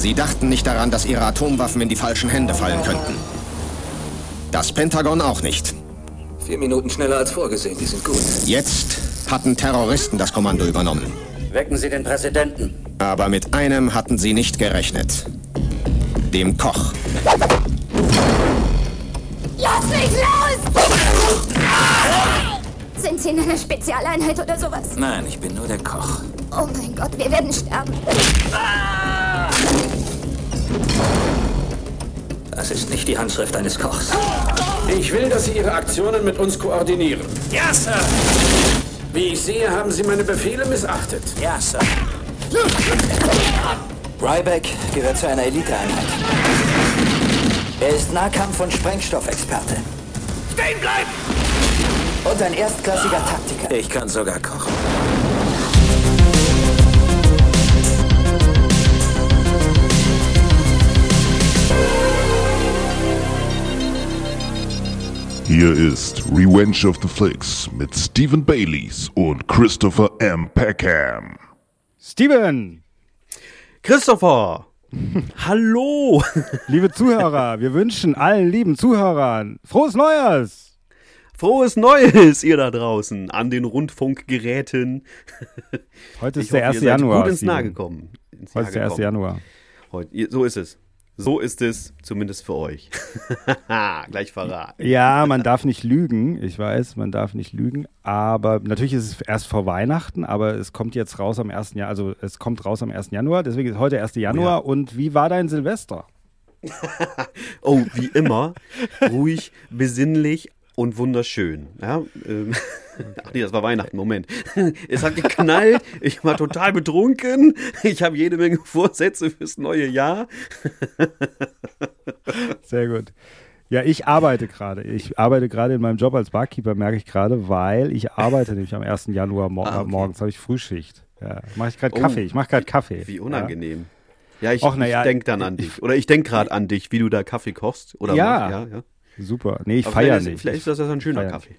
Sie dachten nicht daran, dass ihre Atomwaffen in die falschen Hände fallen könnten. Das Pentagon auch nicht. Vier Minuten schneller als vorgesehen, die sind gut. Jetzt hatten Terroristen das Kommando übernommen. Wecken Sie den Präsidenten. Aber mit einem hatten sie nicht gerechnet. Dem Koch. Lass mich los! Sind Sie in einer Spezialeinheit oder sowas? Nein, ich bin nur der Koch. Oh mein Gott, wir werden sterben. Das ist nicht die Handschrift eines Kochs. Ich will, dass Sie Ihre Aktionen mit uns koordinieren. Ja, Sir. Wie ich sehe, haben Sie meine Befehle missachtet. Ja, Sir. Ryback gehört zu einer Eliteeinheit. Er ist Nahkampf- und Sprengstoffexperte. Stehen bleiben! Und ein erstklassiger Taktiker. Ich kann sogar kochen. Hier ist Revenge of the Flicks mit Stephen Baileys und Christopher M. Peckham. Steven! Christopher! Hallo! Liebe Zuhörer, wir wünschen allen lieben Zuhörern frohes Neues! Frohes Neues, ihr da draußen, an den Rundfunkgeräten. Heute ist Ich der hoffe, 1. ihr seid Januar. Gut ins Nah Steven. gekommen. Ins Heute Jahr ist der 1. gekommen. Januar. Heute, so ist es. So ist es, zumindest für euch. Gleich verraten. Ja, man darf nicht lügen. Ich weiß, man darf nicht lügen. Aber natürlich ist es erst vor Weihnachten, aber es kommt jetzt raus am 1. Januar. Also es kommt raus am 1. Januar. Deswegen ist heute 1. Januar. ja. Und wie war dein Silvester? Oh, wie immer, ruhig, besinnlich und wunderschön. Ja, ähm, ach nee, das war Weihnachten, Moment. Es hat geknallt, ich war total betrunken, ich habe jede Menge Vorsätze fürs neue Jahr. Sehr gut. Ja, ich arbeite gerade. Ich arbeite gerade in meinem Job als Barkeeper, merke ich gerade, weil ich arbeite nämlich am 1. Januar mor Ah, okay. morgens, habe ich Frühschicht. Ja, mache ich gerade Oh. Kaffee. Ich mache gerade Kaffee. Wie unangenehm. Ja, ich, ja, ich denke dann an dich. Oder ich denke gerade an dich, wie du da Kaffee kochst. Oder Ja. ja, ja. Ja, super. Nee, ich feiere nicht. vielleicht ist das ja ein schöner Kaffee.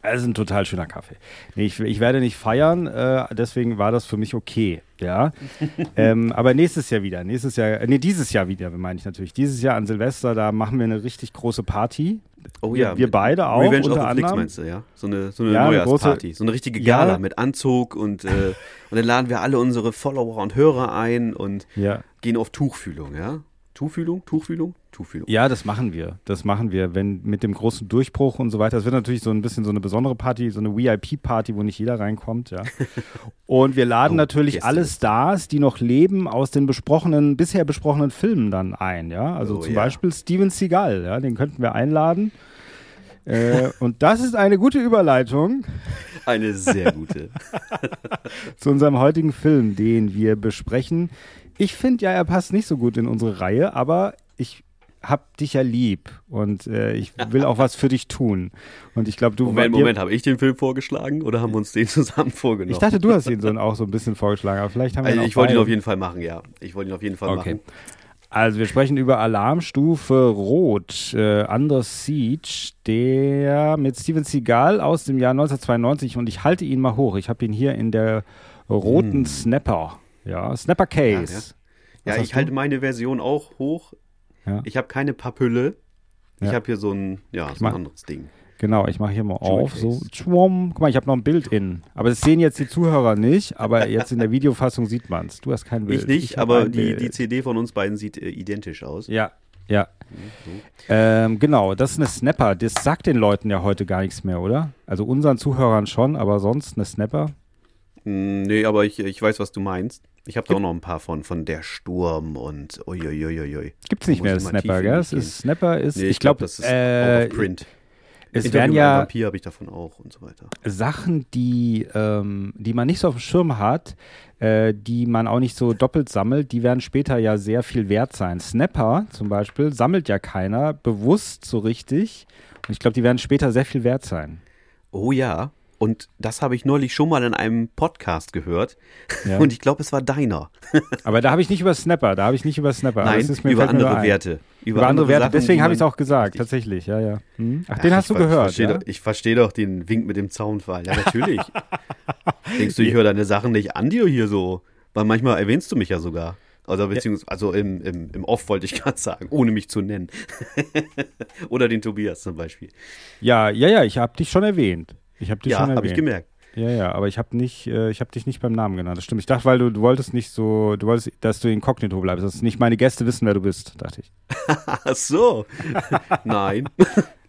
Es ist ein total schöner Kaffee. Nee, ich, ich werde nicht feiern, äh, deswegen war das für mich okay. Ja. ähm, aber nächstes Jahr wieder. Nächstes Jahr, äh, nee, dieses Jahr wieder, meine ich natürlich. Dieses Jahr an Silvester, da machen wir eine richtig große Party. Oh Wir- wir beide auch, Revenge unter of the Flicks meinst du, ja? So eine, so eine Ja, Neujahrsparty. so eine richtige Ja. Gala mit Anzug und, äh, und dann laden wir alle unsere Follower und Hörer ein und Ja. gehen auf Tuchfühlung, ja? Tuchfühlung? Tuchfühlung? Tuchfühlung. Ja, das machen wir. Das machen wir, wenn mit dem großen Durchbruch und so weiter. Das wird natürlich so ein bisschen so eine besondere Party, so eine VIP-Party, wo nicht jeder reinkommt, ja. Und wir laden Oh, natürlich Gäste alle Stars, die noch leben, aus den besprochenen, bisher besprochenen Filmen dann ein, ja. Also Oh, zum ja. Beispiel Steven Seagal, ja, den könnten wir einladen. äh, und das ist eine gute Überleitung Eine sehr gute. zu unserem heutigen Film, den wir besprechen. Ich finde ja, er passt nicht so gut in unsere Reihe, aber ich hab dich ja lieb und äh, ich will auch was für dich tun. Und ich glaube, du Moment, Moment, habe ich den Film vorgeschlagen oder haben wir uns den zusammen vorgenommen? Ich dachte, du hast ihn so auch so ein bisschen vorgeschlagen, aber vielleicht haben wir also ihn auch ich wollte ihn auf jeden Fall machen, ja. Ich wollte ihn auf jeden Fall Okay. machen. Also wir sprechen über Alarmstufe Rot, äh, Under Siege, der mit Steven Seagal aus dem Jahr 1992 und ich halte ihn mal hoch. Ich habe ihn hier in der roten Snapper, ja, Snapper Case. Hm. Ja, Ja, hast ich halte meine Version auch hoch. Ja. Ich habe keine Papülle. Ich Ja. habe hier so ein, ja, so ein anderes Ding. Genau, ich mache hier mal Jewel auf, so, schwumm. Guck mal, ich habe noch ein Bild in. Aber das sehen jetzt die Zuhörer nicht, aber jetzt in der Videofassung sieht man es. Du hast kein Bild. Ich nicht, hab aber die, Bild. die CD von uns beiden sieht äh, identisch aus. Ja, ja. Ähm, genau, das ist eine Snapper. Das sagt den Leuten ja heute gar nichts mehr, oder? Also unseren Zuhörern schon, aber sonst eine Snapper. Mm, Nee, aber ich, ich weiß, was du meinst. Ich habe da auch noch ein paar von, von Der Sturm und uiuiuiui. Gibt's nicht Da mehr Snapper, gell? Es ist, Snapper ist, Nee, ich, ich glaube, glaube, das ist äh, out of print. es Interview werden ja Vampir habe ich davon auch und so weiter. Sachen, die, ähm, die man nicht so auf dem Schirm hat, äh, die man auch nicht so doppelt sammelt, die werden später ja sehr viel wert sein. Snapper zum Beispiel sammelt ja keiner bewusst so richtig. Und ich glaube, die werden später sehr viel wert sein. Oh ja, und das habe ich neulich schon mal in einem Podcast gehört. Ja. Und ich glaube, es war deiner. Aber da habe ich nicht über Snapper, da habe ich nicht über Snapper. Nein, das ist mir, über andere. Werte. Über, andere Werte, Sachen, deswegen habe ich es auch gesagt, Richtig. tatsächlich, ja, ja. Hm? Ach, Ach, den hast du gehört, Versteh ja? doch, ich verstehe doch den Wink mit dem Zaunfall. Ja, natürlich. Denkst du, ich höre deine Sachen nicht an dir hier so? Weil manchmal erwähnst du mich ja sogar. Also beziehungsweise, also im, im, im Off wollte ich gerade sagen, ohne mich zu nennen. Oder den Tobias zum Beispiel. Ja, ja, ja, ich habe dich schon erwähnt. Ich habe dich Ja, schon erwähnt. habe ich gemerkt. Ja, ja, aber ich habe nicht, äh, ich habe dich nicht beim Namen genannt. Das stimmt. Ich dachte, weil du, du wolltest nicht so, du wolltest, dass du inkognito bleibst, dass nicht meine Gäste wissen, wer du bist, dachte ich. Ach so. Nein.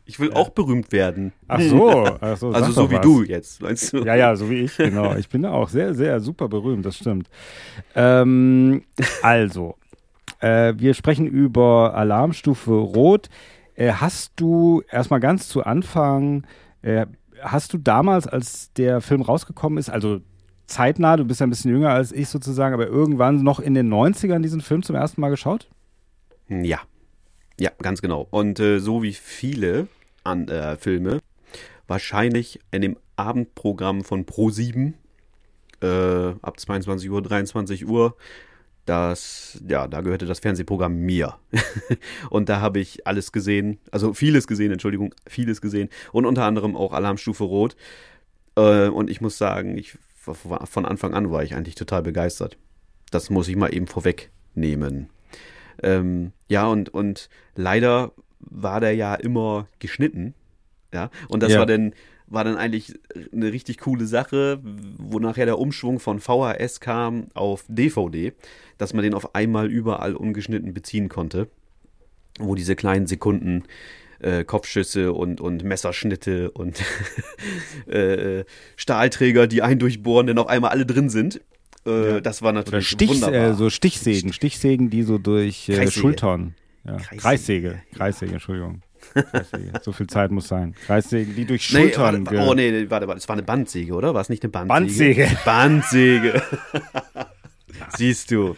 Ich will auch berühmt werden. Ach so, ach so. Also so wie was. du jetzt, meinst du? Ja, ja, so wie ich, genau. Ich bin auch sehr, sehr super berühmt, das stimmt. Ähm, also, äh, wir sprechen über Alarmstufe Rot. Äh, hast du erstmal ganz zu Anfang, äh, hast du damals, als der Film rausgekommen ist, also zeitnah, du bist ja ein bisschen jünger als ich sozusagen, aber irgendwann noch in den 90ern diesen Film zum ersten Mal geschaut? Ja. Ja, ganz genau. Und äh, so wie viele an, äh, Filme, wahrscheinlich in dem Abendprogramm von Pro7 äh, ab 22 Uhr, 23 Uhr, das, ja, da gehörte das Fernsehprogramm mir. und da habe ich alles gesehen, also vieles gesehen, Entschuldigung, vieles gesehen und unter anderem auch Alarmstufe Rot. Äh, und ich muss sagen, ich, von Anfang an war ich eigentlich total begeistert. Das muss ich mal eben vorwegnehmen. Ähm, ja, und, und leider war der ja immer geschnitten. Ja, und das Ja. war dann, war dann eigentlich eine richtig coole Sache, wo nachher der Umschwung von VHS kam auf DVD, dass man den auf einmal überall ungeschnitten beziehen konnte. Wo diese kleinen Sekunden äh, Kopfschüsse und, und Messerschnitte und äh, Stahlträger, die einen durchbohren, dann auf einmal alle drin sind. Äh, Das war natürlich Stich, wunderbar. äh, so Stichsägen, Stichsägen, die so durch äh. Schultern. Ja. Kreissäge. Kreissäge, Kreissäge, Entschuldigung. Kreissäge. so viel Zeit muss sein. Kreissägen, die durch Nee, Schultern. warte, oh nee, nee, warte, warte, es war eine Bandsäge, oder? War es nicht eine Bandsäge? Bandsäge. Bandsäge. Siehst du.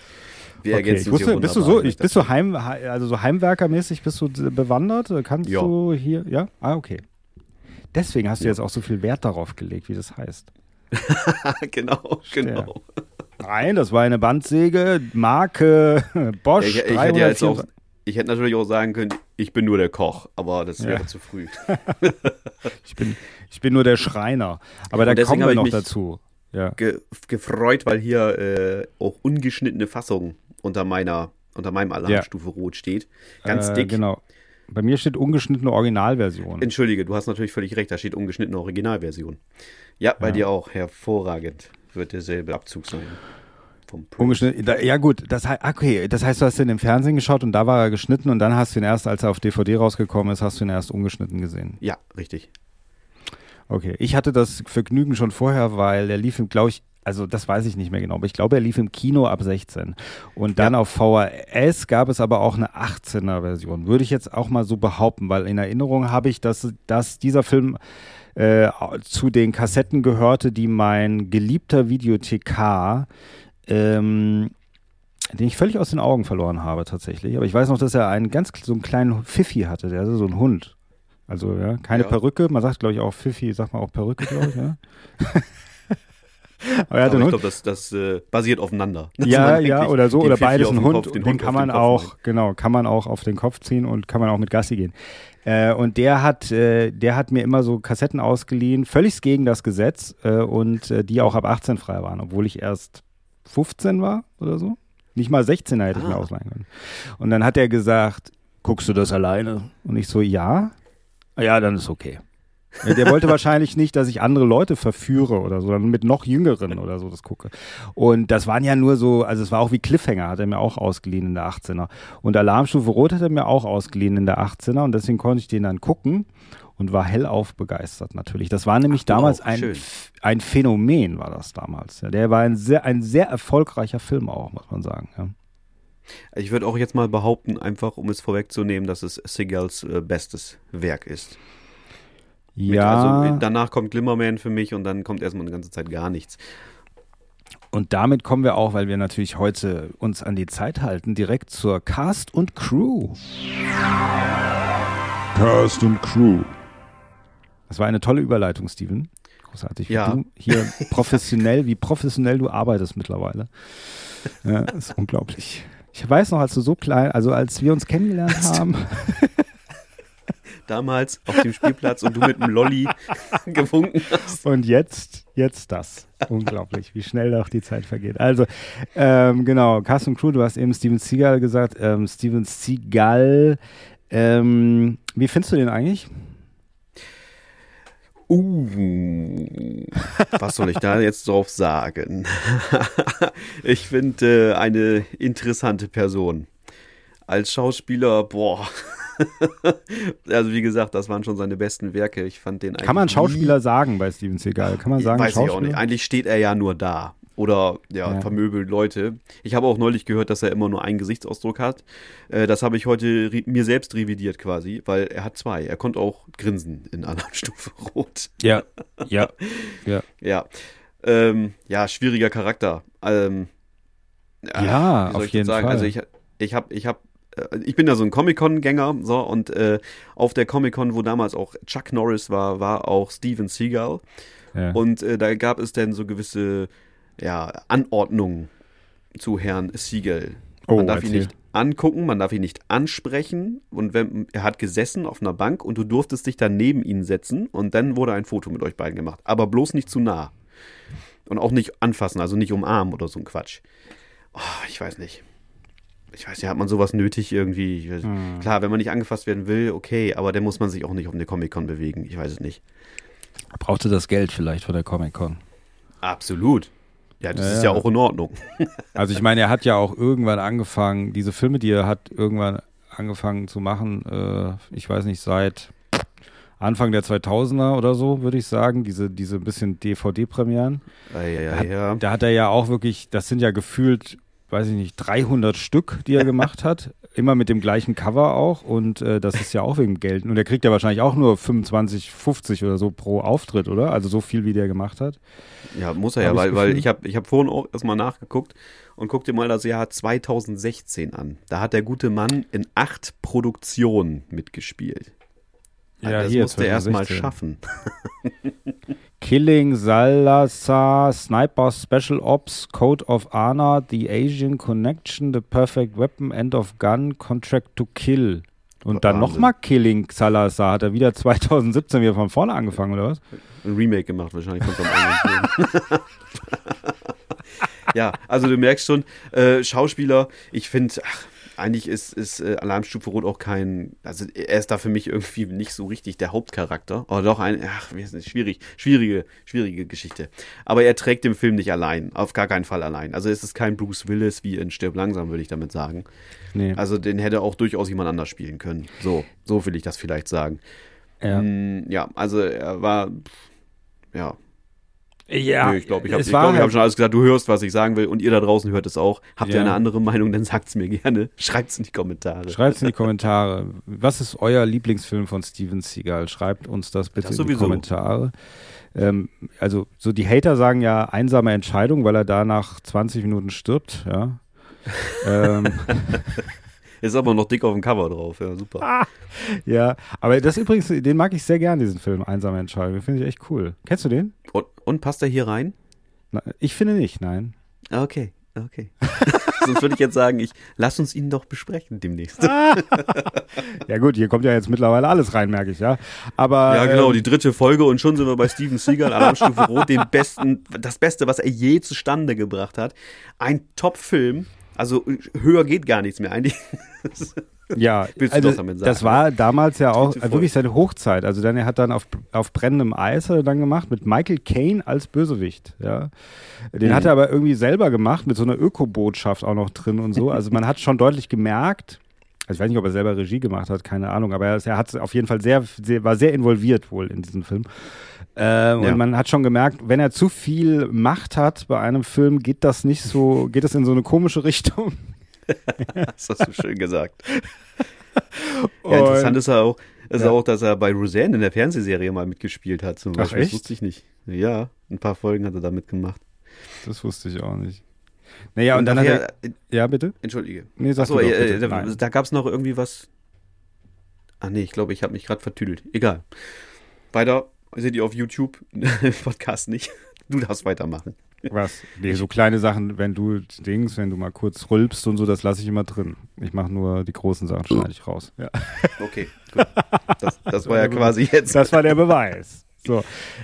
Wir Okay, ich wusste, bist du so, ich, bist du Heim, also so Heimwerkermäßig bist du bewandert? Kannst Ja. du hier, ja? Ah, okay. Deswegen hast du jetzt auch so viel Wert darauf gelegt, wie das heißt. genau, genau. Nein, das war eine Bandsäge, Marke Bosch Ich, ich, hätte ja jetzt auch, 304. ich hätte natürlich auch sagen können, ich bin nur der Koch, aber das wäre Ja. zu früh. Ich bin, ich bin nur der Schreiner. Aber da kommen wir noch dazu. Ja. Ge gefreut, weil hier äh, auch ungeschnittene Fassung unter meiner, unter meinem Alarmstufe Rot steht. Ganz Äh, dick. Genau. Bei mir steht ungeschnittene Originalversion. Entschuldige, du hast natürlich völlig recht, da steht ungeschnittene Originalversion. Ja, bei dir auch. Hervorragend. Wird derselbe Abzug sein. Vom da, ja gut, das, hei- okay, das heißt, du hast den im Fernsehen geschaut und da war er geschnitten und dann hast du ihn erst, als er auf DVD rausgekommen ist, hast du ihn erst ungeschnitten gesehen. Ja, richtig. Okay, ich hatte das Vergnügen schon vorher, weil der lief im, glaube ich, also das weiß ich nicht mehr genau, aber ich glaube, er lief im Kino ab 16. Und dann auf VHS gab es aber auch eine 18er Version. Würde ich jetzt auch mal so behaupten, weil in Erinnerung habe ich, dass, dass dieser Film äh, zu den Kassetten gehörte, die mein geliebter Videothekar ähm, den ich völlig aus den Augen verloren habe tatsächlich. Aber ich weiß noch, dass er einen ganz so einen kleinen Pfiffi hatte, der so einen Hund. Also ja, keine Ja. Perücke. Man sagt, glaube ich, auch Pfiffi, sagt man auch Perücke, glaube ich, ja. Aber er Aber ich glaube, das, das äh, basiert aufeinander. Ja, ja, oder so, den oder Pfiffi beides ein den Hund. Kopf- den, Hund kann man den auch, nimmt. genau, kann man auch auf den Kopf ziehen und kann man auch mit Gassi gehen. Äh, und der hat, äh, der hat mir immer so Kassetten ausgeliehen, völlig gegen das Gesetz äh, und äh, die auch ab 18 frei waren, obwohl ich erst 15 war oder so. Nicht mal 16er hätte ich mir Ah. ausleihen können. Und dann hat er gesagt, guckst du das alleine? Und ich so, ja. "Ah Ja, dann ist okay. Der wollte wahrscheinlich nicht, dass ich andere Leute verführe oder so, dann mit noch Jüngeren oder so das gucke. Und das waren ja nur so, also es war auch wie Cliffhanger, hat er mir auch ausgeliehen in der 18er. Und Alarmstufe Rot hat er mir auch ausgeliehen in der 18er und deswegen konnte ich den dann gucken und war hellauf begeistert natürlich. Das war nämlich Ach, damals auch, ein, ein Phänomen, war das damals. Ja, der war ein sehr, ein sehr erfolgreicher Film auch, muss man sagen. Ja. Ich würde auch jetzt mal behaupten, einfach um es vorwegzunehmen, dass es Segals äh, bestes Werk ist. Mit- Ja, Also danach kommt Glimmerman für mich und dann kommt erstmal eine ganze Zeit gar nichts. und damit kommen wir auch, weil wir natürlich heute uns an die Zeit halten, direkt zur Cast und Crew. Cast und Crew. Das war eine tolle Überleitung, Steven. Großartig. Wie Ja. du hier professionell, wie professionell du arbeitest mittlerweile. Ja, das ist unglaublich. Ich weiß noch, als du so klein, also als wir uns kennengelernt haben, damals auf dem Spielplatz und du mit einem Lolli gewunken hast. Und jetzt, jetzt das. Unglaublich, wie schnell doch die Zeit vergeht. Also, ähm, genau, Cast und Crew, du hast eben Steven Seagal gesagt. Ähm, Steven Seagal, ähm, wie findest du den eigentlich? Uh, was soll ich da jetzt drauf sagen? ich finde äh, eine interessante Person. Als Schauspieler, boah. also wie gesagt, das waren schon seine besten Werke. Ich fand den Kann man Schauspieler nie- sagen bei Steven Seagal? Kann man sagen, Weiß ich Schauspieler? auch nicht. Eigentlich steht er ja nur da. Oder ja, Ja. vermöbelt Leute. Ich habe auch neulich gehört, dass er immer nur einen Gesichtsausdruck hat. Äh, das habe ich heute mir selbst revidiert quasi, weil er hat zwei. Er konnte auch grinsen in Alarmstufe Rot. Ja, ja, ja. Ja. Ähm, ja, schwieriger Charakter. Ähm, Ja, wie soll auf jeden sagen? Fall. Also ich, ich habe, ich habe, äh, ich bin ja so ein Comic-Con-Gänger, so und äh, auf der Comic-Con, wo damals auch Chuck Norris war, war auch Steven Seagal. ja. Und äh, da gab es dann so gewisse ja, Anordnungen zu Herrn Siegel. Oh, man darf ihn erzähl. nicht angucken, man darf ihn nicht ansprechen. Und wenn, er hat gesessen auf einer Bank und du durftest dich dann neben ihn setzen und dann wurde ein Foto mit euch beiden gemacht. Aber bloß nicht zu nah. Und auch nicht anfassen, also nicht umarmen oder so ein Quatsch. Oh, ich weiß nicht. Ich weiß nicht, hat man sowas nötig irgendwie? Hm. Klar, wenn man nicht angefasst werden will, okay, aber dann muss man sich auch nicht um eine Comic-Con bewegen. Ich weiß es nicht. Brauchte das Geld vielleicht von der Comic-Con. Absolut. Ja, das Ja, ist ja auch in Ordnung. Also ich meine, er hat ja auch irgendwann angefangen, diese Filme, die er hat irgendwann angefangen zu machen, äh, ich weiß nicht, seit Anfang der 2000er oder so, würde ich sagen, diese, diese bisschen DVD-Premieren. Ja, ja, Da hat, ja. da hat er ja auch wirklich, das sind ja gefühlt, weiß ich nicht, 300 Stück, die er gemacht hat. Immer mit dem gleichen Cover auch. Und äh, das ist ja auch wegen Geld. Und er kriegt ja wahrscheinlich auch nur 25, 50 oder so pro Auftritt, oder? Also so viel, wie der gemacht hat. Ja, muss er Hab ja, weil, weil ich habe ich hab vorhin auch erstmal nachgeguckt und guck dir mal das Jahr 2016 an. Da hat der gute Mann in acht Produktionen mitgespielt. Ja, das hier, musste er erstmal 2016. schaffen. Killing Salazar, Sniper Special Ops, Code of Honor, The Asian Connection, The Perfect Weapon, End of Gun, Contract to Kill. Und dann nochmal Killing Salazar. Hat er wieder 2017 wieder von vorne angefangen, oder was? Ein Remake gemacht wahrscheinlich von seinem ja, also du merkst schon, äh, Schauspieler, ich finde, ach, eigentlich ist, ist äh, Alarmstufe Rot auch kein, also er ist da für mich irgendwie nicht so richtig der Hauptcharakter. Oder doch ein, ach, wie ist das, schwierig, schwierige, schwierige Geschichte. Aber er trägt den Film nicht allein, auf gar keinen Fall allein. Also es ist kein Bruce Willis wie in Stirb langsam, würde ich damit sagen. Nee. Also den hätte auch durchaus jemand anders spielen können. So, so will ich das vielleicht sagen. ja. Mm, ja, also er war, ja, ja, Nö, ich glaube, ich habe es glaub, ich hab halt- schon alles gesagt. Du hörst, was ich sagen will und ihr da draußen hört es auch. Habt ihr Ja. eine andere Meinung, dann sagt's mir gerne. Schreibt's in die Kommentare. Schreibt in die Kommentare. Was ist euer Lieblingsfilm von Steven Seagal? Schreibt uns das bitte Das in die. Kommentare. Ähm, also, so die Hater sagen ja einsame Entscheidung, weil er da nach 20 Minuten stirbt, ja. ähm, Ist aber noch dick auf dem Cover drauf. Ja, super. ja, aber das übrigens, den mag ich sehr gern, diesen Film, Einsame Entscheidung. Den finde ich echt cool. Kennst du den? Und, und passt er hier rein? Na, ich finde nicht, nein. Ah, Okay, okay. Sonst würde ich jetzt sagen, ich lass uns ihn doch besprechen demnächst. Ja gut, hier kommt ja jetzt mittlerweile alles rein, merke ich, ja. Aber Ja, genau, ähm, die dritte Folge und schon sind wir bei Steven Seagal, Alarmstufe Rot, dem besten, das Beste, was er je zustande gebracht hat. Ein Top-Film. Also höher geht gar nichts mehr eigentlich. Ja, also sagen, das war damals ja auch äh, wirklich seine Hochzeit. Also dann er hat dann auf, auf brennendem Eis hat er dann gemacht mit Michael Caine als Bösewicht. Ja, den Mhm. hat er aber irgendwie selber gemacht mit so einer Ökobotschaft auch noch drin und so. Also man hat schon deutlich gemerkt. Also ich weiß nicht, ob er selber Regie gemacht hat, keine Ahnung, aber er, er hat auf jeden Fall sehr, sehr, war sehr involviert wohl in diesem Film. Äh, und Ja. man hat schon gemerkt, wenn er zu viel Macht hat bei einem Film, geht das nicht so, geht das in so eine komische Richtung. Das hast du schön gesagt. Ja, interessant ist ja auch, ist Ja. auch, dass er bei Roseanne in der Fernsehserie mal mitgespielt hat. Zum Ach, Beispiel. echt? Das wusste ich nicht. Ja, ein paar Folgen hat er da mitgemacht. Das wusste ich auch nicht. Naja, und, dann hat nachher, er. Ja, bitte? Entschuldige. Nee, sag Achso, du doch, äh, bitte. da, da gab es noch irgendwie was. Ah nee, ich glaube, ich habe mich gerade vertüdelt. Egal. Weiter seht ihr auf YouTube, Podcast nicht. Du darfst weitermachen. Was? Nee, so kleine Sachen, wenn du Dings, wenn du mal kurz rülpst und so, das lasse ich immer drin. Ich mache nur die großen Sachen, schneide ich raus. Ja. Okay, gut. Das, das war ja quasi jetzt. Das war der Beweis. So.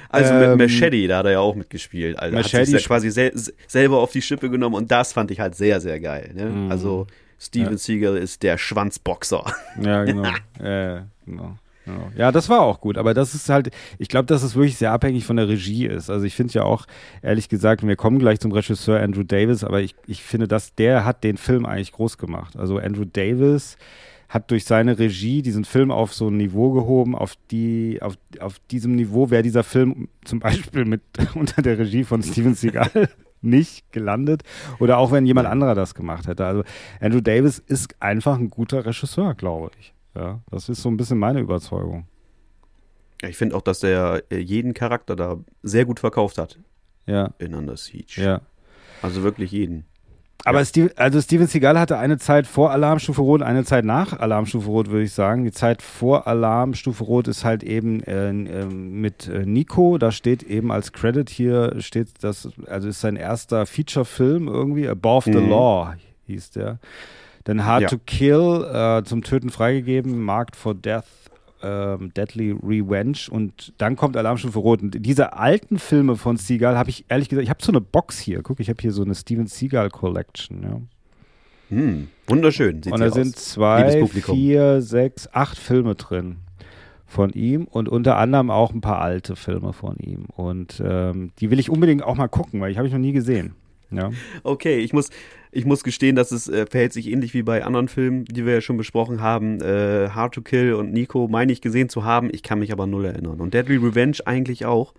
Also Ähm, mit Machete, da hat er ja auch mitgespielt. Also Machete hat sich ja quasi sel selber auf die Schippe genommen und das fand ich halt sehr, sehr geil. Ne? Mhm. Also Steven Seagal ist der Schwanzboxer. Ja, genau. äh, genau. Genau. Ja, das war auch gut, aber das ist halt, ich glaube, dass es wirklich sehr abhängig von der Regie ist. Also ich finde ja auch, ehrlich gesagt, wir kommen gleich zum Regisseur Andrew Davis, aber ich, ich finde, dass der hat den Film eigentlich groß gemacht. Also Andrew Davis hat durch seine Regie diesen Film auf so ein Niveau gehoben, auf die, auf, auf diesem Niveau wäre dieser Film zum Beispiel mit unter der Regie von Steven Seagal nicht gelandet oder auch wenn jemand anderer das gemacht hätte. Also Andrew Davis ist einfach ein guter Regisseur, glaube ich. Ja, das ist so ein bisschen meine Überzeugung. Ja, ich finde auch, dass der äh, jeden Charakter da sehr gut verkauft hat Ja, in Under Siege. ja. Also wirklich jeden. Aber Steve, also Steven Seagal hatte eine Zeit vor Alarmstufe Rot, eine Zeit nach Alarmstufe Rot, würde ich sagen. Die Zeit vor Alarmstufe Rot ist halt eben äh, ähm, mit äh, Nico. Da steht eben als Credit hier, steht das, also ist sein erster Feature-Film irgendwie, Above the Mhm. Law hieß der. Dann Hard Ja. to Kill, äh, zum Töten freigegeben, Marked for Death, ähm, Deadly Revenge und dann kommt Alarmstufe Rot. Und diese alten Filme von Seagal habe ich ehrlich gesagt, ich habe so eine Box hier. Guck, ich habe hier so eine Steven Seagal Collection. Ja. Hm, wunderschön. Sieht Und da sind aus. zwei, vier, sechs, acht Filme drin von ihm und unter anderem auch ein paar alte Filme von ihm. Und ähm, die will ich unbedingt auch mal gucken, weil ich habe ich noch nie gesehen. Ja. Okay, ich muss, ich muss gestehen, dass es äh, verhält sich ähnlich wie bei anderen Filmen, die wir ja schon besprochen haben. Äh, Hard to Kill und Nico meine ich gesehen zu haben, ich kann mich aber null erinnern. Und Deadly Revenge eigentlich auch,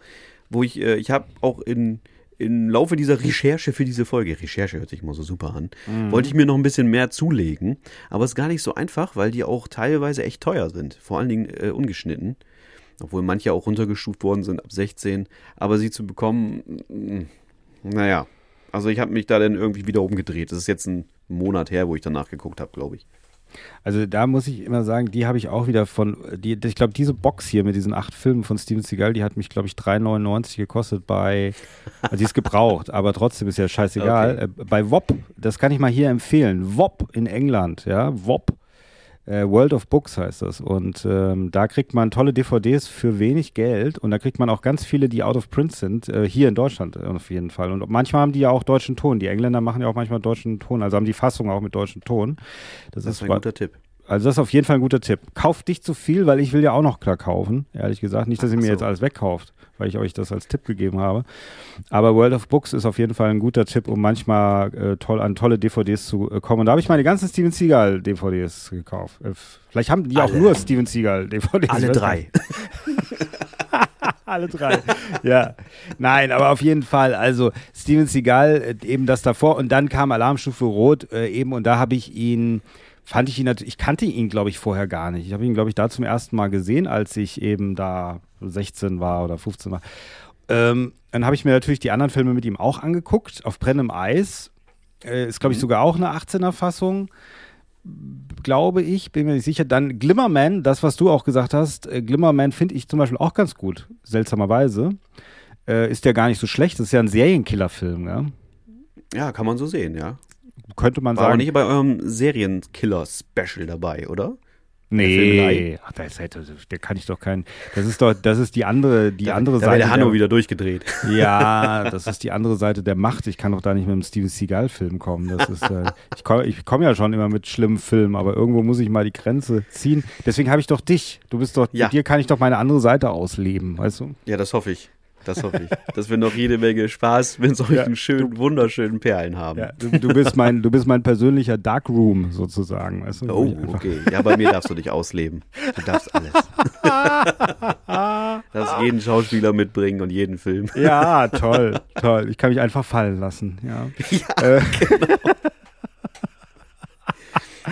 wo ich, äh, ich habe auch in im Laufe dieser Recherche für diese Folge, Recherche hört sich immer so super an, wollte ich mir noch ein bisschen mehr zulegen. Aber es ist gar nicht so einfach, weil die auch teilweise echt teuer sind. Vor allen Dingen äh, ungeschnitten. Obwohl manche auch runtergestuft worden sind ab 16. Aber sie zu bekommen, mm, naja, also ich habe mich da dann irgendwie wieder umgedreht. Das ist jetzt ein Monat her, wo ich danach geguckt habe, glaube ich. Also da muss ich immer sagen, die habe ich auch wieder von, die, ich glaube, diese Box hier mit diesen acht Filmen von Steven Seagal, die hat mich, glaube ich, 3,99 gekostet bei, also die ist gebraucht, aber trotzdem ist ja scheißegal. Äh, bei WOP, das kann ich mal hier empfehlen, WOP in England, ja, WOP, äh, World of Books heißt das. Und ähm, da kriegt man tolle DVDs für wenig Geld. Und da kriegt man auch ganz viele, die out of print sind, äh, hier in Deutschland äh, auf jeden Fall. Und manchmal haben die ja auch deutschen Ton, die Engländer machen ja auch manchmal deutschen Ton, also haben die Fassung auch mit deutschen Ton. Das ist ein guter Tipp. Also das ist auf jeden Fall ein guter Tipp. Kauft nicht zu viel, weil ich will ja auch noch klar kaufen, ehrlich gesagt. Nicht, dass ihr mir so. jetzt alles wegkauft, weil ich euch das als Tipp gegeben habe. Aber World of Books ist auf jeden Fall ein guter Tipp, um manchmal äh, toll, an tolle DVDs zu äh, kommen. Und da habe ich meine ganzen Steven Seagal DVDs gekauft. Äh, vielleicht haben die auch Alle. nur Steven Seagal DVDs. Alle drei. alle drei. ja. Nein, aber auf jeden Fall. Also Steven Seagal, äh, eben das davor. Und dann kam Alarmstufe Rot äh, eben und da habe ich ihn, fand ich ihn natürlich, ich kannte ihn, glaube ich, vorher gar nicht. Ich habe ihn, glaube ich, da zum ersten Mal gesehen, als ich eben da 16 war oder 15 war. Ähm, dann habe ich mir natürlich die anderen Filme mit ihm auch angeguckt, auf brennendem Eis. Äh, ist, glaube ich, sogar auch eine 18er Fassung glaube ich, bin mir nicht sicher. Dann Glimmerman, das, was du auch gesagt hast, äh, Glimmerman finde ich zum Beispiel auch ganz gut, seltsamerweise. Äh, ist ja gar nicht so schlecht, das ist ja ein Serienkillerfilm, ja? Ja, kann man so sehen, ja. Könnte man War aber sagen. nicht bei eurem Serienkiller-Special dabei, oder? nee, ach, das hätte, der kann ich doch keinen. Das ist doch, das ist die andere, die andere da Seite. der Hanno wieder durchgedreht. Ja, das ist die andere Seite der Macht. Ich kann doch da nicht mit einem Steven Seagal-Film kommen. Das ist, äh, ich komme ich komm ja schon immer mit schlimmen Filmen, aber irgendwo muss ich mal die Grenze ziehen. Deswegen habe ich doch dich. Du bist doch, Ja. mit dir kann ich doch meine andere Seite ausleben, weißt du? Ja, das hoffe ich. Das hoffe ich. Dass wir noch jede Menge Spaß mit solchen Ja, schönen, wunderschönen Perlen haben. Ja, du, du bist mein, du bist mein persönlicher Darkroom sozusagen, weißt du? Oh, okay. Ja, bei mir darfst du dich ausleben. Du darfst alles. darfst jeden Schauspieler mitbringen und jeden Film. Ja, toll, toll. Ich kann mich einfach fallen lassen, ja. Äh,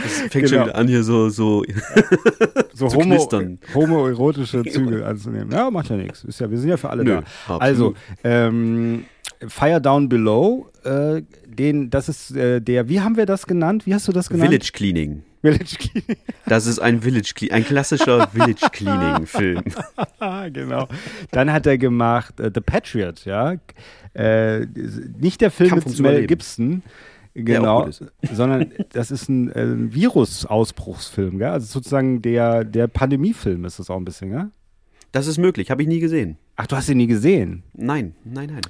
Es fängt Genau. schon wieder an, hier so, so. so Zu homo, homoerotische Züge anzunehmen. Ja, macht ja nichts. Ist ja, wir sind ja für alle Nö, da. Also, ähm, Fire Down Below, äh, den, das ist äh, der, wie haben wir das genannt? Wie hast du das genannt? Village Cleaning. Village Cleaning. Das ist ein Village Cle ein klassischer Village Cleaning Film. Genau. Dann hat er gemacht äh, The Patriot, ja. Äh, nicht der Film Kampf mit Mel Überleben. Gibson, genau, sondern das ist ein, äh, Virusausbruchsfilm, gell? Also sozusagen der, der Pandemiefilm ist das auch ein bisschen, gell? Das ist möglich, habe ich nie gesehen. Ach, du hast ihn nie gesehen. Nein, nein, nein.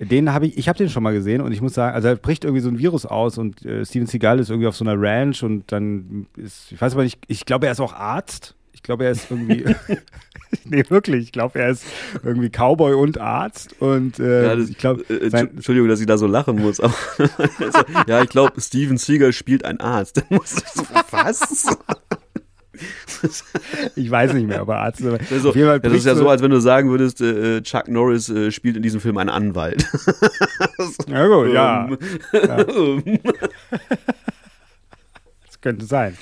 Den habe ich, ich habe den schon mal gesehen und ich muss sagen, also da bricht irgendwie so ein Virus aus und äh, Steven Seagal ist irgendwie auf so einer Ranch und dann ist, ich weiß aber nicht, ich glaube, er ist auch Arzt. Ich glaube, er ist irgendwie, nee, wirklich, ich glaube, er ist irgendwie Cowboy und Arzt und äh, Ja, das, ich glaube, äh, sein- Entschuldigung, dass ich da so lachen muss. Aber also, ja, ich glaube, Steven Seagal spielt ein Arzt. So, was? ich weiß nicht mehr, aber Arzt ist aber, jeden Fall das ist ja so, als wenn du sagen würdest, äh, Chuck Norris äh, spielt in diesem Film einen Anwalt. ja gut, ja, Ähm, das könnte sein,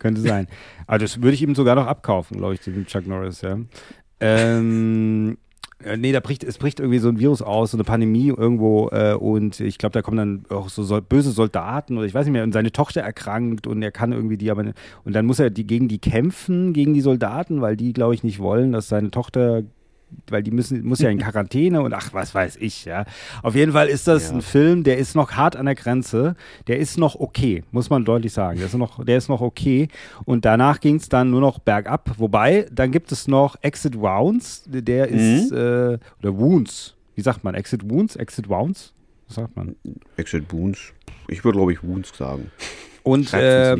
könnte sein. Aber das würde ich ihm sogar noch abkaufen, glaube ich, dem Chuck Norris, ja. Ähm, äh, nee, da bricht, es bricht irgendwie so ein Virus aus, so eine Pandemie irgendwo äh, und ich glaube, da kommen dann auch so sol böse Soldaten oder ich weiß nicht mehr und seine Tochter erkrankt und er kann irgendwie die aber und dann muss er die gegen die kämpfen, gegen die Soldaten, weil die, glaube ich, nicht wollen, dass seine Tochter weil die müssen, muss ja in Quarantäne und ach, was weiß ich, ja. Auf jeden Fall ist das Ja. ein Film, der ist noch hart an der Grenze. Der ist noch okay, muss man deutlich sagen. Der ist noch, der ist noch okay. Und danach ging es dann nur noch bergab. Wobei, dann gibt es noch Exit Wounds, der ist, äh, oder Wounds. Wie sagt man? Exit Wounds? Exit Wounds? Was sagt man? Exit Boons. Ich würde, glaube ich, Boons sagen. Und äh.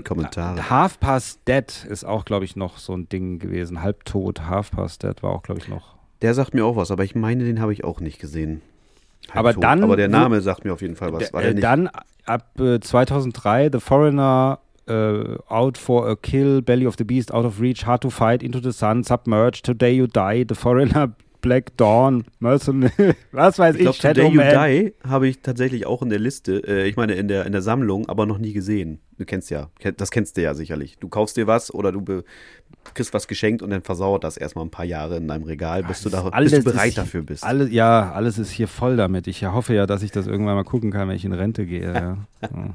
Half Past Dead ist auch, glaube ich, noch so ein Ding gewesen. Halbtot, Half Past Dead war auch, glaube ich, noch. Der sagt mir auch was, aber ich meine, den habe ich auch nicht gesehen. Aber Halbtot. dann- Aber der Name sagt mir auf jeden Fall was. War der Äh, nicht? dann ab äh, 2003 The Foreigner, äh, Out for a Kill, Belly of the Beast, Out of Reach, Hard to Fight, Into the Sun, Submerged, Today You Die, The Foreigner, Black Dawn, Mercenary, was weiß ich ich, glaube, Shadow Today You. Die habe ich tatsächlich auch in der Liste, äh, ich meine in der, in der Sammlung, aber noch nie gesehen. Du kennst ja, das kennst du ja sicherlich. Du kaufst dir was oder du be- kriegst was geschenkt und dann versauert das erstmal ein paar Jahre in deinem Regal, bis du, da, bis du bereit ist, dafür bist. Alle, ja, alles ist hier voll damit. Ich hoffe ja, dass ich das irgendwann mal gucken kann, wenn ich in Rente gehe. Ja. Ja.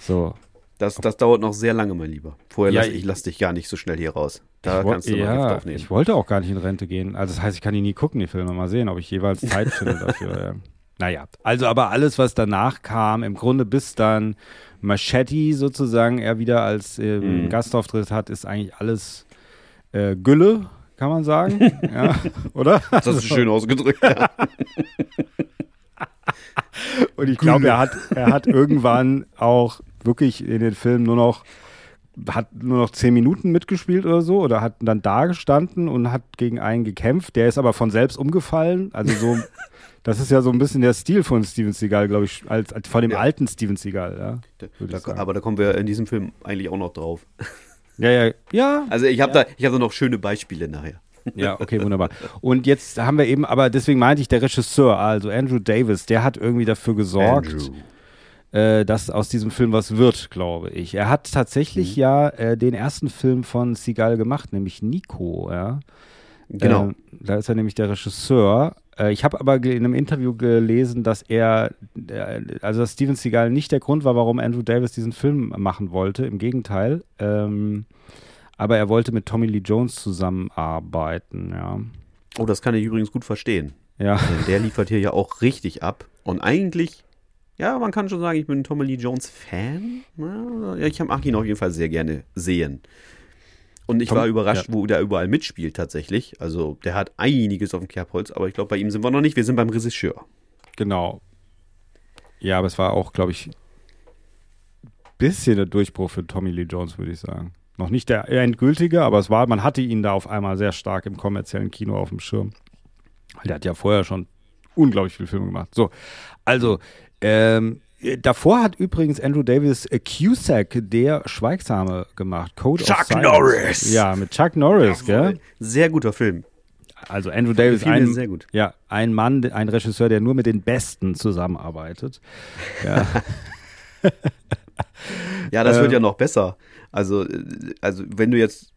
So. Das, das dauert noch sehr lange, mein Lieber. Vorher Ja, lass, ich ich- lass dich gar nicht so schnell hier raus. Da Ich kannst du Gift ja, aufnehmen. ich wollte auch gar nicht in Rente gehen. Also das heißt, ich kann die nie gucken, die Filme. Mal sehen, ob ich jeweils Zeit finde dafür. Ja. Naja, also aber alles, was danach kam, im Grunde bis dann Machete sozusagen er wieder als ähm, Mhm. Gastauftritt hat, ist eigentlich alles äh, Gülle, kann man sagen. ja, oder? Das hast du schön ausgedrückt. Ja. Und ich glaube, er hat, er hat irgendwann auch wirklich in den Filmen nur noch hat nur noch zehn Minuten mitgespielt oder so oder hat dann da gestanden und hat gegen einen gekämpft. Der ist aber von selbst umgefallen. Also so, das ist ja so ein bisschen der Stil von Steven Seagal, glaube ich, als, als von dem Ja. alten Steven Seagal. Ja, Da, aber da kommen wir in diesem Film eigentlich auch noch drauf. ja, ja, ja, Also ich habe da, ich habe da noch schöne Beispiele nachher. Ja, okay, wunderbar. Und jetzt haben wir eben, aber deswegen meinte ich, der Regisseur, also Andrew Davis, der hat irgendwie dafür gesorgt, Andrew. Äh, dass aus diesem Film was wird, glaube ich. Er hat tatsächlich Mhm. ja äh, den ersten Film von Seagal gemacht, nämlich Nico, ja. Genau. Ähm, da ist er nämlich der Regisseur. Äh, ich habe aber in einem Interview gelesen, dass er, äh, also dass Steven Seagal nicht der Grund war, warum Andrew Davis diesen Film machen wollte. Im Gegenteil. Ähm, aber er wollte mit Tommy Lee Jones zusammenarbeiten, ja. Oh, das kann ich übrigens gut verstehen. Ja. Denn der liefert hier ja auch richtig ab. Und eigentlich, ja, man kann schon sagen, ich bin ein Tommy Lee Jones Fan. Ja, ich mag ihn auf jeden Fall sehr gerne sehen. Und ich Tom- war überrascht, wo der überall mitspielt tatsächlich. Also der hat einiges auf dem Kerbholz, aber ich glaube, bei ihm sind wir noch nicht. Wir sind beim Regisseur. Genau. Ja, aber es war auch, glaube ich, ein bisschen der Durchbruch für Tommy Lee Jones, würde ich sagen. Noch nicht der endgültige, aber es war, man hatte ihn da auf einmal sehr stark im kommerziellen Kino auf dem Schirm. Der hat ja vorher schon unglaublich viele Filme gemacht. So, also, ähm, davor hat übrigens Andrew Davis äh, Cusack, der Schweigsame, gemacht. Code Chuck. Norris. Ja, mit Chuck Norris, gell? Sehr guter Film. Also Andrew Davis, ein, sehr gut. ja, ein Mann, ein Regisseur, der nur mit den Besten zusammenarbeitet. Ja, Ja, das Ähm. wird ja noch besser. Also, äh, also wenn du jetzt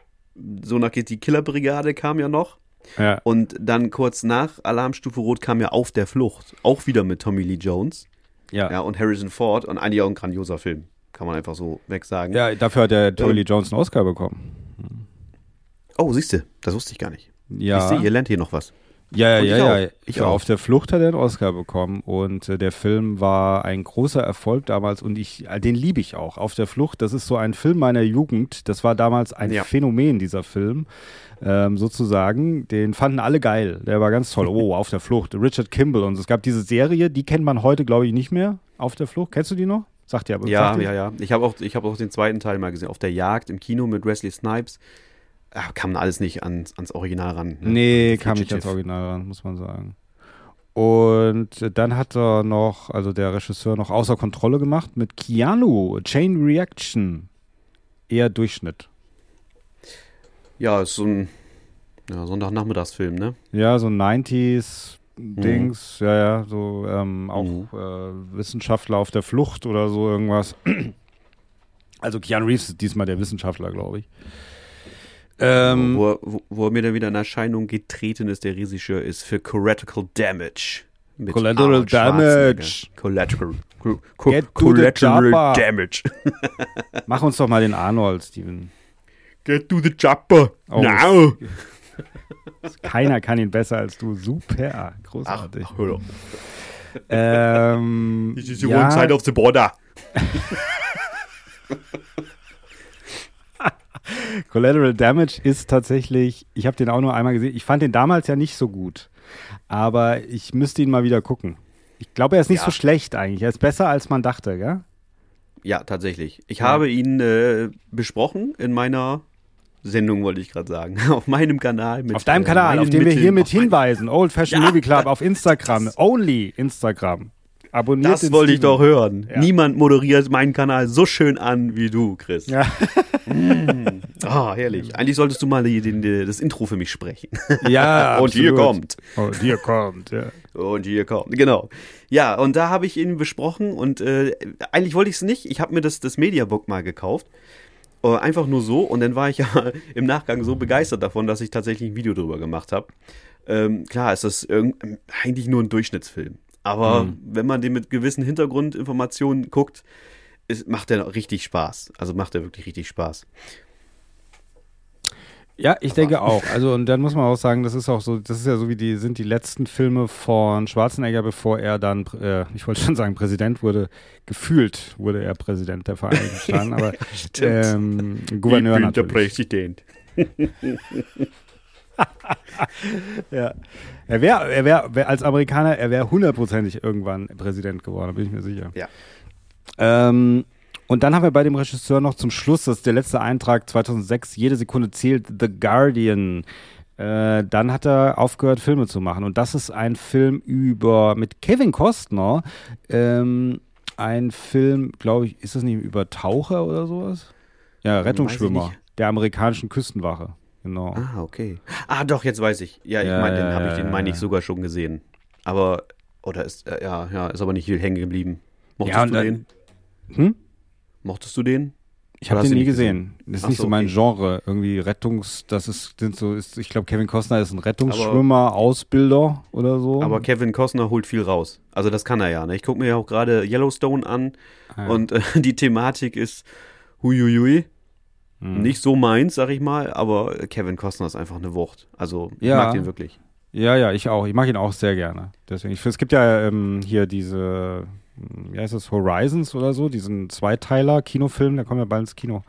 so nach geht die Killerbrigade kam ja noch ja. und dann kurz nach Alarmstufe Rot kam ja Auf der Flucht, auch wieder mit Tommy Lee Jones. Ja. Ja, und Harrison Ford und eigentlich auch ein grandioser Film. Kann man einfach so wegsagen. Ja, dafür hat der Tommy Lee Jones einen Oscar bekommen. Oh, siehst du, das wusste ich gar nicht. Ja. Ich sehe, ihr lernt hier noch was. Ja, ja, ja. ja. Ich auch. Auf der Flucht hat er einen Oscar bekommen und äh, der Film war ein großer Erfolg damals und ich, äh, den liebe ich auch. Auf der Flucht, das ist so ein Film meiner Jugend. Das war damals ein Ja. Phänomen, dieser Film. Ähm, sozusagen, den fanden alle geil. Der war ganz toll. Oh, auf der Flucht. Richard Kimball und es gab diese Serie, die kennt man heute, glaube ich, nicht mehr. Auf der Flucht. Kennst du die noch? Sagt ja, aber Ja, ja, ja. Ich habe auch, ich hab auch den zweiten Teil mal gesehen. Auf der Jagd im Kino mit Wesley Snipes. Ah, kam alles nicht ans, ans Original ran. Ne? Nee, kam nicht ans Original ran, muss man sagen. Und dann hat er noch, also der Regisseur noch außer Kontrolle gemacht mit Keanu, Chain Reaction. Eher Durchschnitt. Ja, ist so ein ja, Sonntagnachmittagsfilm, ne? Ja, so 90s Dings, ja, ja, so ähm, auch Mhm. äh, Wissenschaftler auf der Flucht oder so irgendwas. Also Keanu Reeves ist diesmal der Wissenschaftler, glaube ich. Ähm, wo, er- wo, wo er mir dann wieder in Erscheinung getreten ist, der Regisseur ist für Collateral Damage. Collateral. Damage. Collateral. Co co collateral. Damage. mach uns doch mal den Arnold, Steven. Get to the chopper. Oh. Now. Keiner kann ihn besser als du. Super, großartig. ach, hör doch. Ähm, This is the ja, one side of the border. Collateral Damage ist tatsächlich, ich habe den auch nur einmal gesehen. Ich fand den damals ja nicht so gut, aber ich müsste ihn mal wieder gucken. Ich glaube, er ist nicht Ja. so schlecht eigentlich. Er ist besser, als man dachte, gell? Ja, tatsächlich. Ich Ja. habe ihn äh, besprochen in meiner Sendung, wollte ich gerade sagen. Auf meinem Kanal. Mit, auf deinem äh, Kanal, auf dem wir hiermit hinweisen. Old Fashioned Ja. Movie Club auf Instagram. Only Instagram. Abonniert Das wollte ich Steven. doch hören. Ja. Niemand moderiert meinen Kanal so schön an wie du, Chris. Ja. Ah, herrlich. Eigentlich solltest du mal die, den, die, das Intro für mich sprechen. ja Und hier absolut. kommt. Oh, hier kommt, ja. Und hier kommt. Genau. Ja, und da habe ich ihn besprochen und äh, eigentlich wollte ich es nicht. Ich habe mir das, das Mediabook mal gekauft. Äh, einfach nur so. Und dann war ich ja im Nachgang so begeistert davon, dass ich tatsächlich ein Video drüber gemacht habe. Ähm, klar, ist das eigentlich nur ein Durchschnittsfilm. Aber wenn man den mit gewissen Hintergrundinformationen guckt, ist, macht der richtig Spaß. Also macht er wirklich richtig Spaß. Ja, ich denke auch. Also und dann muss man auch sagen, das ist auch so, das ist ja so wie die sind die letzten Filme von Schwarzenegger, bevor er dann, äh, ich wollte schon sagen Präsident wurde. Gefühlt wurde er Präsident der Vereinigten Staaten, aber ähm, Gouverneur natürlich. Präsident. Ja. Er wäre, er wäre wär, als Amerikaner, er wäre hundertprozentig irgendwann Präsident geworden, bin ich mir sicher. Ja. Ähm, und dann haben wir bei dem Regisseur noch zum Schluss, das ist der letzte Eintrag 2006, jede Sekunde zählt, The Guardian. Äh, dann hat er aufgehört, Filme zu machen. Und das ist ein Film über, mit Kevin Costner, ähm, ein Film, glaube ich, ist das nicht über Taucher oder sowas? Ja, Rettungsschwimmer der amerikanischen Küstenwache. Genau. Ah, okay. Ah, doch, jetzt weiß ich. Ja, ich Ja, meine, den ja, habe ich, den meine ich sogar schon gesehen. Aber, oder ist, äh, ja, ja, ist aber nicht viel hängen geblieben. Mochtest Ja, und du den? Hm? Mochtest du den? Ich habe den nie nicht gesehen. Das ist Ach nicht so, so mein okay. Genre. Irgendwie Rettungs, das ist, sind so, ist, ich glaube, Kevin Costner ist ein Rettungsschwimmer, Ausbilder oder so. Aber Kevin Costner holt viel raus. Also das kann er ja. Ne? Ich gucke mir ja auch gerade Yellowstone an Ah, ja. und äh, die Thematik ist huiuiui. Hm. Nicht so meins, sag ich mal, aber Kevin Costner ist einfach eine Wucht. Also ich Ja. mag den wirklich. Ja, ja, ich auch. Ich mag ihn auch sehr gerne. Deswegen, ich, es gibt ja ähm, hier diese, wie heißt das, Horizons oder so, diesen Zweiteiler-Kinofilm, der kommt ja bald ins Kino.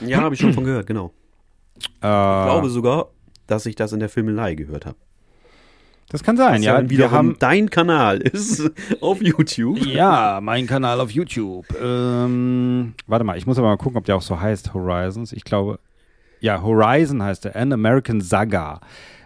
Ja, habe ich schon von gehört, genau. Äh, Ich glaube sogar, dass ich das in der Filmelei gehört habe. das kann sein, Was ja. dann Wir wiederum haben, dein Kanal ist auf YouTube. ja, mein Kanal auf YouTube. Ähm, warte mal, ich muss aber mal gucken, ob der auch so heißt, Horizons. Ich glaube, ja, Horizon heißt er, An American Saga.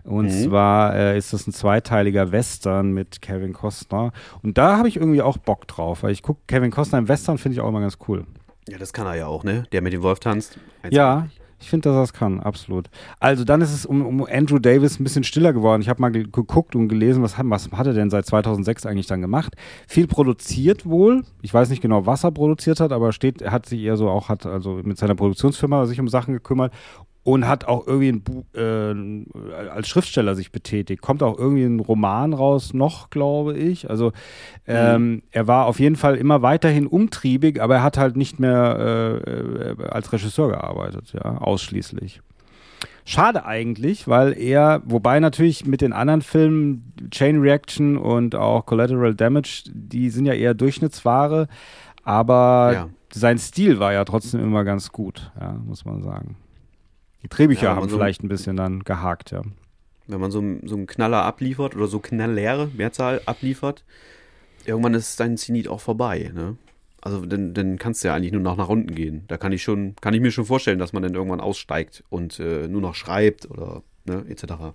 Und Mhm. zwar äh, ist das ein zweiteiliger Western mit Kevin Costner. Und da habe ich irgendwie auch Bock drauf, weil ich gucke, Kevin Costner im Western finde ich auch immer ganz cool. Ja, das kann er ja auch, ne? Der mit dem Wolf tanzt. Ja, ich finde, dass er es kann, absolut. Also dann ist es um, um Andrew Davis ein bisschen stiller geworden. Ich habe mal ge geguckt und gelesen, was hat, was hat er denn seit 2006 eigentlich dann gemacht? Viel produziert wohl. Ich weiß nicht genau, was er produziert hat, aber steht, er hat sich eher so auch, hat also mit seiner Produktionsfirma sich um Sachen gekümmert. Und hat auch irgendwie ein äh, als Schriftsteller sich betätigt. Kommt auch irgendwie ein Roman raus, noch, glaube ich. Also ähm, er war auf jeden Fall immer weiterhin umtriebig, aber er hat halt nicht mehr äh, als Regisseur gearbeitet, ja, ausschließlich. Schade eigentlich, weil er, wobei natürlich mit den anderen Filmen, Chain Reaction und auch Collateral Damage, die sind ja eher Durchschnittsware, aber Ja. sein Stil war ja trotzdem immer ganz gut, ja, muss man sagen. Die Drehbücher Ja, haben also- vielleicht ein bisschen dann gehakt, ja. Wenn man so, einen- so einen Knaller abliefert oder so Knallere, Mehrzahl abliefert, irgendwann ist sein Zenit auch vorbei, ne? Also dann, dann kannst du ja eigentlich nur noch nach unten gehen. Da kann ich schon, kann ich mir schon vorstellen, dass man dann irgendwann aussteigt und äh, nur noch schreibt oder ne, etc.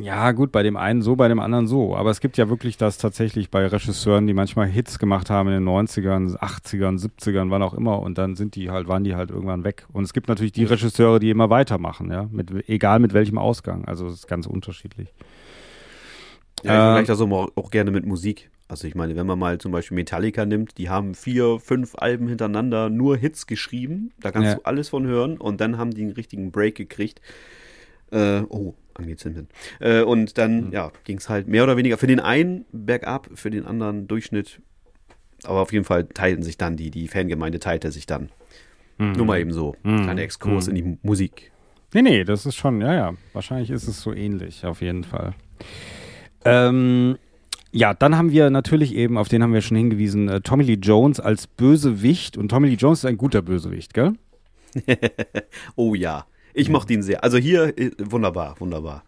Ja, gut, bei dem einen so, bei dem anderen so. Aber es gibt ja wirklich das tatsächlich bei Regisseuren, die manchmal Hits gemacht haben in den 90ern, 80ern, 70ern, wann auch immer. Und dann sind die halt, waren die halt irgendwann weg. Und es gibt natürlich die Regisseure, die immer weitermachen, ja. Mit, egal mit welchem Ausgang. Also es ist ganz unterschiedlich. Ja, ich vergleiche das auch, auch gerne mit Musik. Also ich meine, wenn man mal zum Beispiel Metallica nimmt, die haben vier, fünf Alben hintereinander nur Hits geschrieben. Da kannst Ja. du alles von hören und dann haben die einen richtigen Break gekriegt. Äh, oh, angezündet. Äh, und Mhm. dann, ja, ging es halt mehr oder weniger für den einen bergab, für den anderen Durchschnitt. Aber auf jeden Fall teilten sich dann die, die Fangemeinde teilte sich dann. Mhm. Nur mal eben so. Kleiner Exkurs in die Mu- Musik. Nee, nee, das ist schon, ja, ja. Wahrscheinlich ist es so ähnlich, auf jeden Fall. Ähm, ja, dann haben wir natürlich eben, auf den haben wir schon hingewiesen, äh, Tommy Lee Jones als Bösewicht. Und Tommy Lee Jones ist ein guter Bösewicht, gell? Oh ja, ich mochte ihn sehr. Also hier, äh, wunderbar, wunderbar.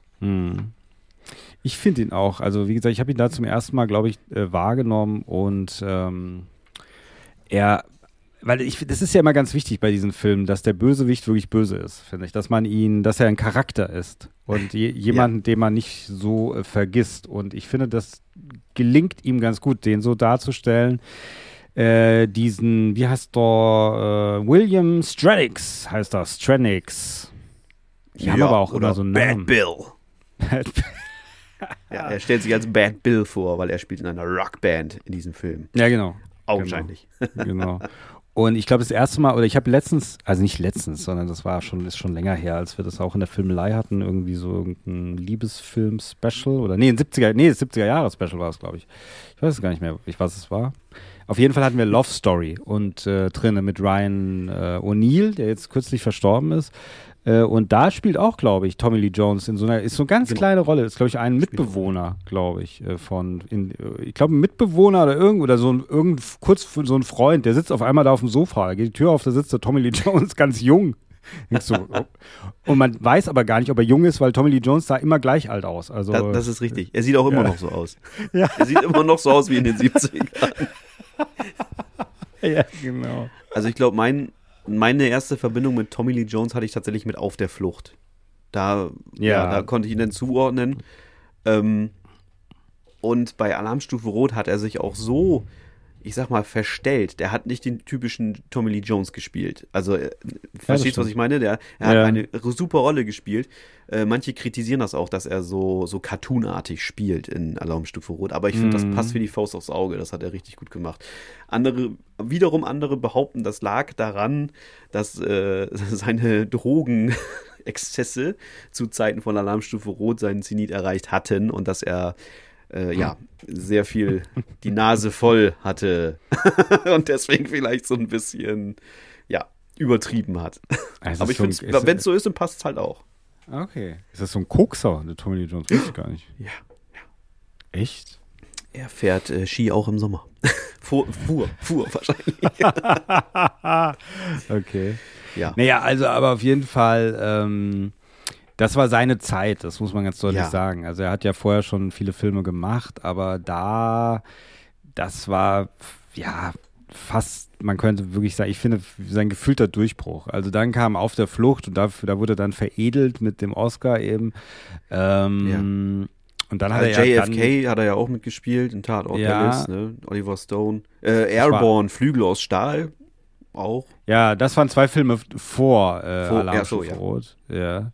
Ich finde ihn auch. Also, wie gesagt, ich habe ihn da zum ersten Mal, glaube ich, äh, wahrgenommen und ähm, er, weil ich, das ist ja immer ganz wichtig bei diesen Filmen, dass der Bösewicht wirklich böse ist, finde ich. Dass man ihn, dass er ein Charakter ist und je, jemanden, den man nicht so äh, vergisst. Und ich finde, das gelingt ihm ganz gut, den so darzustellen. Äh, diesen, wie heißt der, äh, William Stranix heißt das, Stranix. Die haben aber auch oder immer so einen Bad Namen. Bill. Ja, er stellt sich als Bad Bill vor, weil er spielt in einer Rockband in diesem Film. ja, genau. Augenscheinlich. genau. Und ich glaube, das erste Mal, oder ich habe letztens, also nicht letztens, sondern das war schon, ist schon länger her, als wir das auch in der Filmelei hatten, irgendwie so irgendein Liebesfilm-Special oder nee, ein 70er, nee, 70er-Jahre-Special war es, glaube ich. Ich weiß es gar nicht mehr, ich, was es war. Auf jeden Fall hatten wir Love Story und äh, drinne mit Ryan äh, O'Neill, der jetzt kürzlich verstorben ist. Äh, und da spielt auch, glaube ich, Tommy Lee Jones in so einer, ist so eine ganz kleine Rolle, ist, glaube ich, ein Mitbewohner, glaube ich, äh, von, in, äh, ich glaube, ein Mitbewohner oder irgend, oder so ein, irgend, kurz so ein Freund, der sitzt auf einmal da auf dem Sofa, da geht die Tür auf, da sitzt der Tommy Lee Jones ganz jung. Du, oh. Und man weiß aber gar nicht, ob er jung ist, weil Tommy Lee Jones sah immer gleich alt aus. Also, Das, das ist richtig. Er sieht auch immer Ja. noch so aus. Ja. Er sieht immer noch so aus wie in den 70ern. ja, genau. Also ich glaube, mein, meine erste Verbindung mit Tommy Lee Jones hatte ich tatsächlich mit Auf der Flucht. Da, ja. Ja. da konnte ich ihn dann zuordnen. Ähm, und bei Alarmstufe Rot hat er sich auch so, ich sag mal, verstellt. Der hat nicht den typischen Tommy Lee Jones gespielt. Also, äh, verstehst du, was ich meine? Der, er Ja. hat eine super Rolle gespielt. Äh, manche kritisieren das auch, dass er so, so cartoonartig spielt in Alarmstufe Rot. Aber ich finde, das passt wie die Faust aufs Auge. Das hat er richtig gut gemacht. Andere, wiederum andere behaupten, das lag daran, dass äh, seine Drogenexzesse zu Zeiten von Alarmstufe Rot seinen Zenit erreicht hatten und dass er äh, ja, sehr viel die Nase voll hatte und deswegen vielleicht so ein bisschen, ja, übertrieben hat. Also Aber ich finde, wenn es so ist, dann passt es halt auch. Okay. Ist das so ein Kokser, der Tommy Jones? Weiß ich gar nicht. Ja. Echt? Er fährt äh, Ski auch im Sommer. fuhr, fuhr, fuhr wahrscheinlich. Okay. ja. Naja, also aber auf jeden Fall, ähm, das war seine Zeit, das muss man ganz deutlich Ja. sagen. Also er hat ja vorher schon viele Filme gemacht, aber da, das war, ja, fast, man könnte wirklich sagen, ich finde, sein gefühlter Durchbruch. Also dann kam Auf der Flucht und da, da wurde dann veredelt mit dem Oscar eben. Ähm, Und dann hat Also er ja JFK dann, hat er ja auch mitgespielt in Tatort Ja. Dallas, ne? Oliver Stone. Äh, Airborne, Flügel aus Stahl, auch. Ja, das waren zwei Filme vor, äh, Vor- Alarmstufe ja, so, ja. Rot. Ja.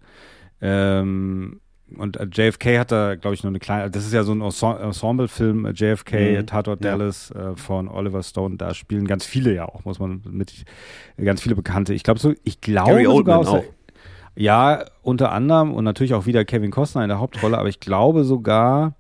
Ähm, und äh, JFK hat da, glaube ich, nur eine kleine, das ist ja so ein Ense- Ensemble-Film, äh, JFK, Mhm. Tatort Ja. Dallas äh, von Oliver Stone. Da spielen ganz viele ja auch, muss man mit, ganz viele Bekannte. Ich glaube so, ich glaube Gary sogar Oldman auch. Ja, unter anderem und natürlich auch wieder Kevin Costner in der Hauptrolle, aber ich glaube sogar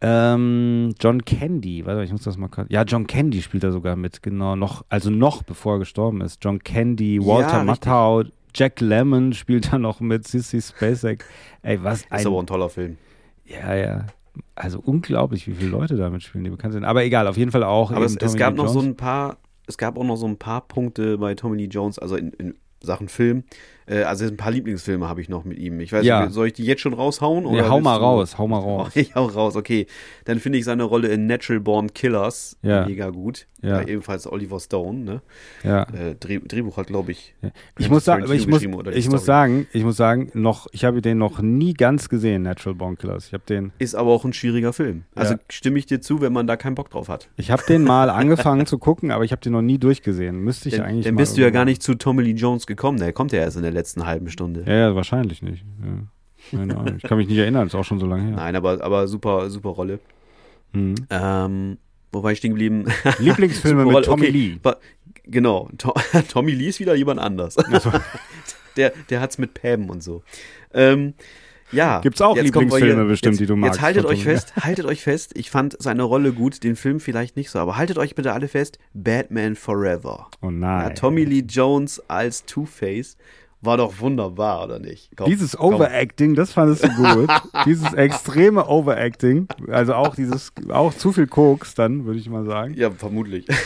ähm, John Candy. Warte, ich muss das mal. Ja, John Candy spielt da sogar mit, genau. Noch, also noch bevor er gestorben ist. John Candy, Walter richtig. Matthau, Jack Lemmon spielt da noch mit, Sissy Spacek. Ey, was Ist aber ein toller Film. Ja, ja. Also unglaublich, wie viele Leute damit spielen, die bekannt sind. Aber egal, auf jeden Fall auch. Aber es, es gab noch so ein paar, es gab auch noch so ein paar Punkte bei Tommy Lee Jones, also in, in Sachen Film. Äh, also ein paar Lieblingsfilme habe ich noch mit ihm. Ich weiß Ja. nicht, soll ich die jetzt schon raushauen? Ja, Oder hau willst mal raus, hau mal raus. Ich hau raus, okay. Dann finde ich seine Rolle in Natural Born Killers Ja. mega gut. Ja. Ja. ebenfalls Oliver Stone, ne? Ja. Äh, Dreh, Drehbuch hat, glaube ich. Ich muss sagen, ich muss, ich muss sagen, ich muss sagen, noch, ich habe den noch nie ganz gesehen, Natural Born Killers. Ich habe den, Ist aber auch ein schwieriger Film. Also stimme ich dir zu, wenn man da keinen Bock drauf hat. ich habe den mal angefangen zu gucken, aber ich habe den noch nie durchgesehen. Müsste ich Dann, eigentlich dann bist du ja gar nicht zu Tommy Lee Jones gekommen. Der kommt ja erst in der letzten halben Stunde. Ja, ja, wahrscheinlich nicht. Ja. Keine Ahnung. Ich kann mich nicht erinnern, ist auch schon so lange her. Nein, aber, aber super, super Rolle. Mhm. Ähm, wo war ich stehen geblieben? Lieblingsfilme mit. Tommy okay. Lee. Genau, To Tommy Lee ist wieder jemand anders. der der hat's mit Pam und so. Ähm, ja. Gibt's auch jetzt Lieblingsfilme bestimmt, die du magst Jetzt haltet euch fest, haltet euch fest. Ich fand seine Rolle gut, den Film vielleicht nicht so, aber haltet euch bitte alle fest. Batman Forever. Oh nein. Ja, Tommy Lee Jones als Two-Face war doch wunderbar, oder nicht? Komm, Dieses komm. Overacting, das fandest du gut. dieses extreme Overacting, also auch dieses, auch zu viel Koks dann, würde ich mal sagen. Ja, vermutlich.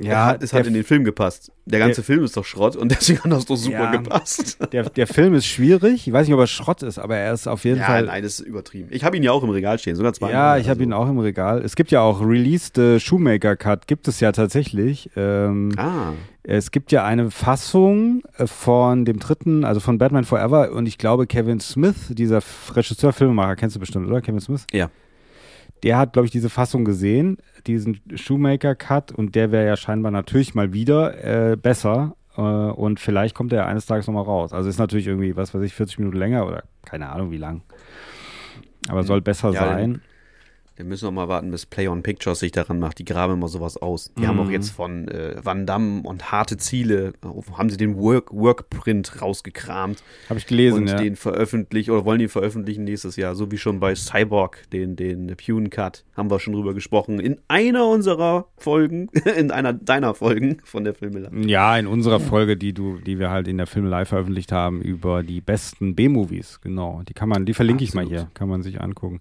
Ja, es hat in den Film gepasst. Der ganze der- Film ist doch Schrott und deswegen hat das doch super Ja. gepasst. Der, der Film ist schwierig. Ich weiß nicht, ob er Schrott ist, aber er ist auf jeden Ja, Fall. nein, das ist übertrieben. Ich habe ihn ja auch im Regal stehen, sogar zweimal. Ja, ich habe also. ihn auch im Regal. Es gibt ja auch Released äh, Shoemaker Cut, gibt es ja tatsächlich. Ähm, Ah, Es gibt ja eine Fassung äh, von dem dritten, also von Batman Forever und ich glaube Kevin Smith, dieser Regisseur, Filmemacher, kennst du bestimmt, oder? Kevin Smith? ja. Der hat, glaube ich, diese Fassung gesehen, diesen Shoemaker Cut und der wäre ja scheinbar natürlich mal wieder äh, besser äh, und vielleicht kommt er eines Tages nochmal raus. Also ist natürlich irgendwie, was weiß ich, 40 Minuten länger oder keine Ahnung wie lang. Aber soll besser Ja, sein. Dann müssen wir mal warten, bis Play on Pictures sich daran macht. Die graben immer sowas aus. Die haben Mhm. auch jetzt von äh, Van Damme und Harte Ziele, äh, haben sie den Work, Workprint rausgekramt Habe ich gelesen, und ja. den veröffentlichen oder wollen den veröffentlichen nächstes Jahr. So wie schon bei Cyborg, den, den Pune Cut, haben wir schon drüber gesprochen. In einer unserer Folgen, in einer deiner Folgen von der Filmela. Ja, in unserer Folge, die du, die wir halt in der Film live veröffentlicht haben, über die besten B-Movies, genau. Die kann man, die verlinke ich mal Absolut. hier, kann man sich angucken.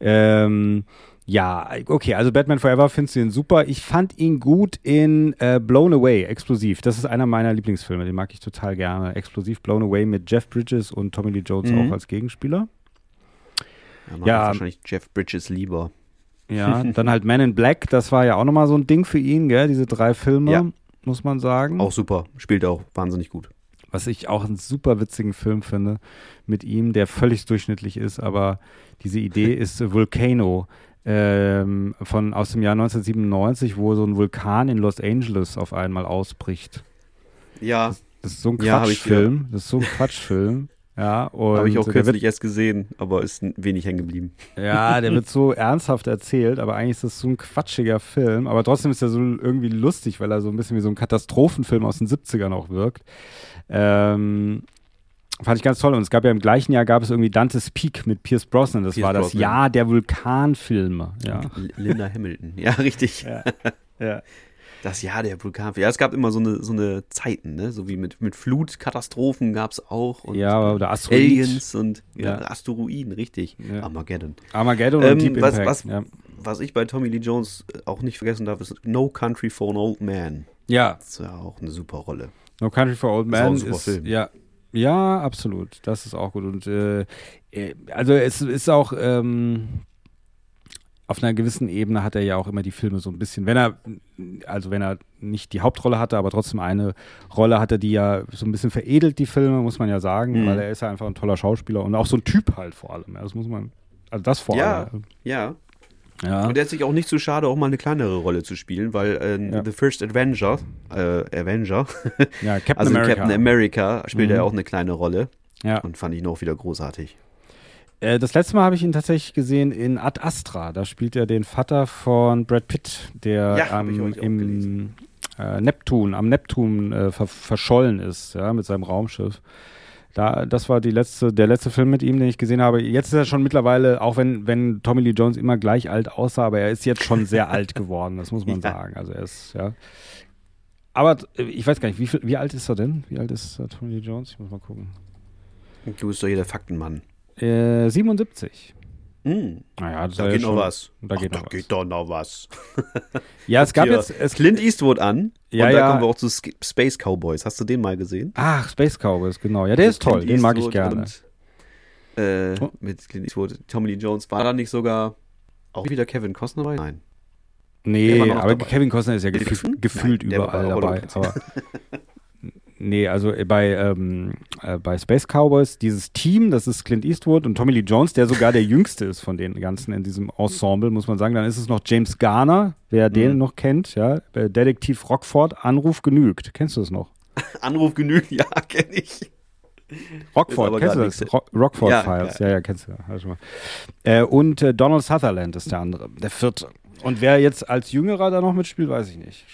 Ähm, ja, okay, also Batman Forever findest du ihn super. Ich fand ihn gut in äh, Blown Away, Explosiv. Das ist einer meiner Lieblingsfilme, den mag ich total gerne. Explosiv Blown Away mit Jeff Bridges und Tommy Lee Jones Mhm. auch als Gegenspieler. Ja, man Ja. wahrscheinlich Jeff Bridges lieber. Ja, dann halt Man in Black, das war ja auch nochmal so ein Ding für ihn, gell, diese drei Filme, Ja. muss man sagen. Auch super. Spielt auch wahnsinnig gut. was ich auch einen super witzigen Film finde mit ihm, der völlig durchschnittlich ist, aber diese Idee ist Volcano ähm, von aus dem Jahr 1997, wo so ein Vulkan in Los Angeles auf einmal ausbricht. Ja, Das ist so ein Ja, Quatschfilm. Das ist so ein Quatschfilm. Ja, habe ich auch kürzlich erst gesehen, aber ist n- wenig hängen geblieben. Wird, ja, der wird so ernsthaft erzählt, aber eigentlich ist das so ein quatschiger Film. Aber trotzdem ist er so irgendwie lustig, weil er so ein bisschen wie so ein Katastrophenfilm aus den 70ern auch wirkt. Ähm, fand ich ganz toll. Und es gab ja im gleichen Jahr gab es irgendwie Dante's Peak mit Pierce Brosnan. Das Pierce war das Brosnan. Jahr der Vulkanfilme. Ja. Linda Hamilton. Ja, richtig. Ja. ja. Das Jahr der Vulkan. Ja, es gab immer so eine, so eine Zeiten, ne? So wie mit, mit Flutkatastrophen gab es auch. Und Ja, oder Asteroid. Aliens und ja, Ja. Asteroiden, richtig. Armageddon. Armageddon Ähm, und Deep was- Impact. was- ja. Was ich bei Tommy Lee Jones auch nicht vergessen darf, ist No Country for an Old Man. ja, Das ist ja auch eine super Rolle. No Country for Old Ist super ist, Film. ja, ja, absolut. Das ist auch gut. Und äh, äh, also es ist auch ähm, auf einer gewissen Ebene hat er ja auch immer die Filme so ein bisschen, wenn er, also wenn er nicht die Hauptrolle hatte, aber trotzdem eine Rolle hatte, die ja so ein bisschen veredelt, die Filme, muss man ja sagen, Mhm. weil er ist ja einfach ein toller Schauspieler und auch so ein Typ halt vor allem. Das muss man, also das vor Ja, allem. ja. Ja. Und er ist sich auch nicht zu schade, auch mal eine kleinere Rolle zu spielen, weil äh, Ja. The First Avenger, äh, Avenger, ja, Captain also America. Captain America spielt Mhm. er auch eine kleine Rolle ja. und fand ich noch wieder großartig. Äh, das letzte Mal habe ich ihn tatsächlich gesehen in Ad Astra. Da spielt er den Vater von Brad Pitt, der Ja, ähm, im, äh, Neptun, am Neptun äh, ver verschollen ist, ja, mit seinem Raumschiff. Da, das war die letzte, der letzte Film mit ihm, den ich gesehen habe. Jetzt ist er schon mittlerweile, auch wenn, wenn Tommy Lee Jones immer gleich alt aussah, aber er ist jetzt schon sehr alt geworden, das muss man Ja. sagen. Also er ist, ja. Aber äh, ich weiß gar nicht, wie, viel, wie alt ist er denn? Wie alt ist äh, Tommy Lee Jones? Ich muss mal gucken. Du bist doch hier der Faktenmann. Äh, 77. Hm, Naja, das da ist ja geht noch was. Da Ach, geht da noch was. geht doch noch was. Ja, es gab jetzt. Es, Clint Eastwood an. Ja, und da ja. kommen wir auch zu Space Cowboys. Hast du den mal gesehen? ach, Space Cowboys, genau. Ja, der ist toll. Clint Den mag ich Eastwood gerne. Und, äh, Oh. Mit Clint Eastwood, Tommy Lee Jones. War da nicht sogar auch wieder Kevin Costner dabei? Nein. Nee, aber dabei. Kevin Costner ist ja der gefühlt, Nein, überall bei dabei. Nee, also äh, bei, ähm, äh, bei Space Cowboys, dieses Team, das ist Clint Eastwood und Tommy Lee Jones, der sogar der jüngste ist von den ganzen in diesem Ensemble, muss man sagen. Dann ist es noch James Garner, wer den Mhm. noch kennt, ja. Äh, Detektiv Rockford, Anruf genügt. Kennst du das noch? Anruf genügt, ja, kenne ich. Rockford, kennst du das? Rockford Ja, Files, ja. ja, ja, kennst du. Äh, und äh, Donald Sutherland ist der andere, der vierte. Und wer jetzt als Jüngerer da noch mitspielt, weiß ich nicht.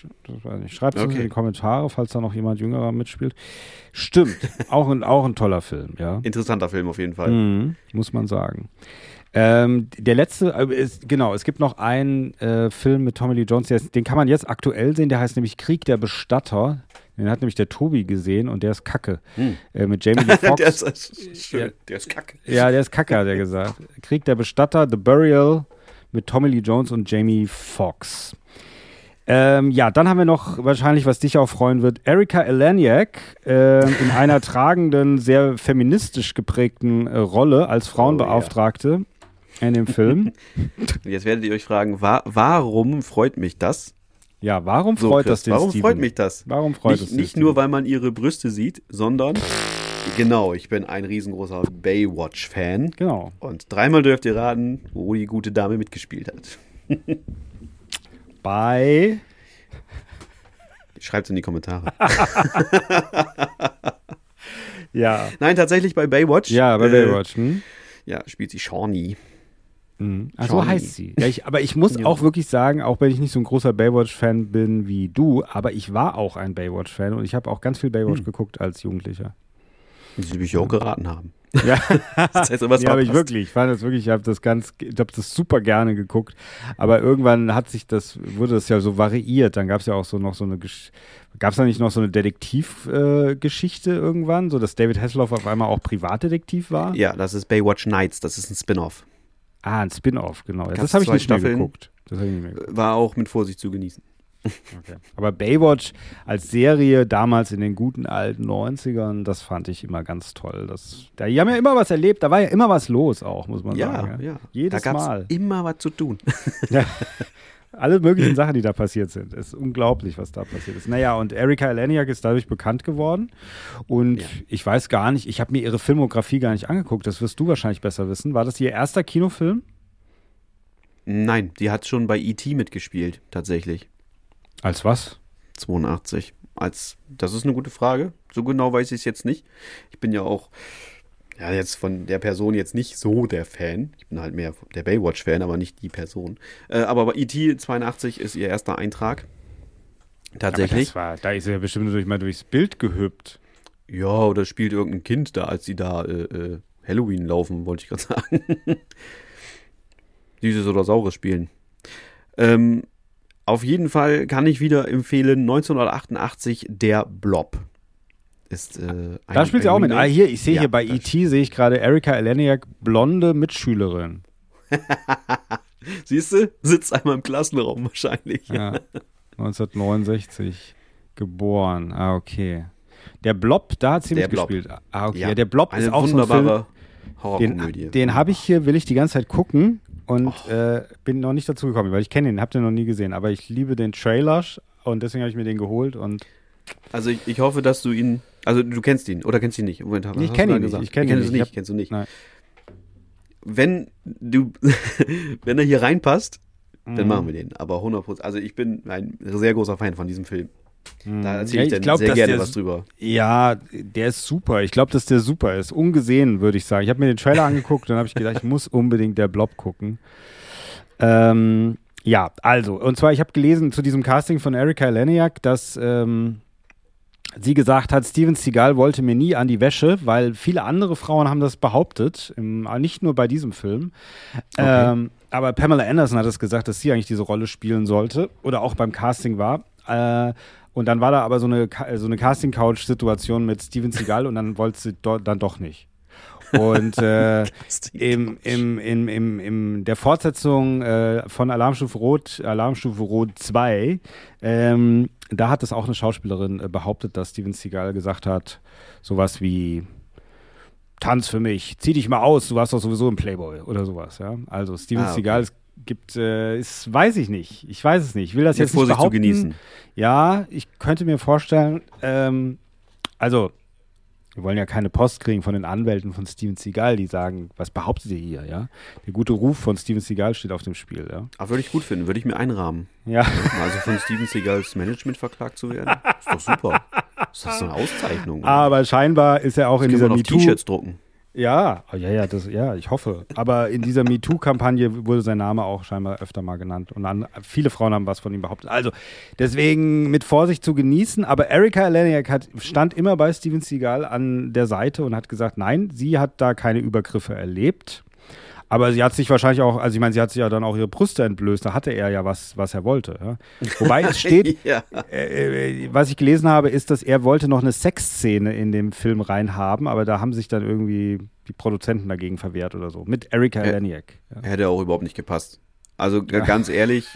Nicht. Schreibt es Okay. in die Kommentare, falls da noch jemand Jüngerer mitspielt. Stimmt, auch ein, auch ein toller Film, ja. Interessanter Film auf jeden Fall. Mhm, muss man sagen. Ähm, der letzte, äh, ist, genau, es gibt noch einen äh, Film mit Tommy Lee Jones, der den kann man jetzt aktuell sehen, der heißt nämlich Krieg der Bestatter. Den hat nämlich der Tobi gesehen und der ist kacke. Äh, mit Jamie Lee Foxx. der, ist, ist schön. Ja. der ist kacke. Ja, der ist kacke, hat er gesagt. Krieg der Bestatter, The Burial mit Tommy Lee Jones und Jamie Foxx. Ähm, ja, dann haben wir noch wahrscheinlich, was dich auch freuen wird, Erika Eleniak ähm, in einer tragenden, sehr feministisch geprägten äh, Rolle als Frauenbeauftragte in dem Film. Jetzt werdet ihr euch fragen, wa warum freut mich das? Ja, warum So, freut Chris, das den Warum Steven? freut mich das? Warum freut nicht, es Nicht nur, weil man ihre Brüste sieht, sondern genau, ich bin ein riesengroßer Baywatch-Fan. Genau. Und dreimal dürft ihr raten, wo die gute Dame mitgespielt hat. Bei Schreibt in die Kommentare. ja, Nein, tatsächlich bei Baywatch. ja, bei äh, Baywatch. Hm? Ja, spielt sie Shawnee. Ach, so heißt sie. Ja, ich, aber ich muss Ja. auch wirklich sagen, auch wenn ich nicht so ein großer Baywatch-Fan bin wie du, aber ich war auch ein Baywatch-Fan und ich habe auch ganz viel Baywatch Hm. geguckt als Jugendlicher. Die will ich auch geraten haben. Ja, Das heißt, ja aber ich wirklich, ich fand das wirklich, ich habe das ganz, ich habe das super gerne geguckt, aber irgendwann hat sich das, wurde das ja so variiert, dann gab es ja auch so noch so eine, gab es da nicht noch so eine Detektivgeschichte äh, irgendwann, so dass David Hasselhoff auf einmal auch Privatdetektiv war? Ja, das ist Baywatch Nights, das ist ein Spin-off. Ah, ein Spin-off, genau. Gab's das habe ich nicht mehr geguckt. Das habe ich nicht mehr geguckt. War auch mit Vorsicht zu genießen. Okay. Aber Baywatch als Serie damals in den guten alten 90ern, das fand ich immer ganz toll. Das, da, die haben ja immer was erlebt, da war ja immer was los auch, muss man Ja, sagen. ja. Jedes da gab's Mal. immer was zu tun. Ja. Alle möglichen Sachen, die da passiert sind. Es ist unglaublich, was da passiert ist. Naja, und Erika Eleniak ist dadurch bekannt geworden. Und Ja. ich weiß gar nicht, ich habe mir ihre Filmografie gar nicht angeguckt. Das wirst du wahrscheinlich besser wissen. War das ihr erster Kinofilm? Nein, die hat schon bei E.T. mitgespielt, tatsächlich. Als was? 82. Als, das ist eine gute Frage. So genau weiß ich es jetzt nicht. Ich bin ja auch, ja, jetzt von der Person jetzt nicht so der Fan. Ich bin halt mehr der Baywatch-Fan, aber nicht die Person. Äh, aber bei E.T. 82 ist ihr erster Eintrag. Tatsächlich. Das war, da ist sie ja bestimmt durch, mal durchs Bild gehüpft. Ja, oder spielt irgendein Kind da, als sie da äh, äh, Halloween laufen, wollte ich gerade sagen. Süßes oder Saures spielen. Ähm, auf jeden Fall kann ich wieder empfehlen, 1988 Der Blob. Ist, äh, ein, Da spielt sie auch mit. Ah, hier, ich sehe Ja, hier bei E.T. sehe ich gerade Erika Eleniak, blonde Mitschülerin. Siehst du? Sitzt einmal im Klassenraum wahrscheinlich. Ja. 1969 geboren. Ah, okay. Der Blob, da hat sie Der Blob. mitgespielt. Ah, okay. Ja, der Blob Eine ist auch so ein wunderbare Film. Den, den habe ich hier, will ich die ganze Zeit gucken und äh, bin noch nicht dazu gekommen, weil ich kenne den, habe den noch nie gesehen. Aber ich liebe den Trailer und deswegen habe ich mir den geholt und Also ich, ich hoffe, dass du ihn. Also du kennst ihn oder kennst ihn nicht? Moment, Ich hast kenn du da ihn nicht, gesagt? ich kenn ihn nicht. nicht. hab- Kennst du nicht. Nein. Wenn du, wenn er hier reinpasst, Mhm. dann machen wir den. Aber 100%. Also ich bin ein sehr großer Fan von diesem Film. Da erzähle Ja, ich ich dann glaub, sehr gerne der was drüber. Ja, der ist super. Ich glaube, dass der super ist. Ungesehen, würde ich sagen. Ich habe mir den Trailer angeguckt und habe ich gedacht, ich muss unbedingt der Blob gucken. Ähm, Ja, also, und zwar, ich habe gelesen zu diesem Casting von Erika Leniak, dass ähm, sie gesagt hat, Steven Seagal wollte mir nie an die Wäsche, weil viele andere Frauen haben das behauptet, im, nicht nur bei diesem Film. Ähm, aber Pamela Anderson hat es gesagt, dass sie eigentlich diese Rolle spielen sollte oder auch beim Casting war. Äh, und dann war da aber so eine, so eine Casting-Couch-Situation mit Steven Seagal und dann wollte sie do dann doch nicht. Und äh, im, im, im, im, im der Fortsetzung äh, von Alarmstufe Rot, Alarmstufe Rot 2, ähm, da hat es auch eine Schauspielerin äh, behauptet, dass Steven Seagal gesagt hat, sowas wie Tanz für mich, zieh dich mal aus, du warst doch sowieso im Playboy oder sowas, ja. Also Steven Ah, okay. Seagal es gibt, äh, ist, weiß ich nicht, ich weiß es nicht, ich will das jetzt nicht Vorsicht zu genießen. Ja, ich könnte mir vorstellen, ähm, also wir wollen ja keine Post kriegen von den Anwälten von Steven Seagal, die sagen, was behauptet ihr hier, ja? Der gute Ruf von Steven Seagal steht auf dem Spiel, ja. Aber würde ich gut finden, würde ich mir einrahmen. Ja, Also von Steven Seagals Management verklagt zu werden. Ist doch super. Ist das so eine Auszeichnung? aber scheinbar ist er auch in Können dieser MeToo. T-Shirts drucken. Ja, oh, ja, ja, das, ja, ich hoffe. Aber in dieser MeToo-Kampagne wurde sein Name auch scheinbar öfter mal genannt. Und an, viele Frauen haben was von ihm behauptet. Also, deswegen mit Vorsicht zu genießen. Aber Erika Eleniak hat, stand immer bei Steven Seagal an der Seite und hat gesagt, nein, sie hat da keine Übergriffe erlebt. Aber sie hat sich wahrscheinlich auch, also ich meine, sie hat sich ja dann auch ihre Brüste entblößt. Da hatte er ja was, was er wollte. Ja. Wobei es steht, Ja. äh, äh, was ich gelesen habe, ist, dass er wollte noch eine Sexszene in dem Film reinhaben, aber da haben sich dann irgendwie die Produzenten dagegen verwehrt oder so. Mit Erika Äh, Leniak. Ja. Hätte auch überhaupt nicht gepasst. Also ganz ehrlich,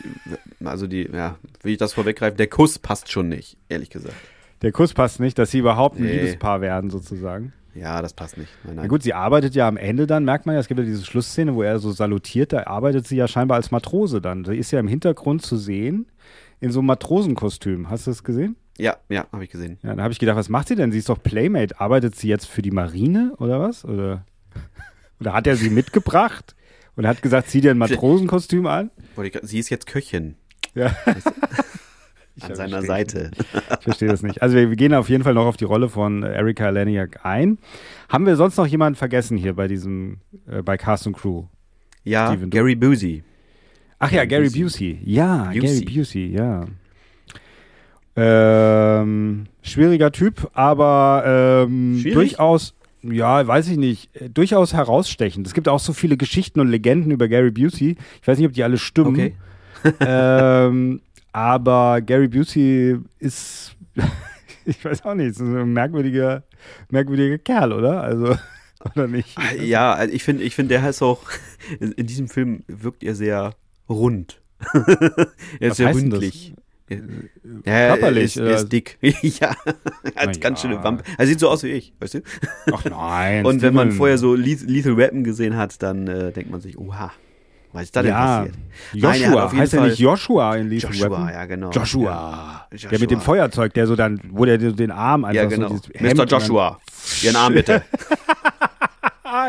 also die, ja, will ich das vorweggreifen, der Kuss passt schon nicht, ehrlich gesagt. Der Kuss passt nicht, dass sie überhaupt ein Nee. Liebespaar werden, sozusagen. Ja, das passt nicht. Nein, Na nein. gut, sie arbeitet ja am Ende dann, merkt man ja, es gibt ja diese Schlussszene, wo er so salutiert, da arbeitet sie ja scheinbar als Matrose dann. Sie ist ja im Hintergrund zu sehen, in so einem Matrosenkostüm. Hast du das gesehen? Ja, ja, habe ich gesehen. Ja, dann habe ich gedacht, was macht sie denn? Sie ist doch Playmate. Arbeitet sie jetzt für die Marine oder was? Oder, oder hat er sie mitgebracht und hat gesagt, zieh dir ein Matrosenkostüm an? Sie ist jetzt Köchin Ja. An seiner Seite. Ich verstehe das nicht. Also wir, wir gehen auf jeden Fall noch auf die Rolle von äh, Erika Leniak ein. Haben wir sonst noch jemanden vergessen hier bei diesem, äh, bei Cast und Crew? Ja, Steven, Gary Busey. Ach ja, Gary Busey. Ja, Busey. Gary Busey, ja. Ähm, schwieriger Typ, aber ähm, durchaus, ja, weiß ich nicht, äh, durchaus herausstechend. Es gibt auch so viele Geschichten und Legenden über Gary Busey. Ich weiß nicht, ob die alle stimmen. Okay. ähm, aber Gary Busey ist, ich weiß auch nicht, ist ein merkwürdiger, merkwürdiger Kerl, oder? Also, oder nicht? Ah, Ja, also ich finde, ich finde, der heißt auch, in diesem Film wirkt er sehr rund. er ist Was sehr ründlich. Ja, er Körperlich, ist, er oder? ist dick. ja, er hat Na ganz ja. schöne Wampe. Er sieht so aus wie ich, weißt du? Ach nein. Und wenn man vorher so Leth- Lethal Weapon gesehen hat, dann äh, denkt man sich, oha, was ist da denn ja, passiert? Nein, er Joshua, auf jeden heißt er Fall- nicht Joshua in Lethal Joshua, Weapon? ja, genau. Joshua. Ja. Der mit dem Joshua. Feuerzeug, der so dann, wo der den Arm einfach Ja, genau. so Mr. Joshua, Ihren Arm bitte.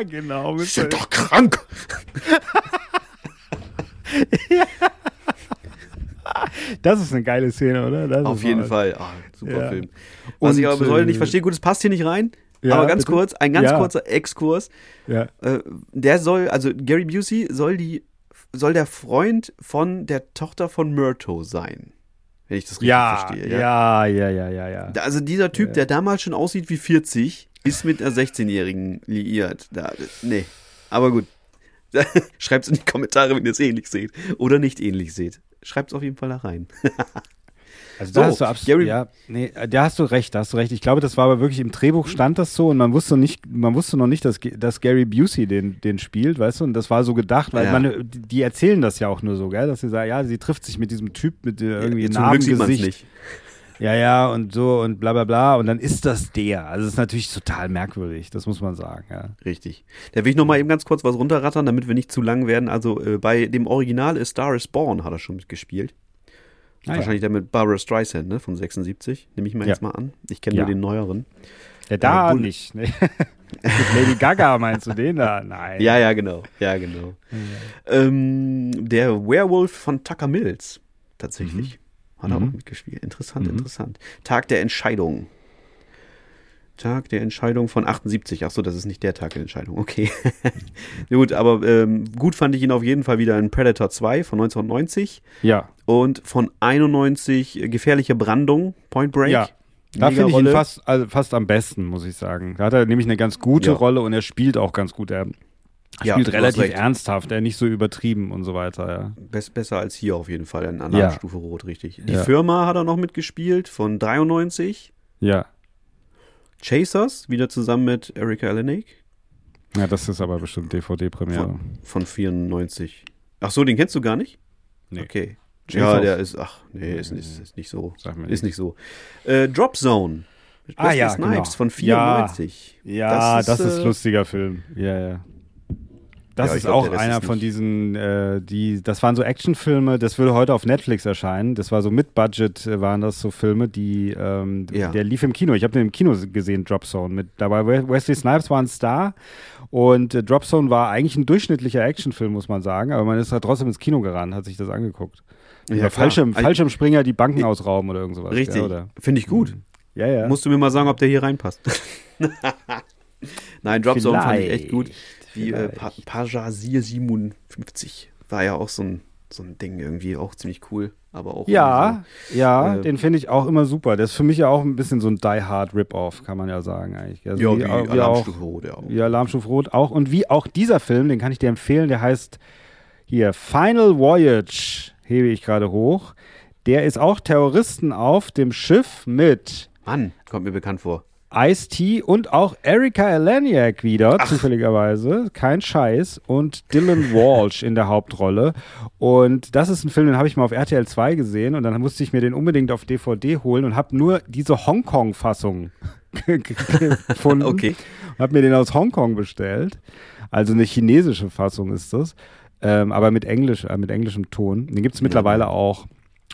Genau. Mr. Sind doch krank. Das ist eine geile Szene, oder? Das Auf jeden Fall. Ah, super Ja. Film. Was Und, ich aber bis heute äh, nicht verstehe, gut, es passt hier nicht rein. Ja, aber ganz bitte? kurz, ein ganz Ja. kurzer Exkurs. Ja. Äh, der soll, also Gary Busey soll die, soll der Freund von der Tochter von Myrto sein. Wenn ich das richtig Ja, verstehe. ja, ja, ja, ja, ja. Da- Also dieser Typ, der damals schon aussieht wie 40, ist mit einer 16-Jährigen liiert. Da, nee. Aber gut. Schreibt es in die Kommentare, wenn ihr es ähnlich seht. Oder nicht ähnlich seht. Schreibt es auf jeden Fall da rein. Also So, da hast du absolut, ja, nee, da hast du recht, da hast du recht. Ich glaube, das war aber wirklich im Drehbuch stand das so und man wusste nicht, man wusste noch nicht, dass, dass Gary Busey den, den spielt, weißt du? Und das war so gedacht, weil Ja. man, die erzählen das ja auch nur so, gell, dass sie sagen, ja, sie trifft sich mit diesem Typ mit äh, irgendwie es Narbengesicht. nicht. Ja, ja, und so und bla bla bla. Und dann ist das der. Also es ist natürlich total merkwürdig, das muss man sagen, ja. Richtig. Da will ich noch mal eben ganz kurz was runterrattern, damit wir nicht zu lang werden. Also äh, bei dem Original A Star is Born hat er schon mitgespielt. Ah, Wahrscheinlich der mit Barbara Streisand, ne, von 76. Nehme ich mal Ja. jetzt mal an. Ich kenne Ja. nur den neueren. Ja, da Äh, nicht. Ne? mit Lady Gaga meinst du den da? Nein. Ja, ja, genau. Ja, genau. Ähm, der Werewolf von Tucker Mills. Tatsächlich. Hat er auch Mhm. mitgespielt. Interessant, Mhm. interessant. Tag der Entscheidung. Tag der Entscheidung von 78. Ach so, das ist nicht der Tag der Entscheidung. Okay. gut, aber ähm, gut fand ich ihn auf jeden Fall wieder in Predator 2 von 1990 Ja. und von 91 äh, Gefährliche Brandung, Point Break. Ja. Da finde ich ihn fast, also fast am besten, muss ich sagen. Da hat er nämlich eine ganz gute Ja. Rolle und er spielt auch ganz gut. Er Ja, spielt relativ recht. ernsthaft, er nicht so übertrieben und so weiter. Ja. Bess, besser als hier auf jeden Fall, in Ja. Alarmstufe Rot, richtig. Die Ja. Firma hat er noch mitgespielt von 93. ja. Chasers, wieder zusammen mit Erika Elenick Ja, das ist aber bestimmt DVD-Premiere. von, von 94. Ach so, den kennst du gar nicht? Nee. Okay. Chasers? Ja, der ist, ach, nee, ist, nicht, ist nicht so. Sag mir Ist nicht so. Äh, Drop Zone. Ah, Wesley ja, Snipes genau. von 94. Ja, das ist, äh, ein lustiger Film. Ja, ja. Das Ja, ich ist glaub, auch einer ist von diesen, äh, die, das waren so Actionfilme, das würde heute auf Netflix erscheinen. Das war so mit Budget, äh, waren das so Filme, die, ähm, Ja. der lief im Kino. Ich habe den im Kino gesehen, Drop Zone. Mit, dabei We- Wesley Snipes war ein Star und äh, Drop Zone war eigentlich ein durchschnittlicher Actionfilm, muss man sagen. Aber man ist halt trotzdem ins Kino gerannt, hat sich das angeguckt. Ja, klar. Fallschirm, Fallschirmspringer, die Banken ausrauben oder irgend sowas. Richtig. Ja, oder? Finde ich gut. ja. ja. Musst du mir mal sagen, ob der hier reinpasst. Nein, Drop Zone fand ich echt gut. Wie äh, pa. Pajasir 57 war ja auch so ein, so ein Ding irgendwie, auch ziemlich cool. Aber auch Ja, ja, äh, den finde ich auch immer super. Der ist für mich ja auch ein bisschen so ein Die Hard Rip-Off, kann man ja sagen eigentlich. Also so, ja, wie, wie auch, Alarmstufe Rot, ja. wie Alarmstufe Rot auch. Und wie auch dieser Film, den kann ich dir empfehlen, der heißt hier Final Voyage, hebe ich gerade hoch. Der ist auch Terroristen auf dem Schiff mit Mann, kommt mir bekannt vor. Ice-T und auch Erika Eleniak wieder, zufälligerweise. Kein Scheiß. Und Dylan Walsh in der Hauptrolle. Und das ist ein Film, den habe ich mal auf RTL 2 gesehen und dann musste ich mir den unbedingt auf DVD holen und habe nur diese Hongkong-Fassung gefunden. Okay. Und habe mir den aus Hongkong bestellt. Also eine chinesische Fassung ist das. Ähm, aber mit, Englisch, äh, mit englischem Ton. Den gibt es mittlerweile auch.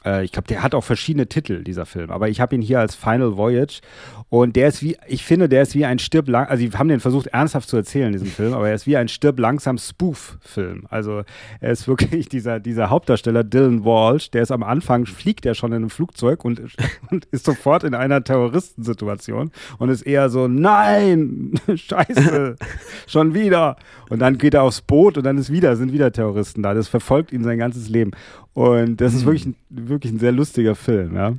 Äh, ich glaube, der hat auch verschiedene Titel, dieser Film. Aber ich habe ihn hier als Final Voyage. Und der ist wie, ich finde, der ist wie ein Stirb lang, also die haben den versucht ernsthaft zu erzählen, diesen Film, aber er ist wie ein Stirb langsam Spoof-Film. Also er ist wirklich dieser, dieser Hauptdarsteller, Dylan Walsh, der ist am Anfang, fliegt er schon in einem Flugzeug und, und ist sofort in einer Terroristensituation und ist eher so, nein, scheiße, schon wieder. Und dann geht er aufs Boot und dann ist wieder, sind wieder Terroristen da. Das verfolgt ihn sein ganzes Leben. Und das ist wirklich, ein, wirklich ein sehr lustiger Film, ja.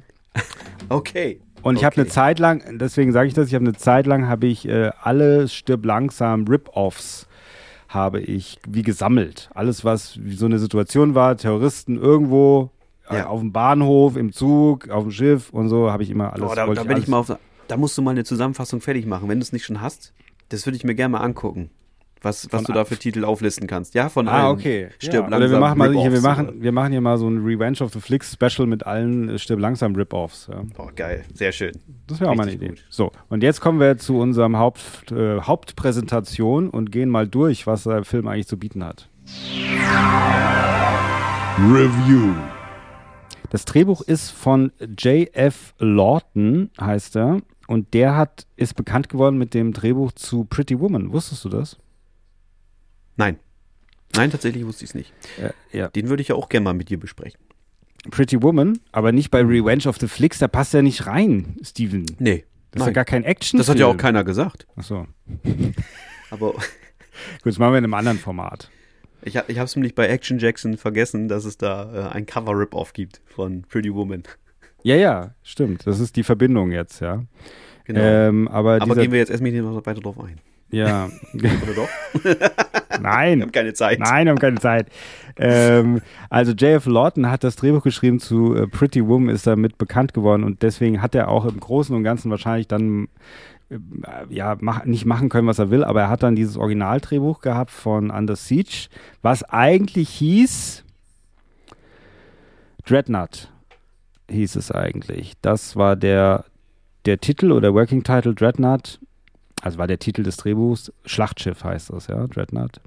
Okay. Und ich habe eine Okay. Zeit lang, deswegen sage ich das, ich habe eine Zeit lang habe ich äh, alle Stirb langsam Rip-Offs habe ich wie gesammelt. Alles, was wie so eine Situation war, Terroristen irgendwo äh, Ja. auf dem Bahnhof, im Zug, auf dem Schiff und so, habe ich immer alles. Oh, da, da bin alles- ich mal auf, da musst du mal eine Zusammenfassung fertig machen, wenn du es nicht schon hast. Das würde ich mir gerne mal angucken. Was, was Von du da für Titel auflisten kannst. Ja, von Ah, allen. okay. Stirb ja. langsam. Oder wir machen, mal, hier, wir, machen, wir machen hier mal so ein Revenge of the Flicks Special mit allen äh, Stirb langsam Rip-Offs. Ja. Oh, geil. Sehr schön. Das wäre auch mal eine Idee. gut. So, und jetzt kommen wir zu unserem Haupt, äh, Hauptpräsentation und gehen mal durch, was der Film eigentlich zu bieten hat. Review. Das Drehbuch ist von J.F. Lawton, heißt er. Und der hat, ist bekannt geworden mit dem Drehbuch zu Pretty Woman. Wusstest du das? Nein. Nein, tatsächlich wusste ich es nicht. Äh, ja. Den würde ich ja auch gerne mal mit dir besprechen. Pretty Woman, aber nicht bei Revenge of the Flicks, da passt er nicht rein, Steven. Nee. Das ist ja gar kein Action. Das hat ja auch keiner gesagt. Achso. Aber Gut, das machen wir in einem anderen Format. ich, ich habe es nämlich bei Action Jackson vergessen, dass es da äh, ein Cover-Rip-Off gibt von Pretty Woman. Ja, ja, stimmt. Das ist die Verbindung jetzt, ja. Genau. Ähm, aber Aber gehen wir jetzt erstmal nicht noch weiter drauf ein. ja. Oder doch? Nein. Wir haben keine Zeit. Nein, wir haben keine Zeit. ähm, also J.F. Lawton hat das Drehbuch geschrieben zu äh, Pretty Woman, ist damit bekannt geworden und deswegen hat er auch im Großen und Ganzen wahrscheinlich dann äh, ja mach, nicht machen können, was er will, aber er hat dann dieses Originaldrehbuch gehabt von Under Siege, was eigentlich hieß Dreadnought hieß es eigentlich. Das war der der Titel oder Working Title Dreadnought, also war der Titel des Drehbuchs, Schlachtschiff heißt das, ja, Dreadnought.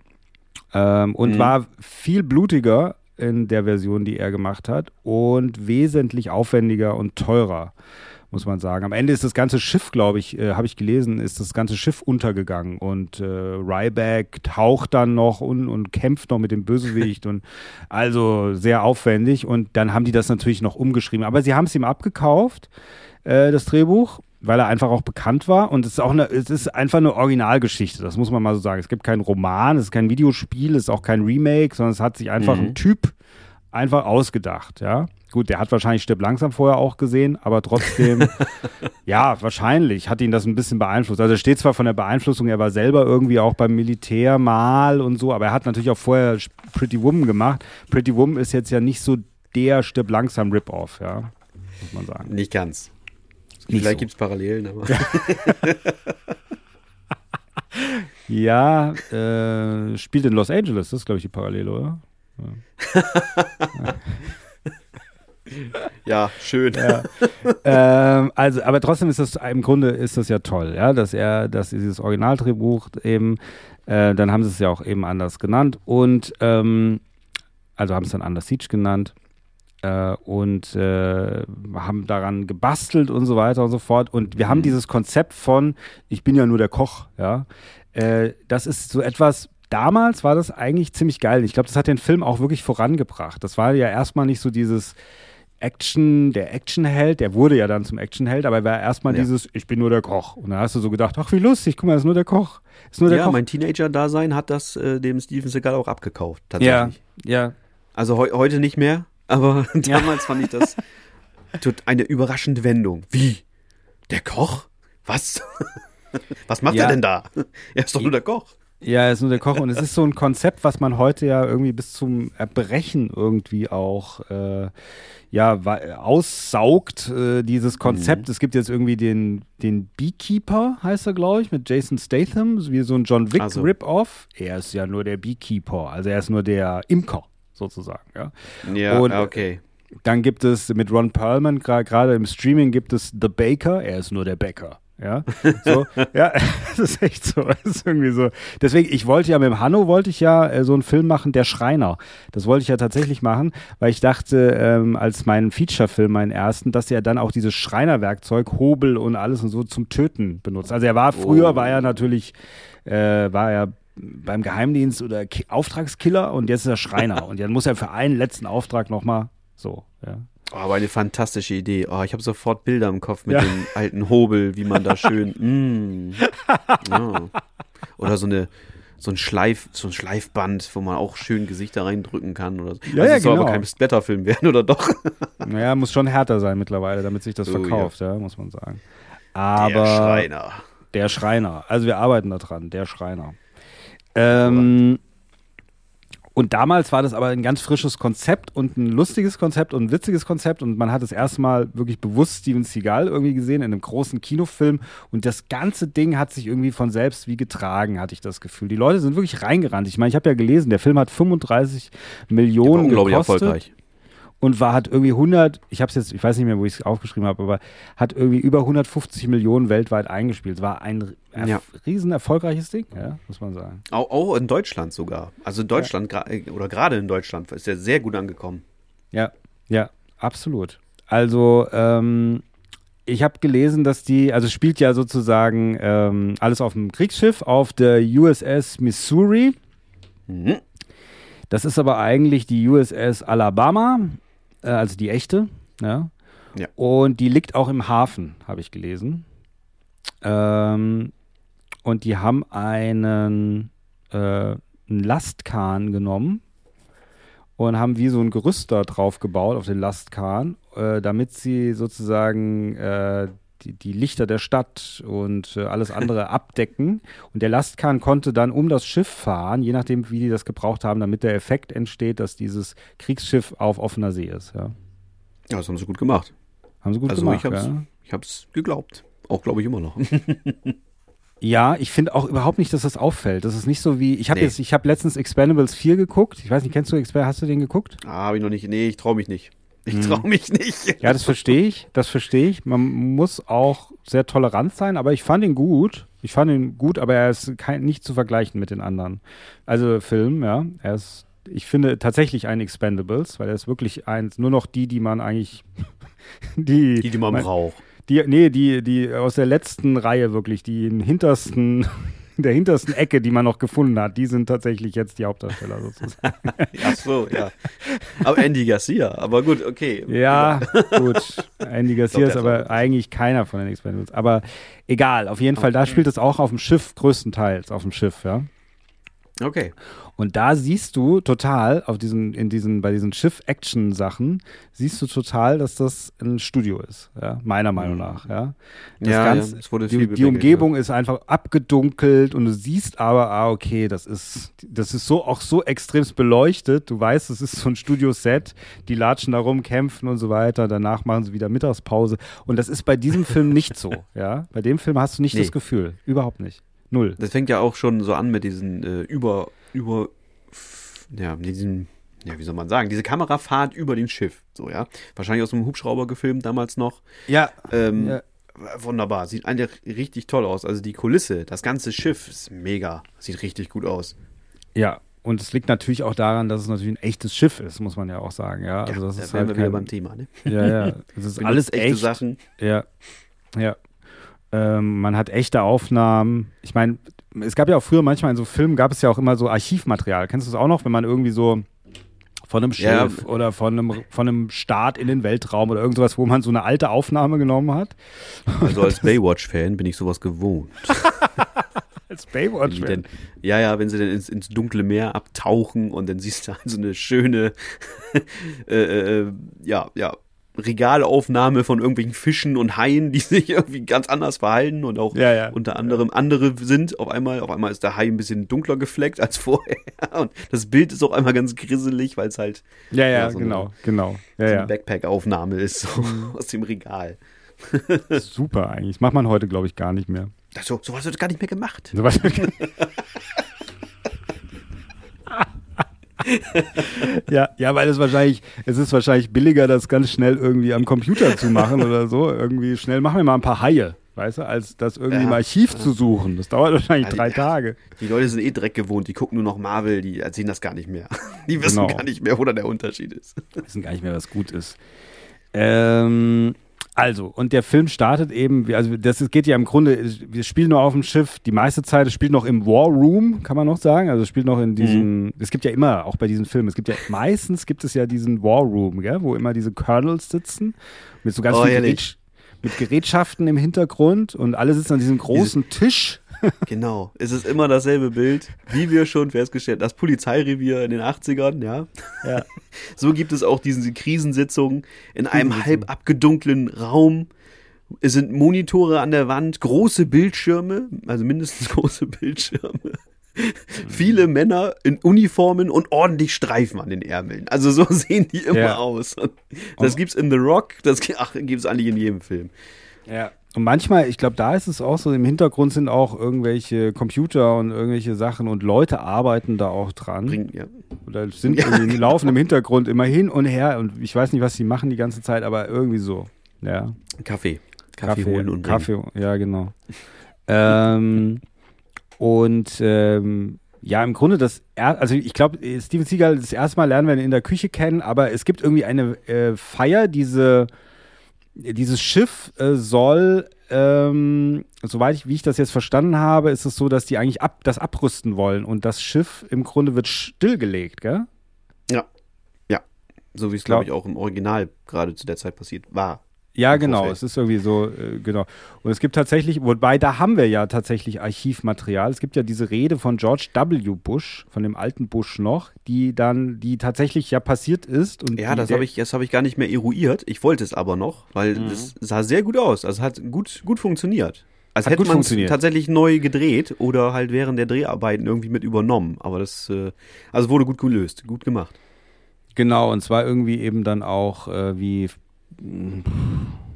Ähm, und Mhm. war viel blutiger in der Version, die er gemacht hat und wesentlich aufwendiger und teurer, muss man sagen. Am Ende ist das ganze Schiff, glaube ich, äh, habe ich gelesen, ist das ganze Schiff untergegangen und äh, Ryback taucht dann noch und, und kämpft noch mit dem Bösewicht und also sehr aufwendig und dann haben die das natürlich noch umgeschrieben. Aber sie haben es ihm abgekauft, äh, das Drehbuch weil er einfach auch bekannt war und es ist auch eine, es ist einfach eine Originalgeschichte, das muss man mal so sagen. Es gibt keinen Roman, es ist kein Videospiel, es ist auch kein Remake, sondern es hat sich einfach Mhm. ein Typ einfach ausgedacht, ja. Gut, der hat wahrscheinlich Stipp langsam vorher auch gesehen, aber trotzdem, ja, wahrscheinlich hat ihn das ein bisschen beeinflusst. Also er steht zwar von der Beeinflussung, er war selber irgendwie auch beim Militär mal und so, aber er hat natürlich auch vorher Pretty Woman gemacht. Pretty Woman ist jetzt ja nicht so der Stipp langsam Rip-Off, ja, muss man sagen. Nicht ganz. Nicht Vielleicht so. gibt es Parallelen, aber. Ja, äh, spielt in Los Angeles, das ist, glaube ich, die Parallele, oder? ja, schön. ähm, also, aber trotzdem ist das im Grunde ist das ja toll, ja, dass er, dass dieses Originaldrehbuch eben, äh, dann haben sie es ja auch eben anders genannt und ähm, also haben es dann Under Siege genannt äh, und äh, haben daran gebastelt und so weiter und so fort und wir haben dieses Konzept von ich bin ja nur der Koch, ja, äh, das ist so etwas. Damals war das eigentlich ziemlich geil. Ich glaube, das hat den Film auch wirklich vorangebracht. Das war ja erstmal nicht so dieses, Action, der Actionheld, der wurde ja dann zum Actionheld, aber er war erstmal Ja. dieses, ich bin nur der Koch. Und dann hast du so gedacht, ach wie lustig, guck mal, ist nur der Koch. Ist nur der Ja, Koch. mein Teenager-Dasein hat das äh, dem Steven Seagal auch abgekauft, ja, tatsächlich. ja. Also heu heute nicht mehr, aber damals fand ich das tut eine überraschende Wendung. Wie? Der Koch? Was? Was macht Ja. er denn da? Er ist doch nur der Koch. Ja, er ist nur der Koch und es ist so ein Konzept, was man heute ja irgendwie bis zum Erbrechen irgendwie auch äh, ja, aussaugt, äh, dieses Konzept. Es gibt jetzt irgendwie den, den Beekeeper, heißt er, glaube ich, mit Jason Statham, wie so ein John Wick Ach so. Rip-Off. Er ist ja nur der Beekeeper, also er ist nur der Imker sozusagen, ja. Ja, Und- ja, okay. Dann gibt es mit Ron Perlman, gerade im Streaming gibt es The Baker, er ist nur der Bäcker. Ja, so, ja, das ist echt so. Das ist irgendwie so. Deswegen, ich wollte ja mit dem Hanno wollte ich ja äh, so einen Film machen, der Schreiner. Das wollte ich ja tatsächlich machen, weil ich dachte, ähm, als meinen Feature-Film, meinen ersten, dass er dann auch dieses Schreinerwerkzeug, Hobel und alles und so zum Töten benutzt. Also er war früher, war er natürlich, äh, war er beim Geheimdienst oder Ki Auftragskiller und jetzt ist er Schreiner. und dann muss er für einen letzten Auftrag nochmal so, ja. Oh, aber eine fantastische Idee. Oh, ich habe sofort Bilder im Kopf mit Ja. dem alten Hobel, wie man da schön. Mm, ja. Oder so eine so ein Schleif, so ein Schleifband, wo man auch schön Gesichter reindrücken kann oder so. Ja, also ja, es soll genau. aber kein Splatterfilm werden, oder doch? Naja, muss schon härter sein mittlerweile, damit sich das Oh, verkauft, ja. muss man sagen. Aber Der Schreiner. Der Schreiner. Also wir arbeiten da dran, der Schreiner. Ähm, und damals war das aber ein ganz frisches Konzept und ein lustiges Konzept und ein witziges Konzept und man hat das erste Mal wirklich bewusst Steven Seagal irgendwie gesehen in einem großen Kinofilm und das ganze Ding hat sich irgendwie von selbst wie getragen, hatte ich das Gefühl. Die Leute sind wirklich reingerannt. Ich meine, ich habe ja gelesen, der Film hat 35 Millionen unglaublich gekostet erfolgreich. Und war hat irgendwie 100, ich habe es jetzt, ich weiß nicht mehr, wo ich es aufgeschrieben habe, aber hat irgendwie über 150 Millionen weltweit eingespielt. War ein er Ja. riesen erfolgreiches Ding, ja, muss man sagen. Auch, auch in Deutschland sogar. Also in Deutschland, gra- äh, oder gerade in Deutschland, ist er sehr gut angekommen. Ja, ja, absolut. Also ähm, ich habe gelesen, dass die, also spielt ja sozusagen ähm, alles auf dem Kriegsschiff auf der USS Missouri. Mhm. Das ist aber eigentlich die USS Alabama, äh, also die echte. Ja. Ja. Und die liegt auch im Hafen, habe ich gelesen. Ähm, und die haben einen, äh, einen Lastkahn genommen und haben wie so ein Gerüst da drauf gebaut auf den Lastkahn, äh, damit sie sozusagen äh, die, die Lichter der Stadt und äh, alles andere abdecken. Und der Lastkahn konnte dann um das Schiff fahren, je nachdem, wie die das gebraucht haben, damit der Effekt entsteht, dass dieses Kriegsschiff auf offener See ist. Ja. Ja, das haben sie gut gemacht. Haben sie gut also gemacht. ich hab's, ja. ich hab's geglaubt. Auch glaube ich immer noch. Ja, ich finde auch überhaupt nicht, dass das auffällt. Das ist nicht so wie, ich habe Nee. jetzt, ich habe letztens Expendables 4 geguckt. Ich weiß nicht, kennst du Expendables, hast du den geguckt? ah, habe ich noch nicht. Nee, ich traue mich nicht. Ich traue mich nicht. Ja, das verstehe ich, das verstehe ich. Man muss auch sehr tolerant sein, aber ich fand ihn gut. Ich fand ihn gut, aber er ist kein, nicht zu vergleichen mit den anderen. Also Film, ja. Er ist, ich finde tatsächlich ein Expendables, weil er ist wirklich eins, nur noch die, die man eigentlich, die, Die, die man mein- braucht. Die, nee, die, die aus der letzten Reihe wirklich, die hintersten, in der hintersten Ecke, die man noch gefunden hat, die sind tatsächlich jetzt die Hauptdarsteller sozusagen. Ach so, ja. Aber Andy Garcia, aber gut, okay. Ja, gut. Andy Garcia Doch, ist aber ist eigentlich keiner von den Expendables. Aber egal, auf jeden Fall, da spielt es auch auf dem Schiff, größtenteils auf dem Schiff, ja. Okay. Und da siehst du total, auf diesen, in diesen, bei diesen Schiff-Action-Sachen, siehst du total, dass das ein Studio ist, ja, meiner Meinung nach, ja. Das Mhm. Ja, Ganze- ja, es wurde viel die, die Umgebung ist einfach abgedunkelt und du siehst aber, ah, okay, das ist, das ist so auch so extremst beleuchtet. Du weißt, es ist so ein Studioset, die latschen da rum, kämpfen und so weiter. Danach machen sie wieder Mittagspause. Und das ist bei diesem Film nicht so, ja. Bei dem Film hast du nicht Nee. das Gefühl. Überhaupt nicht. Null. Das fängt ja auch schon so an mit diesen äh, über, über, ja, diesen, ja, wie soll man sagen, diese Kamerafahrt über dem Schiff, so, ja. Wahrscheinlich aus einem Hubschrauber gefilmt damals noch. Ja. Ähm, Ja. Wunderbar, sieht eigentlich richtig toll aus. Also die Kulisse, das ganze Schiff ist mega, sieht richtig gut aus. Ja, und es liegt natürlich auch daran, dass es natürlich ein echtes Schiff ist, muss man ja auch sagen. Ja, also das da ist halt wir wieder kein, beim Thema, ne? Ja, ja. Es ist alles echte echt. Sachen. Ja, ja. Ähm, man hat echte Aufnahmen. Ich meine, es gab ja auch früher manchmal in so Filmen gab es ja auch immer so Archivmaterial. Kennst du das auch noch, wenn man irgendwie so von einem Ja. Schiff oder von einem, von einem Start in den Weltraum oder irgendwas, wo man so eine alte Aufnahme genommen hat? Also als Baywatch-Fan bin ich sowas gewohnt. Als Baywatch. denn, ja, ja, wenn sie dann ins, ins dunkle Meer abtauchen und dann siehst du halt so eine schöne, äh, äh, ja, ja, Regalaufnahme von irgendwelchen Fischen und Haien, die sich irgendwie ganz anders verhalten und auch Ja, ja. unter anderem andere sind. Auf einmal, auf einmal ist der Hai ein bisschen dunkler gefleckt als vorher. Und das Bild ist auch einmal ganz grisselig, weil es halt Ja, ja, so eine- genau, genau. So eine Backpack-Aufnahme ist, so aus dem Regal. Super eigentlich. Das macht man heute, glaube ich, gar nicht mehr. So, sowas wird gar nicht mehr gemacht. So was- ja, ja, weil es wahrscheinlich, es ist wahrscheinlich billiger, das ganz schnell irgendwie am Computer zu machen oder so. Irgendwie schnell machen wir mal ein paar Haie, weißt du, als das irgendwie im Ja. Archiv zu suchen. Das dauert wahrscheinlich die- drei Tage. Die Leute sind eh Dreck gewohnt, die gucken nur noch Marvel, die sehen das gar nicht mehr. Die wissen Genau. gar nicht mehr, wo da der Unterschied ist. Wir wissen gar nicht mehr, was gut ist. Ähm, also, und der Film startet eben, wie- also das geht ja im Grunde, wir spielen nur auf dem Schiff, die meiste Zeit, es spielt noch im War Room, kann man noch sagen. Also es spielt noch in diesem, es gibt ja immer, auch bei diesen Filmen, es gibt ja, meistens gibt es ja diesen War Room, gell, wo immer diese Colonels sitzen, mit so ganz Oh, viel herrlich. Gerät, mit Gerätschaften im Hintergrund und alle sitzen an diesem großen Tisch. Genau. Es ist immer dasselbe Bild, wie wir schon festgestellt Das Polizeirevier in den 80ern, ja. Ja. So gibt es auch diese Krisensitzungen in einem halb abgedunkelten Raum. Es sind Monitore an der Wand, große Bildschirme, also mindestens große Bildschirme. Viele Männer in Uniformen und ordentlich Streifen an den Ärmeln. Also so sehen die immer Ja. aus. Und das gibt's in The Rock, das ach, gibt's eigentlich in jedem Film. Ja. Und manchmal, ich glaube, da ist es auch so, im Hintergrund sind auch irgendwelche Computer und irgendwelche Sachen und Leute arbeiten da auch dran. Bring, ja. Oder sind irgendwie, laufen im Hintergrund immer hin und her und ich weiß nicht, was sie machen die ganze Zeit, aber irgendwie so. Ja. Kaffee. Kaffee, holen und bringen. Kaffee, ja, genau. ähm, und ähm, ja, im Grunde das, er, also ich glaube, Steven Seagal, das erste Mal lernen wir ihn in der Küche kennen, aber es gibt irgendwie eine äh, Feier, diese, dieses Schiff äh, soll, ähm, soweit ich, wie ich das jetzt verstanden habe, ist es so, dass die eigentlich ab, das abrüsten wollen und das Schiff im Grunde wird stillgelegt, gell? Ja. Ja. So wie es, Glaub- glaube ich, auch im Original gerade zu der Zeit passiert war. Ja, genau. Vorfeld. Es ist irgendwie so, äh, genau. Und es gibt tatsächlich, wobei da haben wir ja tatsächlich Archivmaterial. Es gibt ja diese Rede von George W. Bush, von dem alten Bush noch, die dann, die tatsächlich ja passiert ist. Und Ja, das habe ich, das habe ich gar nicht mehr eruiert. Ich wollte es aber noch, weil Mhm. es sah sehr gut aus. Also hat gut, gut funktioniert. Als Hat hätte man es funktioniert. tatsächlich neu gedreht oder halt während der Dreharbeiten irgendwie mit übernommen. Aber das, äh, also wurde gut gelöst, gut gemacht. Genau, und zwar irgendwie eben dann auch äh, wie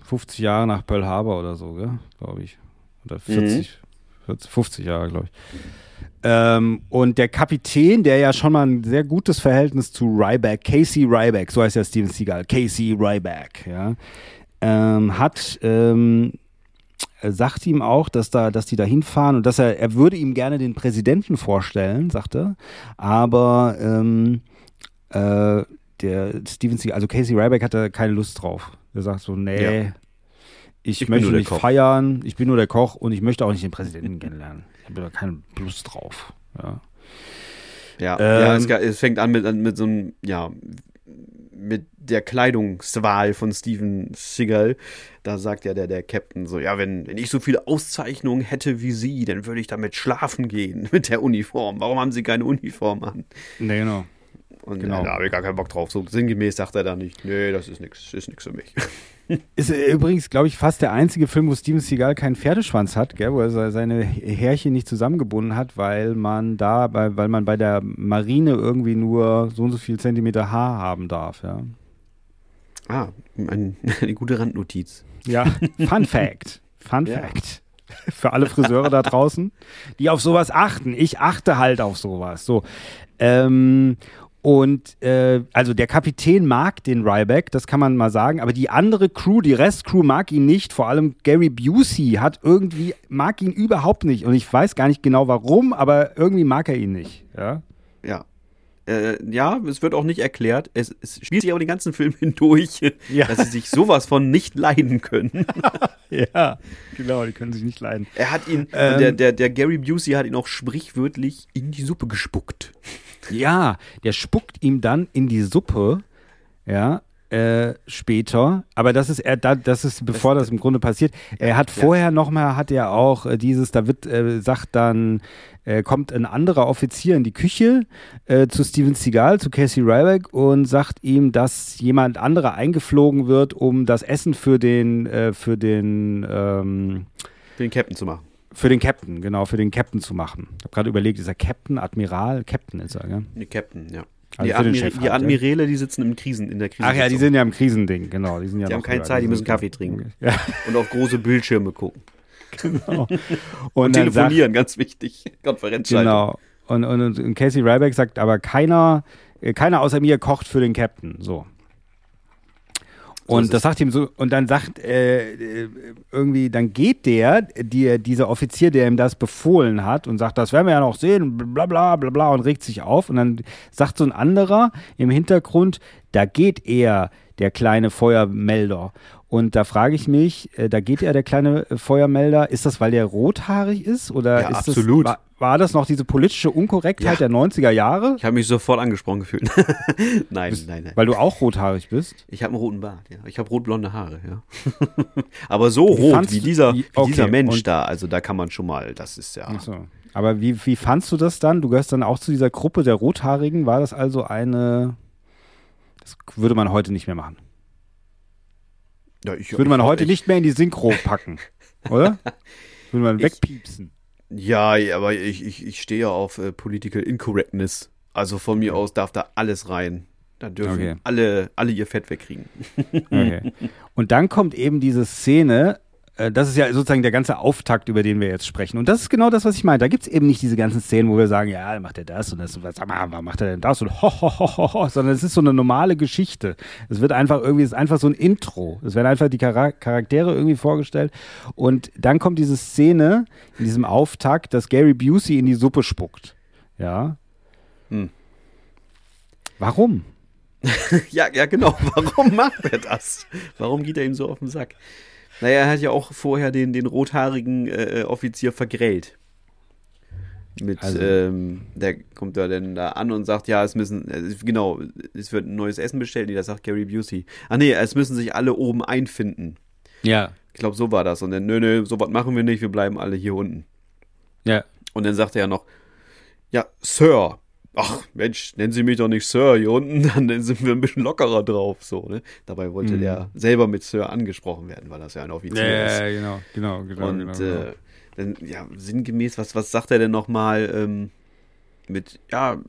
50 Jahre nach Pearl Harbor oder so, glaube ich. Oder 40, 40 50 Jahre, glaube ich. Ähm, und der Kapitän, der ja schon mal ein sehr gutes Verhältnis zu Ryback, Casey Ryback, so heißt ja Steven Seagal, Casey Ryback, ja, ähm, hat, ähm, sagt ihm auch, dass da, dass die da hinfahren und dass er, er würde ihm gerne den Präsidenten vorstellen, sagt er, aber ähm, äh, der Steven Seagal, also Casey Ryback hatte keine Lust drauf. Er sagt so, nee, Ja. ich, Ich möchte nicht Koch. feiern, ich bin nur der Koch und ich möchte auch nicht den Präsidenten kennenlernen. Ich habe da keine Lust drauf. Ja. Ja, Ähm, ja es, es fängt an mit, mit so einem, ja, mit der Kleidungswahl von Steven Seagal. Da sagt ja der, der Captain so, ja, wenn, wenn ich so viele Auszeichnungen hätte wie Sie, dann würde ich damit schlafen gehen mit der Uniform. Warum haben Sie keine Uniform an? Nee, genau. Und Genau. ja, da habe ich gar keinen Bock drauf. So sinngemäß sagt er da nicht, nee, das ist nix, ist nix für mich. Ist äh, übrigens, glaube ich, fast der einzige Film, wo Steven Seagal keinen Pferdeschwanz hat, gell, wo er se- seine Härchen nicht zusammengebunden hat, weil man da, bei, weil man bei der Marine irgendwie nur so und so viel Zentimeter Haar haben darf, ja. Ah, ein, eine gute Randnotiz. Ja, Fun Fact. Fun Ja. Fact. Für alle Friseure da draußen, die auf sowas achten. Ich achte halt auf sowas. So. Ähm, und äh, also der Kapitän mag den Ryback, das kann man mal sagen, aber die andere Crew, die Restcrew mag ihn nicht. Vor allem Gary Busey hat irgendwie, mag ihn überhaupt nicht. Und ich weiß gar nicht genau warum, aber irgendwie mag er ihn nicht. Ja. Ja. Äh, ja, es wird auch nicht erklärt. Es, es spielt sich aber den ganzen Film hindurch, Ja. dass sie sich sowas von nicht leiden können. Ja, genau, die können sich nicht leiden. Er hat ihn, Ähm. der, der, der Gary Busey hat ihn auch sprichwörtlich in die Suppe gespuckt. Ja, der spuckt ihm dann in die Suppe, ja, äh, später. Aber das ist er, da, das ist bevor das im Grunde passiert. Er hat vorher noch mal, hat er auch äh, dieses, da wird äh, sagt dann, äh, kommt ein anderer Offizier in die Küche äh, zu Steven Seagal, zu Casey Ryback und sagt ihm, dass jemand anderer eingeflogen wird, um das Essen für den, äh, für den, ähm, Für den Captain zu machen. Für den Captain, genau, für den Captain zu machen. Ich habe gerade überlegt, ist er Captain, Admiral? Captain ist er, gell? Nee, Captain, ja. Also die, Admir Chef die halt, ja. Admiräle, die sitzen im Krisen, in der Krise. Ach ja, die sind ja im Krisending, genau. Die, sind ja Die haben keine. Zeit, die müssen Kaffee trinken. Ja, Und auf große Bildschirme gucken. genau. Und, Und, dann sagt, telefonieren, ganz wichtig. Konferenzschaltung. genau. Und, und, und Casey Ryback sagt, aber keiner, äh, keiner außer mir kocht für den Captain. So. So Und das sagt ihm so, und dann sagt äh, äh, irgendwie, dann geht der, die, dieser Offizier, der ihm das befohlen hat und sagt, das werden wir ja noch sehen, bla bla bla bla und regt sich auf. Und dann sagt so ein anderer im Hintergrund, da geht er, der kleine Feuermelder. Und da frage ich mich, äh, da geht er, der kleine äh, Feuermelder, ist das, weil der rothaarig ist? Oder Ja, ist absolut. Das, war, war das noch diese politische Unkorrektheit Ja. der 90er Jahre? Ich habe mich sofort angesprochen gefühlt. nein, nein, nein. Weil du auch rothaarig bist? Ich habe einen roten Bart, ja. Ich habe rotblonde Haare, ja. Aber so rot fandst wie dieser, wie- wie dieser okay, Mensch und- da, also da kann man schon mal, das ist ja. Ach so. Aber wie, wie fandst du das dann? Du gehörst dann auch zu dieser Gruppe der Rothaarigen. War das also eine. Das würde man heute nicht mehr machen. Ja ich, Würde man ich- heute ich, nicht mehr in die Synchro packen, oder? Würde man wegpiepsen. Ja, aber ich, ich, ich stehe ja auf äh, Political Incorrectness. Also von mir aus darf da alles rein. Da dürfen Okay. alle, alle ihr Fett wegkriegen. Okay. Und dann kommt eben diese Szene, das ist ja sozusagen der ganze Auftakt, über den wir jetzt sprechen. Und das ist genau das, was ich meine. Da gibt es eben nicht diese ganzen Szenen, wo wir sagen, ja, macht er das und das und was, sag mal, warum macht er denn das und ho, ho, ho, ho, ho, sondern es ist so eine normale Geschichte. Es wird einfach irgendwie, es ist einfach so ein Intro. Es werden einfach die Chara Charaktere irgendwie vorgestellt. Und dann kommt diese Szene in diesem Auftakt, dass Gary Busey in die Suppe spuckt. Ja. Hm. Warum? ja, ja, genau. Warum macht er das? Warum geht er ihm so auf den Sack? Naja, er hat ja auch vorher den, den rothaarigen äh, Offizier vergrellt. Mit, Also- ähm, der kommt da dann da an und sagt, ja, es müssen, äh, genau, es wird ein neues Essen bestellt. Nee, das sagt Gary Busey. Ah nee, es müssen sich alle oben einfinden. Ja. Ich glaube, so war das. Und dann, nö, nö, so was machen wir nicht, wir bleiben alle hier unten. Ja. Und dann sagt er ja noch, ja, Sir. Ach, Mensch, nennen Sie mich doch nicht Sir hier unten, dann sind wir ein bisschen lockerer drauf, so, ne? Dabei wollte Mhm. der selber mit Sir angesprochen werden, weil das ja ein Offizier ist. Ja, genau, genau, genau. Und genau, genau. Äh, dann, ja, sinngemäß, was, was sagt er denn nochmal ähm, mit, ja,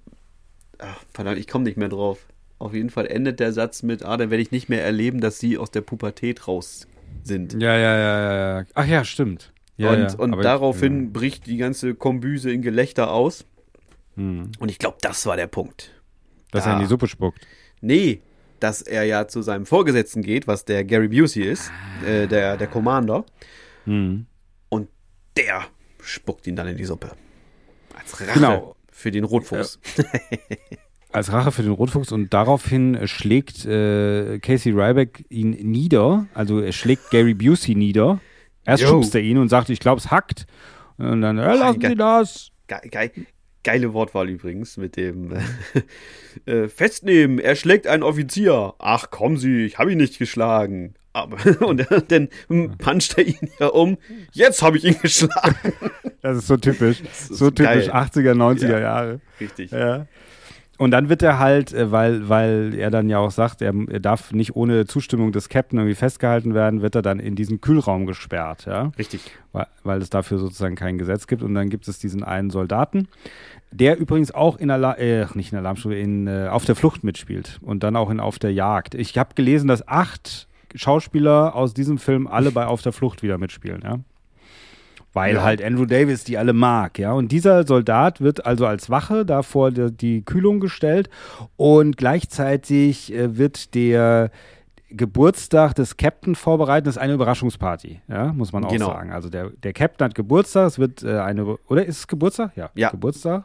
ach, verdammt, ich komme nicht mehr drauf. Auf jeden Fall endet der Satz mit, ah, dann werde ich nicht mehr erleben, dass sie aus der Pubertät raus sind. Ja, ja, ja, ja, ja. Ach ja, stimmt. Ja, und ja. und daraufhin bricht die ganze Kombüse in Gelächter aus. Hm. Und ich glaube, das war der Punkt. Dass er in die. Suppe spuckt. Nee, dass er ja zu seinem Vorgesetzten geht, was der Gary Busey ist, Ah. äh, der, der Commander. Hm. Und der spuckt ihn dann in die Suppe. Als Rache Genau. für den Rotfuß. als Rache für den Rotfuchs und daraufhin äh, schlägt äh, Casey Ryback ihn nieder, also er schlägt Gary Busey nieder. Erst Jo. schubst er ihn und sagt, ich glaube, es hackt. Und dann, äh, lassen Geil. Sie das. Ge geil, geile Wortwahl übrigens mit dem äh, Festnehmen, er schlägt einen Offizier. Ach, kommen Sie, ich habe ihn nicht geschlagen. Aber, und dann puncht er ihn ja um. Jetzt habe ich ihn geschlagen. Das ist so typisch. ist so typisch geil. 80er, 90er Ja. Jahre. Richtig. Ja. Und dann wird er halt, äh, weil, weil er dann ja auch sagt, er, er darf nicht ohne Zustimmung des Captain irgendwie festgehalten werden, wird er dann in diesen Kühlraum gesperrt, ja. Richtig. Weil, weil es dafür sozusagen kein Gesetz gibt. Und dann gibt es diesen einen Soldaten, der übrigens auch in Alarm, äh, nicht in Alarmstufe, in äh, Auf der Flucht mitspielt und dann auch in Auf der Jagd. Ich habe gelesen, dass acht Schauspieler aus diesem Film alle bei Auf der Flucht wieder mitspielen, ja. Weil Ja. halt Andrew Davis die alle mag, ja. Und dieser Soldat wird also als Wache da vor die, die Kühlung gestellt und gleichzeitig äh, wird der Geburtstag des Captain vorbereitet. Das ist eine Überraschungsparty, ja, muss man auch Genau. sagen. Also der, der Captain hat Geburtstag, es wird äh, eine, oder ist es Geburtstag? Ja, Ja. Geburtstag.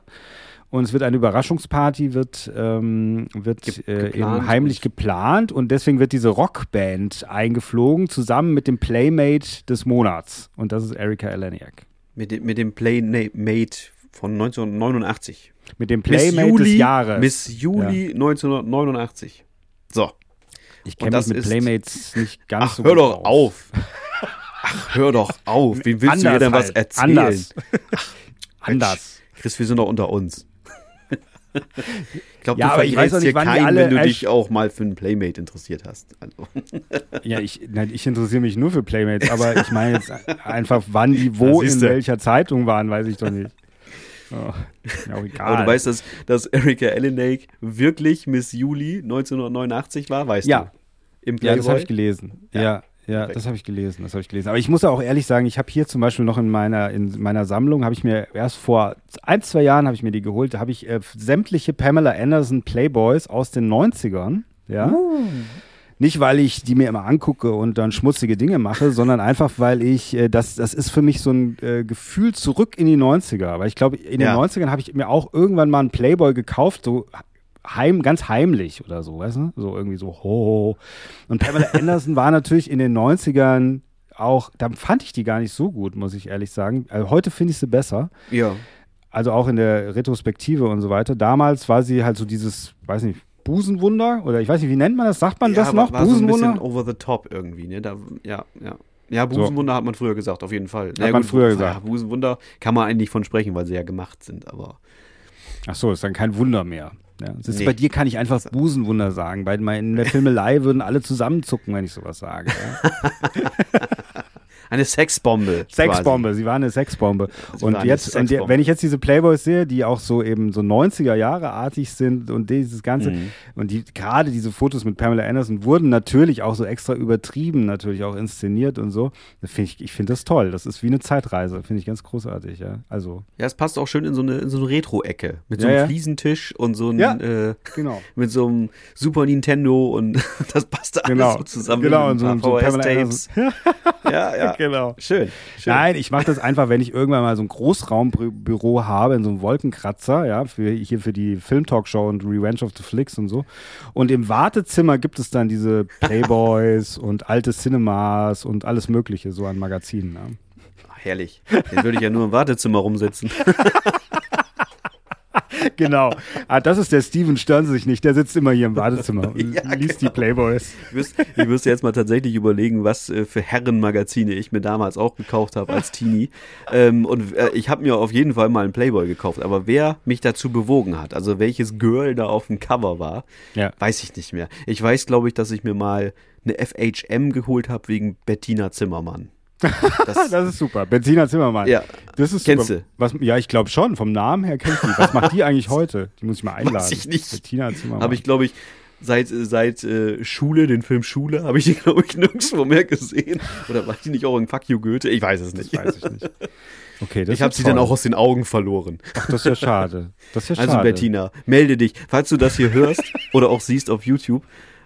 Und es wird eine Überraschungsparty, wird, ähm, wird Ge- äh, eben heimlich geplant und deswegen wird diese Rockband eingeflogen, zusammen mit dem Playmate des Monats. Und das ist Erika Eleniak. Mit dem, mit dem Playmate von 1989. Mit dem Playmate Juli, des Jahres. Miss Juli 1989. So. ich kenne mich mit Playmates nicht ganz Ach, so hör gut doch aus. auf. Ach, hör doch auf. Wem willst du Anders mir denn was halt. erzählen? Anders. Anders. Chris, wir sind doch unter uns. Ich glaube, Ja, du auch hier keinen, alle wenn du dich auch mal für einen Playmate interessiert hast. Also, Ja, ich, nein, ich interessiere mich nur für Playmates, aber ich meine jetzt einfach, wann die wo in welcher Zeitung waren, weiß ich doch nicht. Oh, auch egal. aber du weißt, dass, dass Erika Ellenake wirklich Miss Juli 1989 war, weißt Ja. du? Im Ja, das habe ich gelesen. Ja. Ja, ja, Perfekt. das habe ich gelesen. Das habe ich gelesen. Aber ich muss auch ehrlich sagen, ich habe hier zum Beispiel noch in meiner in meiner Sammlung habe ich mir erst vor ein zwei Jahren habe ich mir die geholt. Da habe ich äh, sämtliche Pamela Anderson Playboys aus den 90ern. Ja. Nicht, weil ich die mir immer angucke und dann schmutzige Dinge mache, sondern einfach, weil ich, äh, das, das ist für mich so ein äh, Gefühl zurück in die 90er. Weil ich glaube, in den Ja. 90ern habe ich mir auch irgendwann mal einen Playboy gekauft, so heim, ganz heimlich oder so, weißt du? So irgendwie so, ho, ho. Und Pamela Anderson war natürlich in den 90ern auch, da fand ich die gar nicht so gut, muss ich ehrlich sagen. Also heute finde ich sie besser. Ja. Also auch in der Retrospektive und so weiter. Damals war sie halt so dieses, weiß nicht, Busenwunder oder ich weiß nicht, wie nennt man das? Sagt man ja, das noch? War so ein bisschen Busenwunder? over the top irgendwie, ne? Da, ja, ja. Ja, Busenwunder hat man früher gesagt, auf jeden Fall. Hat man früher ja, gesagt. Busenwunder kann man eigentlich von sprechen, weil sie ja gemacht sind, aber. Ach so, ist dann kein Wunder mehr. Ja, Nee. Bei dir kann ich einfach Busenwunder sagen. Bei in der Filmelei würden alle zusammenzucken, wenn ich sowas sage. Ja. Eine Sexbombe. Sexbombe, sie war eine Sexbombe. Sie und jetzt, und die, wenn ich jetzt diese Playboys sehe, die auch so eben so 90er Jahre artig sind und dieses Ganze, Mhm. und die gerade diese Fotos mit Pamela Anderson wurden natürlich auch so extra übertrieben, natürlich auch inszeniert und so. Find ich ich finde das toll. Das ist wie eine Zeitreise, finde ich ganz großartig, ja. Also, Ja, es passt auch schön in so eine, in so eine Retro-Ecke. Mit so einem ja. Fliesentisch und so ein, Ja. äh, genau. mit so einem Super Nintendo und das passte alles Genau, so zusammen. genau, und so, ein so Pamela VHS-Tapes. ja, ja. Genau. Schön, schön. Nein, ich mache das einfach, wenn ich irgendwann mal so ein Großraumbüro habe, in so einem Wolkenkratzer, ja, für, hier für die Filmtalkshow und Revenge of the Flicks und so. Und im Wartezimmer gibt es dann diese Playboys und alte Cinemas und alles Mögliche so an Magazinen. Ja. Ach, herrlich. Den würde ich ja nur im Wartezimmer rumsitzen. Genau. Ah, das ist der Steven, stören Sie sich nicht, der sitzt immer hier im Wartezimmer und Ja, liest genau. die Playboys. Ich müsste, ich müsste jetzt mal tatsächlich überlegen, was äh, für Herrenmagazine ich mir damals auch gekauft habe als Teenie. Ähm, und äh, ich habe mir auf jeden Fall mal einen Playboy gekauft. Aber wer mich dazu bewogen hat, also welches Girl da auf dem Cover war, Ja. weiß ich nicht mehr. Ich weiß, glaube ich, dass ich mir mal eine FHM geholt habe wegen Bettina Zimmermann. Das, Das ist super. Benziner Zimmermann. Ja. Das ist Kennst super. Was, ja, ich glaube schon. Vom Namen her kennt die. Was macht die eigentlich heute? Die muss ich mal einladen. Weiß ich nicht. Bettina Zimmermann. habe ich, glaube ich, seit, äh, seit äh, Schule, den Film Schule, habe ich die, glaube ich, nirgendwo mehr gesehen. Oder war die nicht auch in Fuck You Goethe? Ich weiß es nicht. Weiß ich nicht. Okay, das Ich habe sie dann auch aus den Augen verloren. Ach, das ist ja schade. Das ist ja Also schade. Bettina, melde dich, falls du das hier hörst oder auch siehst auf YouTube.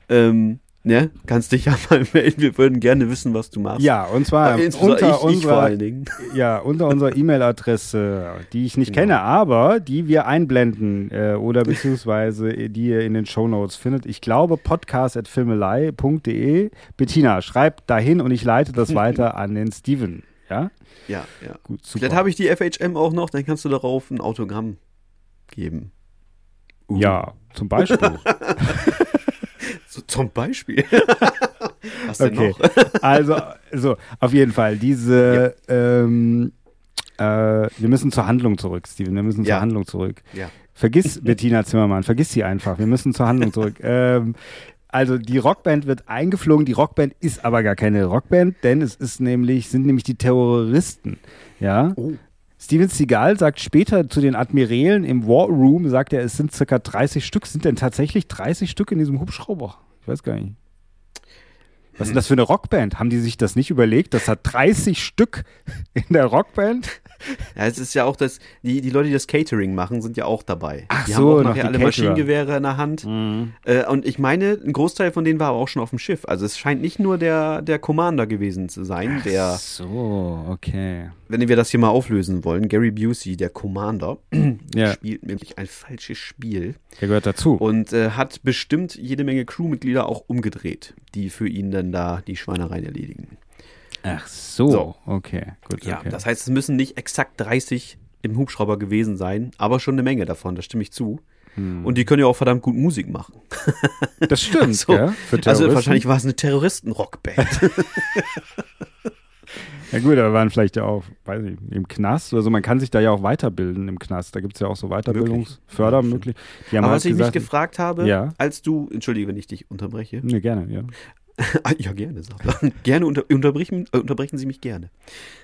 Ähm, ne, kannst dich ja mal melden. Wir würden gerne wissen, was du machst. Ja, und zwar insbesondere unter ich, ich unserer Dingen. Ja, unter unserer E-Mail-Adresse, die ich nicht kenne, aber die wir einblenden äh, oder beziehungsweise die ihr in den Shownotes findet. Ich glaube podcast.filmelei.de. Bettina, schreibt dahin und ich leite das weiter an den Steven. Ja? Ja, ja. Gut, super. Vielleicht habe ich die FHM auch noch, dann kannst du darauf ein Autogramm geben. Uh. Ja, zum Beispiel. So, zum Beispiel. Was denn Okay, noch? also so, auf jeden Fall, diese, ähm, äh, wir müssen zur Handlung zurück, Steven, wir müssen zur Ja. Handlung zurück. Ja. Vergiss Bettina Zimmermann, vergiss sie einfach, wir müssen zur Handlung zurück. ähm, also die Rockband wird eingeflogen, die Rockband ist aber gar keine Rockband, denn es ist nämlich, sind nämlich die Terroristen, ja. Oh. Steven Seagal sagt später zu den Admirälen im War Room, sagt er, es sind circa 30 Stück. Sind denn tatsächlich 30 Stück in diesem Hubschrauber? Ich weiß gar nicht. Was ist denn das für eine Rockband? Haben die sich das nicht überlegt? Das hat 30 Stück in der Rockband? Ja, es ist ja auch das, die, die Leute, die das Catering machen, sind ja auch dabei. Ach die so, haben auch nachher alle Caterer. Maschinengewehre in der Hand. Äh, und ich meine, ein Großteil von denen war aber auch schon auf dem Schiff. Also es scheint nicht nur der, der Commander gewesen zu sein, der, So, okay. Wenn wir das hier mal auflösen wollen, Gary Busey, der Commander, Ja. spielt nämlich ein falsches Spiel Der gehört dazu. und äh, hat bestimmt jede Menge Crewmitglieder auch umgedreht, die für ihn dann da die Schweinereien erledigen. Ach so, So. okay, gut, Ja, okay. das heißt, es müssen nicht exakt 30 im Hubschrauber gewesen sein, aber schon eine Menge davon, da stimme ich zu. Hm. Und die können ja auch verdammt gut Musik machen. das stimmt, So, gell? Für also wahrscheinlich war es eine Terroristen-Rockband. Ja gut, aber waren vielleicht ja auch, weiß ich, im Knast oder so. Man kann sich da ja auch weiterbilden im Knast. Da gibt es ja auch so Weiterbildungsfördermöglichkeiten. Haben aber halt was ich gesagt, mich gefragt habe, Ja. als du, entschuldige, wenn ich dich unterbreche. Nee, gerne, ja. Ah, ja, gerne, er. gerne unter, unterbrechen, äh, unterbrechen Sie mich gerne.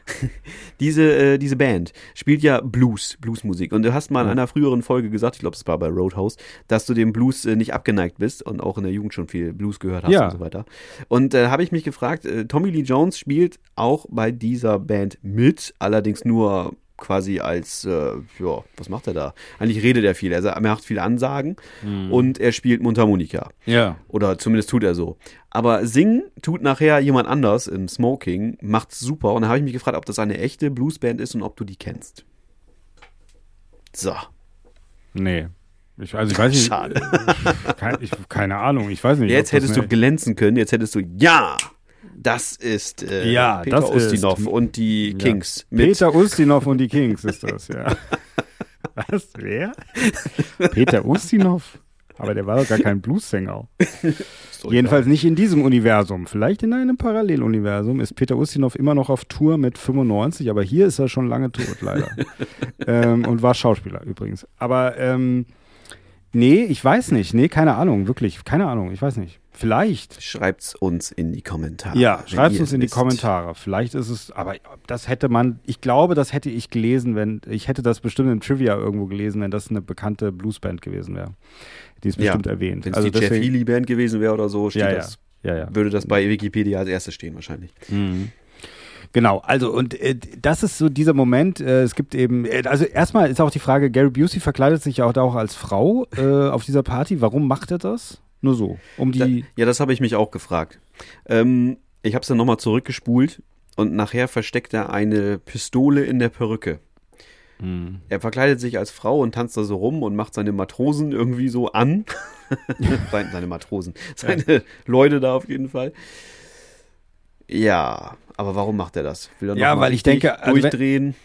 diese, äh, diese Band spielt ja Blues, Bluesmusik. Und du hast mal in einer früheren Folge gesagt, ich glaube, es war bei Roadhouse, dass du dem Blues äh, nicht abgeneigt bist und auch in der Jugend schon viel Blues gehört hast Ja. und so weiter. Und äh, habe ich mich gefragt, äh, Tommy Lee Jones spielt auch bei dieser Band mit, allerdings nur quasi als, äh, ja, was macht er da? Eigentlich redet er viel. Er macht viele Ansagen und er spielt Mundharmonika. Ja. Oder zumindest tut er so. Aber singen tut nachher jemand anders im Smoking, macht's super. Und da habe ich mich gefragt, ob das eine echte Bluesband ist und ob du die kennst. So. Nee. Ich, also ich weiß nicht. Schade. Kein, ich, keine Ahnung, ich weiß nicht. Jetzt hättest du glänzen können, jetzt hättest du, ja, das ist äh, Ja, Peter das ist- Ustinov und die Ja. Kings. Peter Ustinov und die Kings ist das, ja. Was? Wer? Peter Ustinov? Aber der war doch gar kein Bluessänger. So, Jedenfalls nicht in diesem Universum. Vielleicht in einem Paralleluniversum ist Peter Ustinov immer noch auf Tour mit 95, aber hier ist er schon lange tot, leider. ähm, und war Schauspieler übrigens. Aber ähm, nee, ich weiß nicht. Nee, keine Ahnung, wirklich. Keine Ahnung, ich weiß nicht. Vielleicht. Schreibt's uns in die Kommentare. Ja, wenn schreibt ihr uns es in die wisst. Kommentare. Vielleicht ist es, aber das hätte man, ich glaube, das hätte ich gelesen, wenn, ich hätte das bestimmt im Trivia irgendwo gelesen, wenn das eine bekannte Bluesband gewesen wäre. Die ist bestimmt ja, erwähnt. Wenn es Also die Jeff deswegen- Healy Band gewesen wäre oder so, steht ja, ja, das, ja, ja. würde das bei Wikipedia als erstes stehen wahrscheinlich. Genau, also und äh, das ist so dieser Moment, äh, es gibt eben, äh, also erstmal ist auch die Frage, Gary Busey verkleidet sich ja auch, da auch als Frau äh, auf dieser Party. Warum macht er das? Nur so, um Da, die, ja, das habe ich mich auch gefragt. Ähm, ich habe es dann nochmal zurückgespult und nachher versteckt er eine Pistole in der Perücke. Hm. Er verkleidet sich als Frau und tanzt da so rum und macht seine Matrosen irgendwie so an. seine, seine Matrosen. Seine Leute da auf jeden Fall. Ja, aber warum macht er das? Will er Ja, weil ich denke, also wenn- durchdrehen.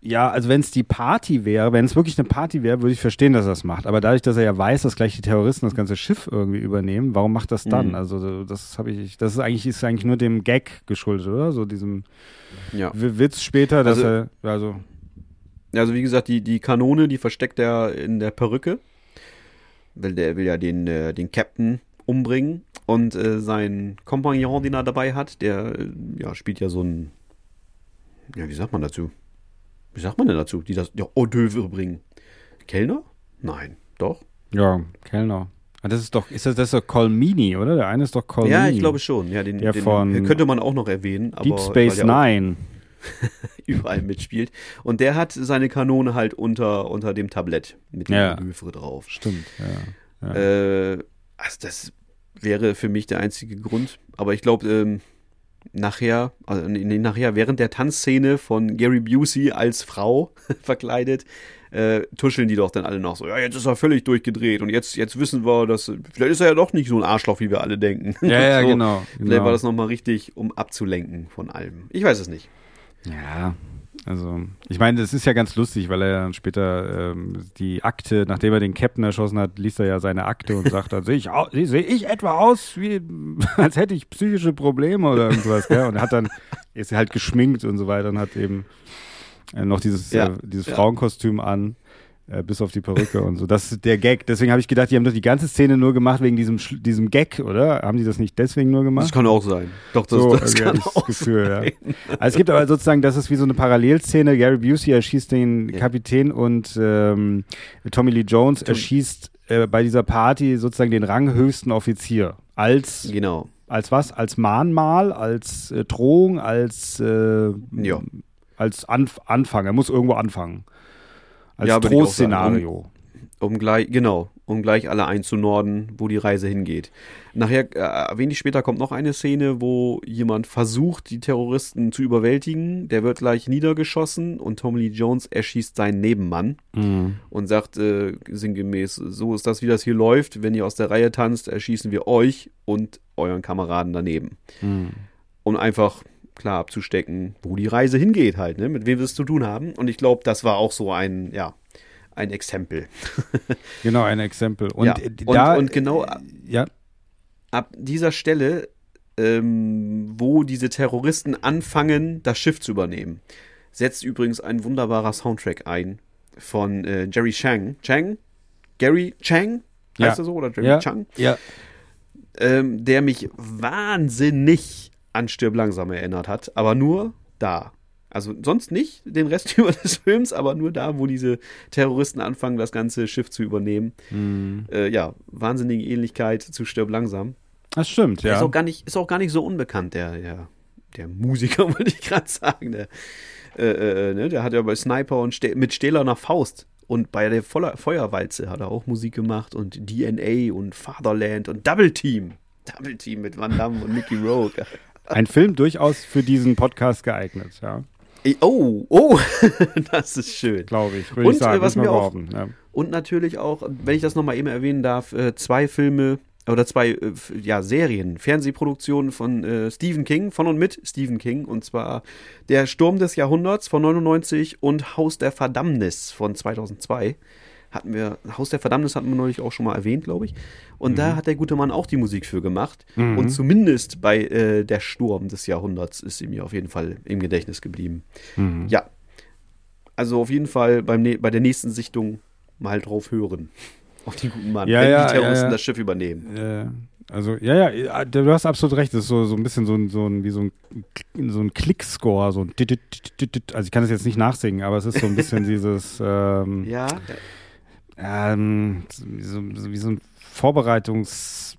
ja, also wenn es die Party wäre, wenn es wirklich eine Party wäre, würde ich verstehen, dass er das macht. Aber dadurch, dass er ja weiß, dass gleich die Terroristen das ganze Schiff irgendwie übernehmen, warum macht das dann? Mhm. Also so, das habe ich, das ist eigentlich, ist eigentlich nur dem Gag geschuldet, oder? So diesem ja. Witz später, dass Also- er, also, Also wie gesagt, die, die Kanone, die versteckt er in der Perücke. Weil der will ja den, äh, den Captain umbringen. Und äh, sein Kompagnon, den er dabei hat, der äh, ja, spielt ja so ein. Ja, wie sagt man dazu? Wie sagt man denn dazu? Die das ja, Eau d'oeuvre bringen. Kellner? Nein, doch. ja, Kellner. Ah, Das ist doch, ist das, das ist doch Colmini, oder? Der eine ist doch Colmini. Ja, ich glaube schon. Ja, den, Der den von könnte man auch noch erwähnen. Aber Deep Space Nine. überall mitspielt. Und der hat seine Kanone halt unter, unter dem Tablett mit dem Ja. Drauf. Stimmt, ja. ja. Äh, also das wäre für mich der einzige Grund. Aber ich glaube, ähm, nachher, also nee, nachher, während der Tanzszene von Gary Busey als Frau verkleidet, äh, tuscheln die doch dann alle noch so, ja, jetzt ist er völlig durchgedreht und jetzt, jetzt wissen wir, dass, vielleicht ist er ja doch nicht so ein Arschloch, wie wir alle denken. Ja, ja, so, genau, Vielleicht genau. war das nochmal richtig, um abzulenken von allem. Ich weiß es nicht. Ja, also ich meine, das ist ja ganz lustig, weil er dann später ähm, die Akte, nachdem er den Captain erschossen hat, liest er ja seine Akte und sagt dann, sehe ich, au- sehe ich etwa aus, wie, als hätte ich psychische Probleme oder irgendwas, gell? Und hat dann, ist halt geschminkt und so weiter und hat eben äh, noch dieses, Ja, äh, dieses ja. Frauenkostüm an. Äh, bis auf die Perücke und so. Das ist der Gag. Deswegen habe ich gedacht, die haben doch die ganze Szene nur gemacht wegen diesem, Sch- diesem Gag, oder? Haben die das nicht deswegen nur gemacht? Das kann auch sein. Doch, das, so, das kann auch Gefühl, sein. ja. Also es gibt aber sozusagen, das ist wie so eine Parallelszene. Gary Busey erschießt den Ja. Kapitän und ähm, Tommy Lee Jones erschießt äh, bei dieser Party sozusagen den ranghöchsten Offizier. Als, Genau. als was? Als Mahnmal, als äh, Drohung, als, äh, Ja. als Anf Anfang. Er muss irgendwo anfangen. Als Ja, sagen. Drohszenario. Um gleich, genau, um gleich alle einzunorden, wo die Reise hingeht. Nachher, äh, wenig später kommt noch eine Szene, wo jemand versucht, die Terroristen zu überwältigen. Der wird gleich niedergeschossen und Tommy Lee Jones erschießt seinen Nebenmann und sagt äh, sinngemäß, so ist das, wie das hier läuft. Wenn ihr aus der Reihe tanzt, erschießen wir euch und euren Kameraden daneben. Um einfach klar abzustecken, wo die Reise hingeht halt, ne? mit wem wir es zu tun haben. Und ich glaube, das war auch so ein, ja, ein Exempel. Genau, ein Exempel. Und, Ja, und- da, und genau- äh, ja, ab dieser Stelle, ähm, wo diese Terroristen anfangen, das Schiff zu übernehmen, setzt übrigens ein wunderbarer Soundtrack ein von äh, Jerry Chang. Chang? Gary Chang? Ja. Heißt er so? Oder Jerry ja, Chang? ja, Ähm, der mich wahnsinnig an Stirb langsam erinnert hat, aber nur da. Also sonst nicht, den Rest über des Films, aber nur da, wo diese Terroristen anfangen, das ganze Schiff zu übernehmen. Mhm. Äh, ja, wahnsinnige Ähnlichkeit zu Stirb langsam. das stimmt, Ist, ja. auch gar nicht, ist auch gar nicht so unbekannt, der, der, der Musiker, wollte ich gerade sagen. Der, äh, äh, ne, der hat ja bei Sniper und Ste mit Stählerner Faust und bei der Voller Feuerwalze hat er auch Musik gemacht und DNA und Fatherland und Double Team. Double Team mit Van Damme und Mickey Rourke. Ein Film durchaus für diesen Podcast geeignet, ja, Oh, oh, das ist schön. glaube ich. Würde Und, ich sagen, äh, was würde ich mir auch- ja. Und natürlich auch, wenn ich das nochmal eben erwähnen darf, äh, zwei Filme oder zwei äh, ja, Serien, Fernsehproduktionen von äh, Stephen King, von und mit Stephen King. Und zwar Der Sturm des Jahrhunderts von 99 und Haus der Verdammnis von 2002. Hatten wir, Haus der Verdammnis hatten wir neulich auch schon mal erwähnt, glaube ich. Und da hat der gute Mann auch die Musik für gemacht. Und zumindest bei äh, Der Sturm des Jahrhunderts ist sie mir auf jeden Fall im Gedächtnis geblieben. Ja, also auf jeden Fall beim, bei der nächsten Sichtung mal drauf hören. Auf den guten Mann. Ja, wenn ja, die Terroristen ja, ja. das Schiff übernehmen. Äh, also, ja, ja, du hast absolut recht. Das ist so, so ein bisschen so ein, so ein, wie so ein, so ein Klickscore, so ein. Also ich kann das jetzt nicht nachsingen, aber es ist so ein bisschen dieses, ähm, Ja, ähm, wie, so, wie so ein Vorbereitungs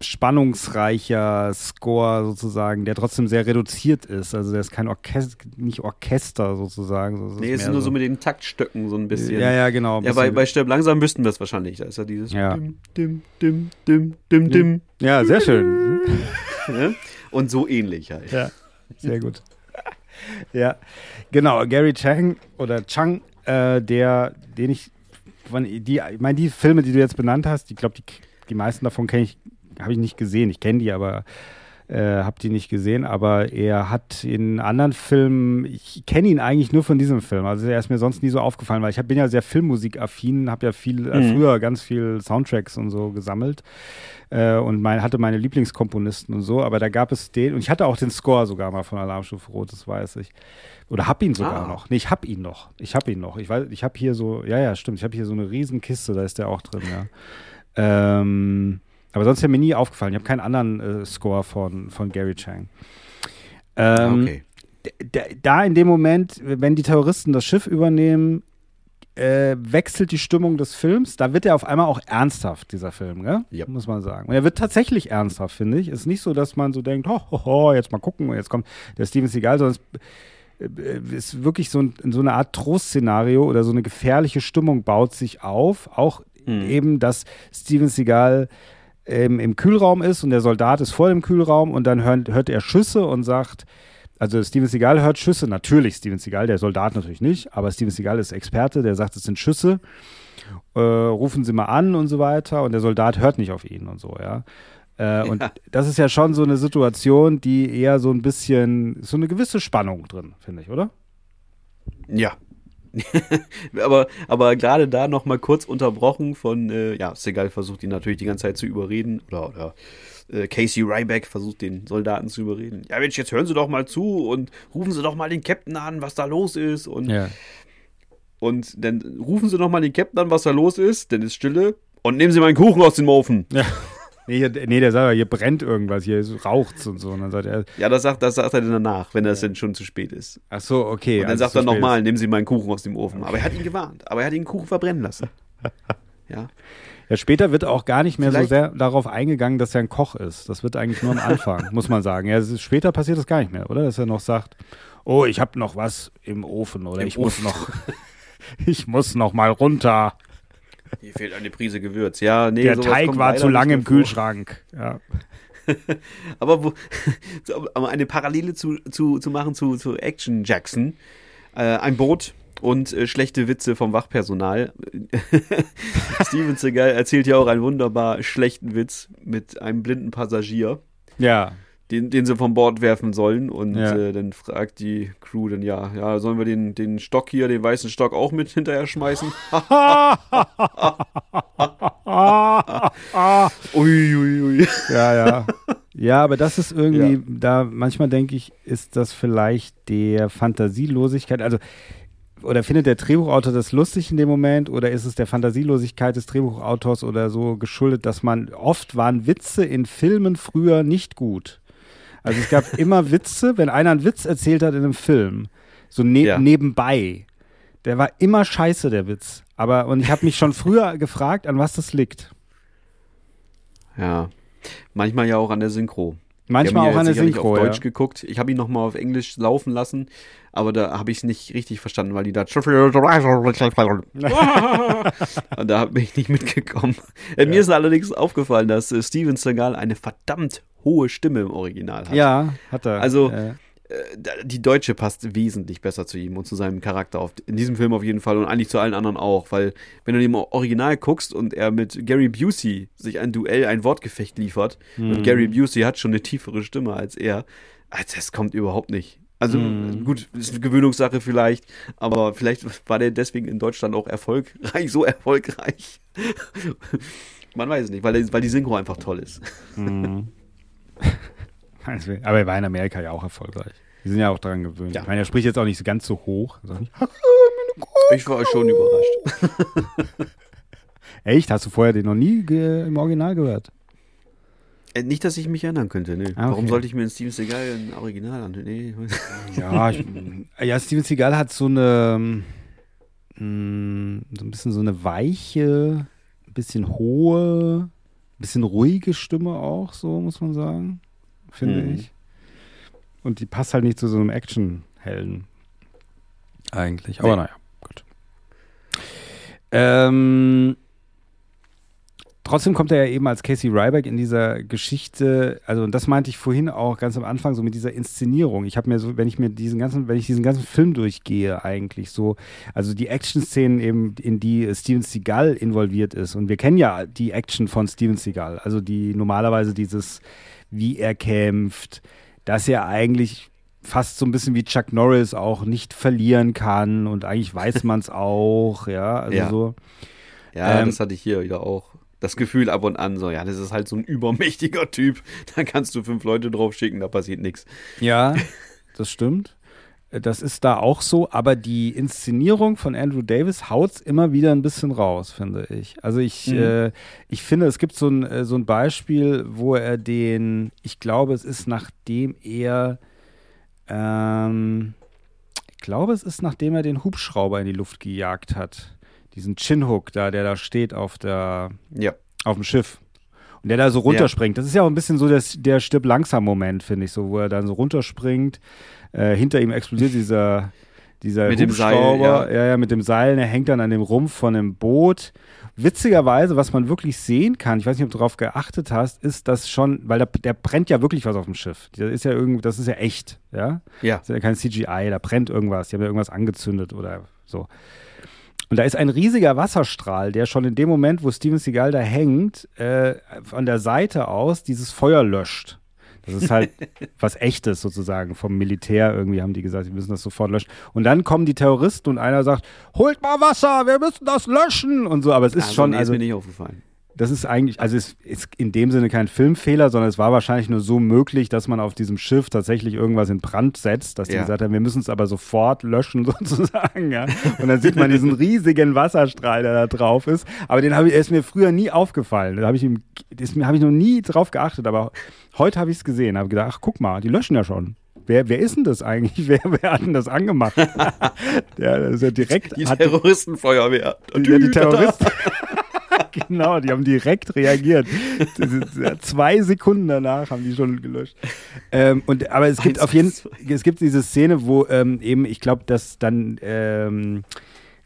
spannungsreicher Score sozusagen, der trotzdem sehr reduziert ist. Also der ist kein Orchester, nicht Orchester sozusagen. So, nee, es ist mehr nur so mit den Taktstöcken so ein bisschen. Ja, ja, genau. Ja, bei, bei Stirb langsam wüssten wir es wahrscheinlich. Da ist ja dieses Ja. Dim, dim, dim, dim, dim, dim. ja, sehr schön. Ne? Und so ähnlich halt. Ja, sehr gut. ja, genau. Gary Chang oder Chang, äh, der, den ich, von, die, ich meine, die Filme, die du jetzt benannt hast, ich glaube, die, die meisten davon kenne ich, habe ich nicht gesehen. Ich kenne die, aber äh, habe die nicht gesehen. Aber er hat in anderen Filmen, ich kenne ihn eigentlich nur von diesem Film. Also er ist mir sonst nie so aufgefallen, weil ich hab, bin ja sehr filmmusikaffin, habe ja viel, äh, früher ganz viel Soundtracks und so gesammelt äh, und mein, hatte meine Lieblingskomponisten und so, aber da gab es den, und ich hatte auch den Score sogar mal von Alarmstufe Rot, das weiß ich. Oder hab ihn sogar Ah. noch. Nee, ich hab ihn noch. Ich hab ihn noch. Ich weiß, ich hab hier so, ja, ja, stimmt, ich habe hier so eine riesen Kiste, da ist der auch drin, ja. Ähm, aber sonst ist mir nie aufgefallen. Ich habe keinen anderen äh, Score von, von Gary Chang. Ähm, okay. da in dem Moment, wenn die Terroristen das Schiff übernehmen, äh, wechselt die Stimmung des Films. Da wird er auf einmal auch ernsthaft, dieser Film, gell? Ja. muss man sagen. Und er wird tatsächlich ernsthaft, finde ich. Ist nicht so, dass man so denkt, ho, ho, ho, jetzt mal gucken, jetzt kommt der Steven Seagal, sondern es äh, ist wirklich so, ein, so eine Art Trostszenario oder so eine gefährliche Stimmung baut sich auf. Auch eben, dass Steven Seagal im, im Kühlraum ist und der Soldat ist vor dem Kühlraum und dann hört, hört er Schüsse und sagt, also Steven Seagal hört Schüsse, natürlich Steven Seagal, der Soldat natürlich nicht, aber Steven Seagal ist Experte, der sagt, es sind Schüsse, äh, rufen Sie mal an und so weiter und der Soldat hört nicht auf ihn und so, ja. Äh, und das ist ja schon so eine Situation, die eher so ein bisschen, so eine gewisse Spannung drin, finde ich, oder? Ja. aber aber gerade da noch mal kurz unterbrochen von, äh, ja, Segal versucht ihn natürlich die ganze Zeit zu überreden oder, oder äh, Casey Ryback versucht den Soldaten zu überreden. Ja Mensch, jetzt hören Sie doch mal zu und rufen Sie doch mal den Captain an, was da los ist und Ja. und dann rufen Sie doch mal den Captain an, was da los ist, denn ist Stille und nehmen Sie meinen Kuchen aus dem Ofen. Nee, hier, nee, der sagt, ja, hier brennt irgendwas, hier raucht's und so. Und dann sagt er, Ja, das sagt, das sagt er dann danach, wenn das dann schon zu spät ist. ach so, okay. Und dann also sagt er nochmal, nehmen Sie meinen Kuchen aus dem Ofen. Aber er hat ihn gewarnt. Aber er hat den Kuchen verbrennen lassen. Ja. Ja, später wird auch gar nicht mehr so Vielleicht- sehr darauf eingegangen, dass er ein Koch ist. Das wird eigentlich nur am Anfang, muss man sagen. Ja, es ist, später passiert das gar nicht mehr, oder? Dass er noch sagt, oh, ich habe noch was im Ofen oder Im ich muss noch, ich muss noch mal runter. Hier fehlt eine Prise Gewürz. Ja, nee, Der Teig war zu lange im. Kühlschrank. Ja. Aber wo, aber eine Parallele zu, zu, zu machen zu, zu Action Jackson. Äh, ein Boot und äh, schlechte Witze vom Wachpersonal. Steven Seagal erzählt ja auch einen wunderbar schlechten Witz mit einem blinden Passagier. ja. Den, den sie vom Bord werfen sollen. Und Ja. äh, dann fragt die Crew dann, ja, ja, sollen wir den, den Stock hier, den weißen Stock auch mit hinterher schmeißen? ui, ui, ui. Ja, ja. Ja, aber das ist irgendwie, da manchmal denke ich, ist das vielleicht der Fantasielosigkeit, also oder findet der Drehbuchautor das lustig in dem Moment oder ist es der Fantasielosigkeit des Drehbuchautors oder so geschuldet, dass man oft waren Witze in Filmen früher nicht gut. Also es gab immer Witze, wenn einer einen Witz erzählt hat in einem Film, so ne Ja. nebenbei, der war immer scheiße, der Witz. Aber, und ich habe mich schon früher gefragt, an was das liegt. Ja, manchmal ja auch an der Synchro. Manchmal auch an der ja sicherlich Synchro, auf ja. Deutsch geguckt. Ich habe ihn nochmal auf Englisch laufen lassen, aber da habe ich es nicht richtig verstanden, weil die da und da bin ich nicht mitgekommen. Äh, Mir ist allerdings aufgefallen, dass äh, Steven Seagal eine verdammt hohe Stimme im Original hat. Ja, hat er. Also, äh, die deutsche passt wesentlich besser zu ihm und zu seinem Charakter. Auf, in diesem Film auf jeden Fall und eigentlich zu allen anderen auch, weil wenn du dem Original guckst und er mit Gary Busey sich ein Duell, ein Wortgefecht liefert und Gary Busey hat schon eine tiefere Stimme als er, also das kommt überhaupt nicht. Also gut, ist eine Gewöhnungssache vielleicht, aber vielleicht war der deswegen in Deutschland auch erfolgreich, so erfolgreich. Man weiß es nicht, weil, weil die Synchro einfach toll ist. Also, Aber er war in Amerika ja auch erfolgreich. Die sind ja auch daran gewöhnt. Ja. Ich meine, er spricht jetzt auch nicht ganz so hoch. Also Ich war schon überrascht. Echt? Hast du vorher den noch nie im Original gehört? Äh, Nicht, dass ich mich erinnern könnte, ne. Ah, okay. Warum sollte ich mir ein Steven Seagal ein Original an? Nee. Ja, ich, ja, Steven Seagal hat so eine, mh, so ein bisschen so eine weiche, ein bisschen hohe, ein bisschen ruhige Stimme auch, so muss man sagen, finde Mhm. ich. Und die passt halt nicht zu so einem Actionhelden. Eigentlich. Aber Nee. naja, gut. Ähm, trotzdem kommt er ja eben als Casey Ryback in dieser Geschichte, also und das meinte ich vorhin auch ganz am Anfang, so mit dieser Inszenierung. Ich habe mir so, wenn ich mir diesen ganzen, wenn ich diesen ganzen Film durchgehe, eigentlich so, also die Action-Szenen eben, in die Steven Seagal involviert ist. Und wir kennen ja die Action von Steven Seagal, also die normalerweise dieses, wie er kämpft, dass er eigentlich fast so ein bisschen wie Chuck Norris auch nicht verlieren kann und eigentlich weiß man es auch, ja, also Ja. so. Ja, Ähm, das hatte ich hier wieder auch. Das Gefühl ab und an, so, ja, das ist halt so ein übermächtiger Typ. Da kannst du fünf Leute drauf schicken, da passiert nichts. Ja, das stimmt. Das ist da auch so, aber die Inszenierung von Andrew Davis haut's immer wieder ein bisschen raus, finde ich. Also ich, Mhm. äh, ich finde, es gibt so ein, äh, so ein Beispiel, wo er den, ich glaube, es ist nachdem er, ähm, ich glaube, es ist nachdem er den Hubschrauber in die Luft gejagt hat. Diesen Chinhook da, der da steht auf der, Ja. auf dem Schiff. Und der da so runterspringt. Das ist ja auch ein bisschen so das, der stirb langsam Moment, finde ich, so, wo er dann so runterspringt. Äh, hinter ihm explodiert dieser, dieser Mit dem Seil, Hubschrauber, ja. ja, ja, mit dem Seil, der hängt dann an dem Rumpf von einem Boot. Witzigerweise, was man wirklich sehen kann, ich weiß nicht, ob du darauf geachtet hast, ist das schon, weil da, der brennt ja wirklich was auf dem Schiff. Das ist ja irgendwie, das ist ja echt, ja. Ja. Das ist ja kein CGI, da brennt irgendwas, die haben ja irgendwas angezündet oder so. Und da ist ein riesiger Wasserstrahl, der schon in dem Moment, wo Steven Seagal da hängt, äh, von der Seite aus dieses Feuer löscht. Das ist halt was Echtes sozusagen vom Militär. Irgendwie haben die gesagt, sie müssen das sofort löschen. Und dann kommen die Terroristen und einer sagt, holt mal Wasser, wir müssen das löschen und so. Aber es ist Also, schon, nee, also ist mir nicht aufgefallen. Das ist eigentlich, also es ist in dem Sinne kein Filmfehler, sondern es war wahrscheinlich nur so möglich, dass man auf diesem Schiff tatsächlich irgendwas in Brand setzt, dass die Ja. gesagt haben, wir müssen es aber sofort löschen sozusagen. Ja? Und dann sieht man diesen riesigen Wasserstrahl, der da drauf ist. Aber den habe ich, ist mir früher nie aufgefallen. Da habe ich ihm, das habe ich noch nie drauf geachtet. Aber heute habe ich es gesehen, habe gedacht, ach guck mal, die löschen ja schon. Wer, wer ist denn das eigentlich? Wer, wer hat denn das angemacht? ja, das ist ja direkt. Die Terroristenfeuerwehr. ja, die Terroristen. Genau, die haben direkt reagiert. Ja, Zwei Sekunden danach haben die schon gelöscht. Ähm, und, aber es gibt auf jeden es gibt diese Szene, wo ähm, eben, ich glaube, dass dann ähm,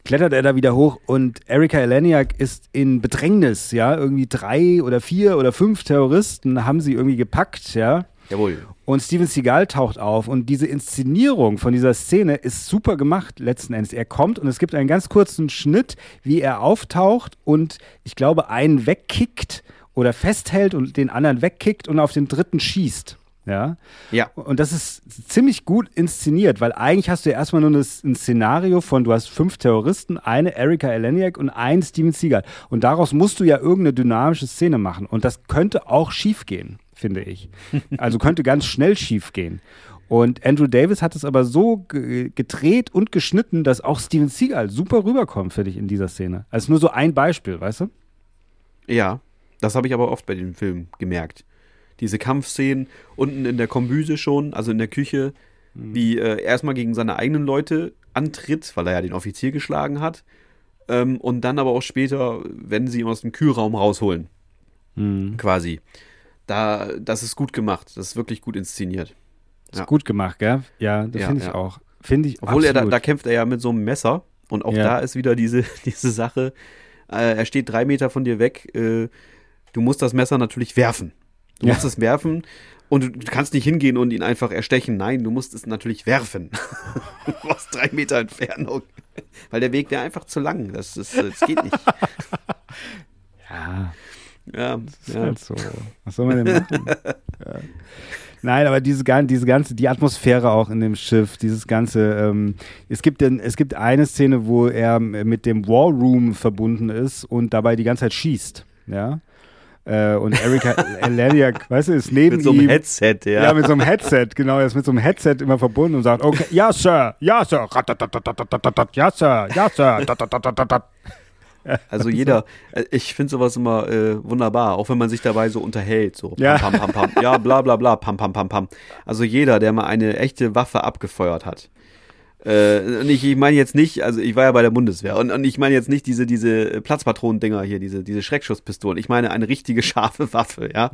klettert er da wieder hoch und Erika Eleniak ist in Bedrängnis, ja, irgendwie drei oder vier oder fünf Terroristen haben sie irgendwie gepackt, ja. Jawohl. Und Steven Seagal taucht auf und diese Inszenierung von dieser Szene ist super gemacht letzten Endes. Er kommt und es gibt einen ganz kurzen Schnitt, wie er auftaucht und ich glaube einen wegkickt oder festhält und den anderen wegkickt und auf den dritten schießt. Ja. Ja. Und das ist ziemlich gut inszeniert, weil eigentlich hast du ja erstmal nur das, ein Szenario von, du hast fünf Terroristen, eine Erika Eleniak und einen Steven Seagal. Und daraus musst du ja irgendeine dynamische Szene machen. Und das könnte auch schief gehen, finde ich. Also könnte ganz schnell schief gehen. Und Andrew Davis hat es aber so ge- gedreht und geschnitten, dass auch Steven Seagal super rüberkommt, finde ich, in dieser Szene. Also nur so ein Beispiel, weißt du? Ja, das habe ich aber oft bei den Filmen gemerkt. Diese Kampfszenen unten in der Kombüse schon, also in der Küche, wie äh, erstmal gegen seine eigenen Leute antritt, weil er ja den Offizier geschlagen hat. Ähm, und dann aber auch später, wenn sie ihn aus dem Kühlraum rausholen. Quasi. Da, das ist gut gemacht. Das ist wirklich gut inszeniert. Ist Ja. gut gemacht, gell? Ja, das Ja, finde ich ja. auch. Finde ich Obwohl er da, absolut. da kämpft er ja mit so einem Messer. Und auch da ist wieder diese, diese Sache. Äh, er steht drei Meter von dir weg. Äh, du musst das Messer natürlich werfen. Du musst es werfen und du kannst nicht hingehen und ihn einfach erstechen. Nein, du musst es natürlich werfen. Aus drei Meter Entfernung. Weil der Weg wäre einfach zu lang. Das, ist, das geht nicht. ja, Ja, ist ja. halt so. Was soll man denn machen? ja. Nein, aber diese, diese ganze, die Atmosphäre auch in dem Schiff, dieses ganze, ähm, es gibt denn, es gibt eine Szene, wo er mit dem War Room verbunden ist und dabei die ganze Zeit schießt, ja. Äh, und Erika Eleniak, weißt du, ist neben Mit so einem ihm. Headset, ja. Ja. mit so einem Headset, genau. Er ist mit so einem Headset immer verbunden und sagt, okay, ja, Sir, ja, Sir, ja, Sir, ja, Sir, tatatatatat. Also jeder, äh, ich finde sowas immer äh, wunderbar, auch wenn man sich dabei so unterhält, so Ja. pam, pam, pam, pam, ja, bla bla bla, pam, pam, pam, pam. Also jeder, der mal eine echte Waffe abgefeuert hat. Äh, und ich, ich meine jetzt nicht, also ich war ja bei der Bundeswehr und, und ich meine jetzt nicht diese, diese Platzpatronendinger hier, diese, diese Schreckschusspistolen. Ich meine eine richtige scharfe Waffe, ja.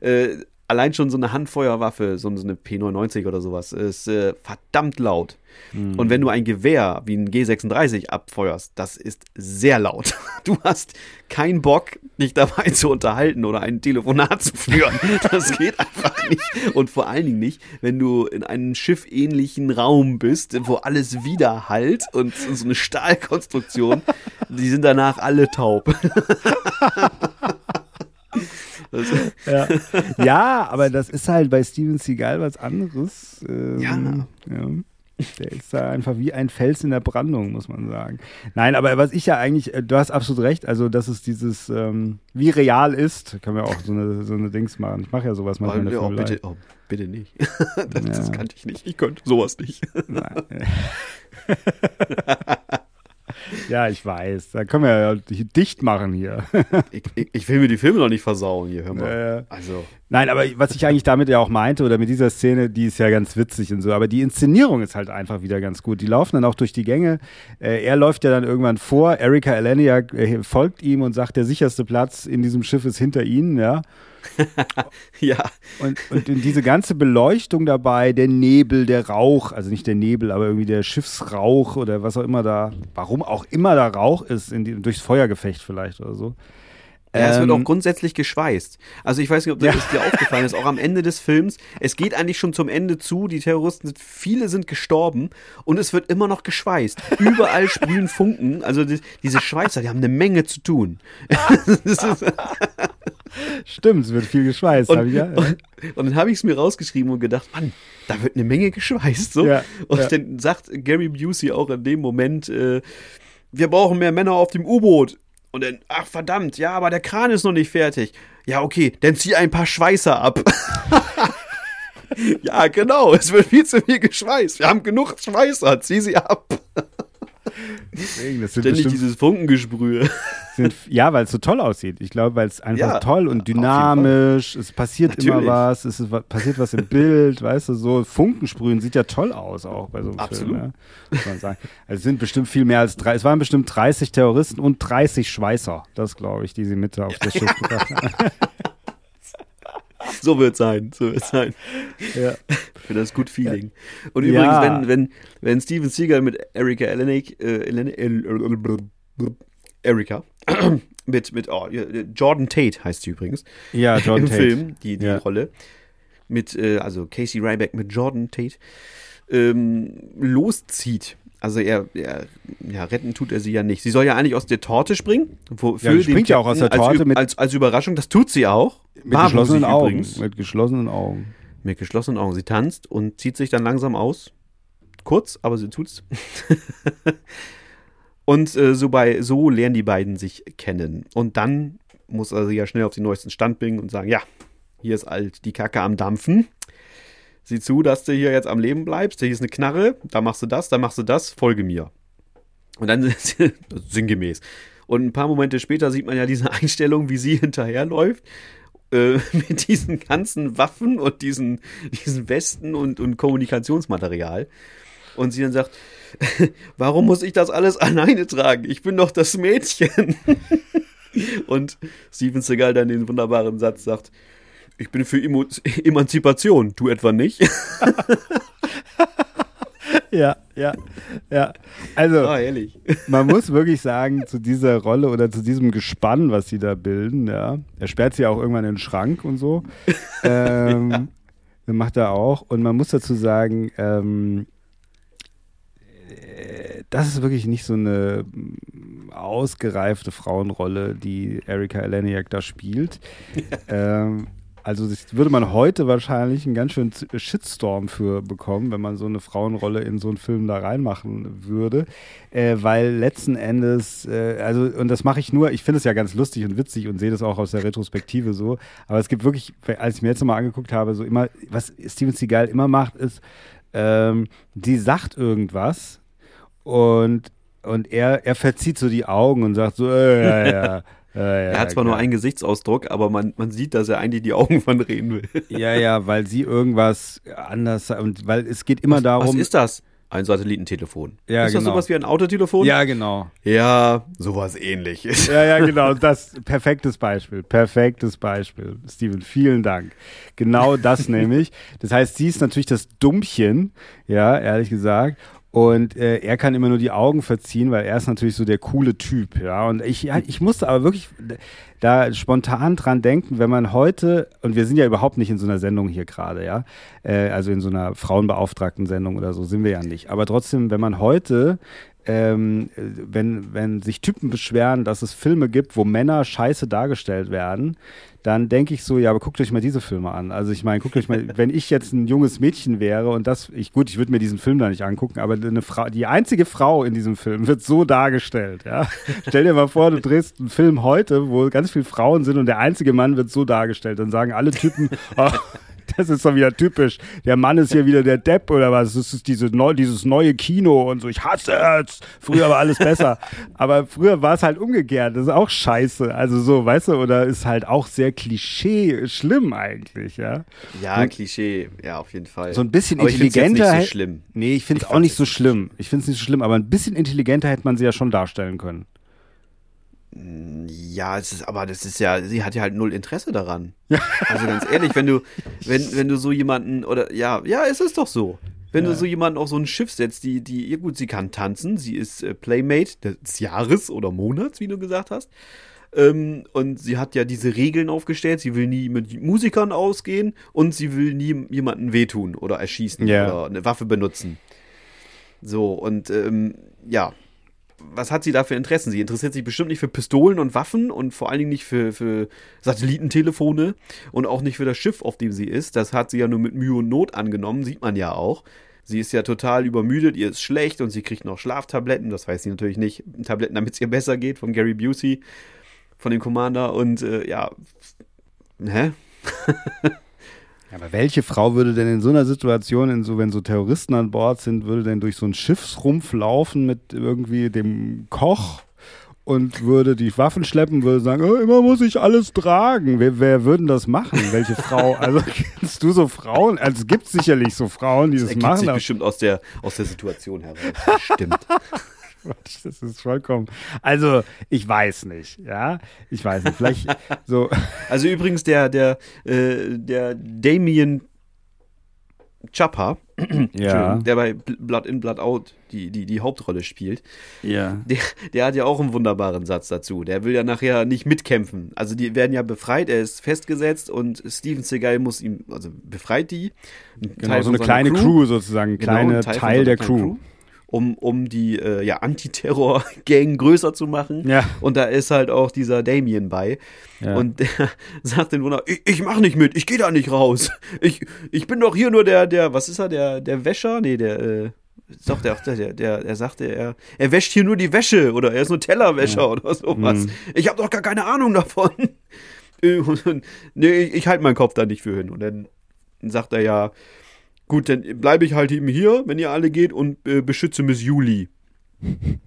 Äh, allein schon so eine Handfeuerwaffe, so, eine P99 oder sowas, ist äh, verdammt laut. Und wenn du ein Gewehr wie ein G36 abfeuerst, das ist sehr laut. Du hast keinen Bock, dich dabei zu unterhalten oder ein Telefonat zu führen. Das geht einfach nicht. Und vor allen Dingen nicht, wenn du in einem schiffähnlichen Raum bist, wo alles widerhallt und so eine Stahlkonstruktion, die sind danach alle taub. Das, Ja. ja, aber das ist halt bei Steven Seagal was anderes. Ähm, Ja. ja. Der ist da einfach wie ein Fels in der Brandung, muss man sagen. Nein, aber was ich ja eigentlich, äh, du hast absolut recht, also dass es dieses, ähm, wie real ist, können wir auch so eine, so eine Dings machen. Ich mache ja sowas manchmal in der oh, bitte, oh, bitte nicht. Das, das Ja. kannte ich nicht. Ich könnte sowas nicht. Nein. ja, ich weiß. Da können wir ja dicht machen hier. Ich, ich, ich will mir die Filme noch nicht versauen hier, hör mal. Ja. Also, Nein, aber was ich eigentlich damit ja auch meinte, oder mit dieser Szene, die ist ja ganz witzig und so, aber die Inszenierung ist halt einfach wieder ganz gut. Die laufen dann auch durch die Gänge. Äh, er läuft ja dann irgendwann vor, Erika Eleniak äh, folgt ihm und sagt, der sicherste Platz in diesem Schiff ist hinter ihnen, ja. ja. Und, und diese ganze Beleuchtung dabei, der Nebel, der Rauch, also nicht der Nebel, aber irgendwie der Schiffsrauch oder was auch immer da, warum auch immer da Rauch ist, in die, durchs Feuergefecht vielleicht oder so. Ja, es wird auch Ähm, grundsätzlich geschweißt. Also ich weiß nicht, ob das Ja. dir aufgefallen ist, auch am Ende des Films. Es geht eigentlich schon zum Ende zu, die Terroristen sind, viele sind gestorben und es wird immer noch geschweißt. Überall sprühen Funken. Also die, diese Schweißer, die haben eine Menge zu tun. das ist, Stimmt, es wird viel geschweißt. und, ich ja, und, und dann habe ich es mir rausgeschrieben und gedacht, Mann, da wird eine Menge geschweißt. So. Ja, und dann sagt Gary Busey auch in dem Moment, äh, wir brauchen mehr Männer auf dem U-Boot. Und dann, ach verdammt, ja, aber der Kran ist noch nicht fertig. Ja, okay, dann zieh ein paar Schweißer ab. ja, genau, es wird viel zu viel geschweißt. Wir haben genug Schweißer, zieh sie ab. Deswegen, das sind Ständig dieses Funkengesprühe. sind, ja, weil es so toll aussieht. Ich glaube, weil es einfach Ja, toll und dynamisch, es passiert immer Natürlich. was, es passiert was im Bild, weißt du, so Funkensprühen sieht ja toll aus auch bei so einem Absolut. Film. Ja, muss man sagen. Also es sind bestimmt viel mehr als drei, es waren bestimmt 30 Terroristen und 30 Schweißer, das glaube ich, die sie mit auf das Schiff gebracht haben. So wird sein, so wird sein. Ja. Für das Good Feeling. Und Ja. übrigens, wenn, wenn, wenn Steven Seagal mit Erika Elenik, äh, Erika, mit, mit oh, Jordan Tate heißt sie übrigens, Ja, Jordan im Tate. Film, die, die Ja. Rolle, mit, äh, also Casey Ryback mit Jordan Tate, ähm, loszieht. Also er, er, ja, retten tut er sie ja nicht. Sie soll ja eigentlich aus der Torte springen. Wo, für den springt ja auch aus der Torte als, mit- als, als Überraschung. Das tut sie auch. Mit geschlossenen Augen. übrigens. Mit geschlossenen Augen. Mit geschlossenen Augen. Sie tanzt und zieht sich dann langsam aus. Kurz, aber sie tut's. und äh, so, bei, so lernen die beiden sich kennen. Und dann muss er sie ja schnell auf den neuesten Stand bringen und sagen, ja, hier ist alt die Kacke am Dampfen. Sieh zu, dass du hier jetzt am Leben bleibst. Hier ist eine Knarre, da machst du das, da machst du das, folge mir. Und dann sinngemäß. Und ein paar Momente später sieht man ja diese Einstellung, wie sie hinterherläuft äh, mit diesen ganzen Waffen und diesen, diesen Westen und, und Kommunikationsmaterial. Und sie dann sagt, warum muss ich das alles alleine tragen? Ich bin doch das Mädchen. und Steven Seagal dann den wunderbaren Satz sagt, ich bin für Emo Emanzipation, du etwa nicht? Ja, ja, ja. Also, ah, ehrlich. man muss wirklich sagen, zu dieser Rolle oder zu diesem Gespann, was sie da bilden, ja, er sperrt sie auch irgendwann in den Schrank und so. Ähm, Macht er auch. Und man muss dazu sagen, ähm, äh, das ist wirklich nicht so eine ausgereifte Frauenrolle, die Erika Eleniak da spielt. ähm, also würde man heute wahrscheinlich einen ganz schönen Z- Shitstorm für bekommen, wenn man so eine Frauenrolle in so einen Film da reinmachen würde, äh, weil letzten Endes, äh, also und das mache ich nur, ich finde es ja ganz lustig und witzig und sehe das auch aus der Retrospektive so, aber es gibt wirklich, als ich mir jetzt mal angeguckt habe, so immer, was Steven Seagal immer macht, ist, ähm, die sagt irgendwas und und er, er verzieht so die Augen und sagt so, äh, ja, ja. Ja, ja, Er hat zwar nur klar. einen Gesichtsausdruck, aber man, man sieht, dass er eigentlich die Augen von reden will. Ja, ja, weil sie irgendwas anders und weil es geht immer darum. Was ist das? Ein Satellitentelefon. Ja, ist das genau. sowas wie ein Autotelefon? Ja, genau. Ja, sowas ähnliches. Ja, ja, genau. Das perfektes Beispiel. Perfektes Beispiel. Steven, vielen Dank. Genau das nämlich. Das heißt, sie ist natürlich das Dummchen, ja, ehrlich gesagt. Und äh, er kann immer nur die Augen verziehen, weil er ist natürlich so der coole Typ, ja. Und ich, ich musste aber wirklich da spontan dran denken, wenn man heute, und wir sind ja überhaupt nicht in so einer Sendung hier gerade, ja, äh, also in so einer frauenbeauftragten Sendung oder so sind wir ja nicht. Aber trotzdem, wenn man heute ähm, wenn, wenn sich Typen beschweren, dass es Filme gibt, wo Männer scheiße dargestellt werden, dann denke ich so, ja, aber guckt euch mal diese Filme an. Also ich meine, guckt euch mal, wenn ich jetzt ein junges Mädchen wäre und das, ich gut, ich würde mir diesen Film da nicht angucken, aber eine Frau, die einzige Frau in diesem Film wird so dargestellt, ja. Stell dir mal vor, du drehst einen Film heute, wo ganz viele Frauen sind und der einzige Mann wird so dargestellt. Dann sagen alle Typen, oh, Das ist doch wieder typisch. Der Mann ist hier wieder der Depp oder was? Das ist diese neu, dieses neue Kino und so. Ich hasse es. Früher war alles besser. Aber früher war es halt umgekehrt. Das ist auch scheiße. Also so, weißt du, oder ist halt auch sehr Klischee schlimm eigentlich, ja. Ja, Klischee, ja, auf jeden Fall. So ein bisschen Aber ich intelligenter. nicht so schlimm. Nee, ich finde es Ich auch nicht so schlimm. Ich finde es nicht so schlimm, aber ein bisschen intelligenter hätte man sie ja schon darstellen können. Ja, es ist, aber das ist ja, sie hat ja halt null Interesse daran. Also ganz ehrlich, wenn du, wenn, wenn du so jemanden, oder ja, ja, es ist doch so. Wenn du so jemanden auf so ein Schiff setzt, die, die, ja gut, sie kann tanzen, sie ist äh, Playmate des Jahres oder Monats, wie du gesagt hast. Ähm, und sie hat ja diese Regeln aufgestellt, sie will nie mit Musikern ausgehen und sie will nie jemanden wehtun oder erschießen Ja. oder eine Waffe benutzen. So, und ähm, ja, was hat sie da für Interessen? Sie interessiert sich bestimmt nicht für Pistolen und Waffen und vor allen Dingen nicht für, für Satellitentelefone und auch nicht für das Schiff, auf dem sie ist. Das hat sie ja nur mit Mühe und Not angenommen, sieht man ja auch. Sie ist ja total übermüdet, ihr ist schlecht und sie kriegt noch Schlaftabletten. Das weiß sie natürlich nicht. Tabletten, damit es ihr besser geht, von Gary Busey, von dem Commander. Und äh, ja, hä? Ja, aber welche Frau würde denn in so einer Situation, in so, wenn so Terroristen an Bord sind, würde denn durch so einen Schiffsrumpf laufen mit irgendwie dem Koch und würde die Waffen schleppen, würde sagen, oh, immer muss ich alles tragen. Wer, wer würden das machen? Welche Frau? Also kennst du so Frauen? Also es gibt sicherlich so Frauen, die das, ergibt machen. aber- bestimmt aus der, aus der Situation heraus. Stimmt. Das ist vollkommen. Also, ich weiß nicht, ja. Ich weiß nicht. Vielleicht so. Also übrigens der, der, äh, der Damien Chapa, Ja. der bei Bl- Blood in, Blood Out die, die, die Hauptrolle spielt, Ja. der, der hat ja auch einen wunderbaren Satz dazu. Der will ja nachher nicht mitkämpfen. Also die werden ja befreit, er ist festgesetzt und Steven Seagal muss ihm, also befreit die. Genau, Teil so eine kleine Crew, sozusagen, ein Genau, kleiner ein Teil, seiner der kleinen Crew. Um, um die äh, ja, Antiterror-Gang größer zu machen. Ja. Und da ist halt auch dieser Damien bei. Ja. Und der sagt den Wunder, ich, ich mach nicht mit, ich gehe da nicht raus. Ich, ich bin doch hier nur der, der, was ist er, der, der Wäscher? Nee, der, äh, doch der, der, der, er sagte, er, er wäscht hier nur die Wäsche oder er ist nur Tellerwäscher oder sowas. Mhm. Ich habe doch gar keine Ahnung davon. Nee, ich, ich halte meinen Kopf da nicht für hin. Und dann sagt er ja, gut, dann bleibe ich halt eben hier, wenn ihr alle geht und äh, beschütze Miss Juli.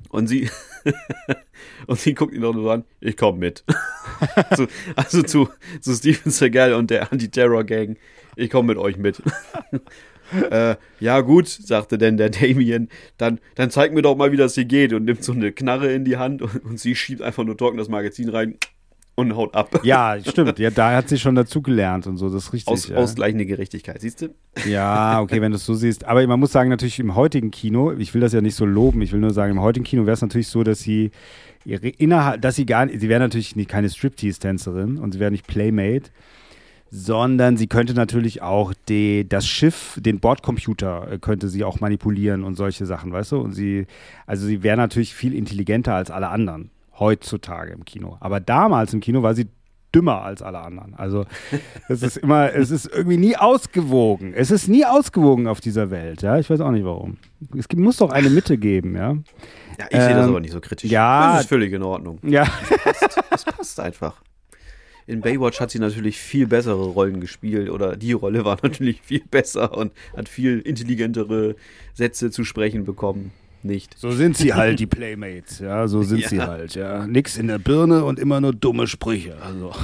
Und sie, und sie guckt ihn doch nur an, ich komme mit. so, also zu, zu Steven Seagal und der Anti-Terror-Gang, ich komme mit euch mit. äh, ja gut, sagte denn der Damien, dann, dann zeig mir doch mal, wie das hier geht und nimmt so eine Knarre in die Hand und, und sie schiebt einfach nur trocken das Magazin rein und haut ab. Ja, stimmt. Ja, da hat sie schon dazugelernt und so, das ist richtig. Aus, ja. Ausgleichende Gerechtigkeit, siehst du? Ja, okay, wenn du es so siehst. Aber man muss sagen, natürlich im heutigen Kino, ich will das ja nicht so loben, ich will nur sagen, im heutigen Kino wäre es natürlich so, dass sie ihre innerhalb, dass sie gar nicht, sie wäre natürlich nicht, keine Striptease-Tänzerin und sie wäre nicht Playmate, sondern sie könnte natürlich auch die, das Schiff, den Bordcomputer äh, könnte sie auch manipulieren und solche Sachen, weißt du? Und sie, also sie wäre natürlich viel intelligenter als alle anderen heutzutage im Kino. Aber damals im Kino war sie dümmer als alle anderen. Also es ist immer, es ist irgendwie nie ausgewogen. Es ist nie ausgewogen auf dieser Welt. Ja, ich weiß auch nicht warum. Es gibt, muss doch eine Mitte geben, ja. Ja, ich sehe das Ähm, aber nicht so kritisch. ja. Das ist völlig in Ordnung. Ja, Das passt einfach. In Baywatch hat sie natürlich viel bessere Rollen gespielt oder die Rolle war natürlich viel besser und hat viel intelligentere Sätze zu sprechen bekommen. Nicht. so sind sie halt, die Playmates. Ja, so sind Ja. sie halt. Ja, nix in der Birne und immer nur dumme Sprüche. Also.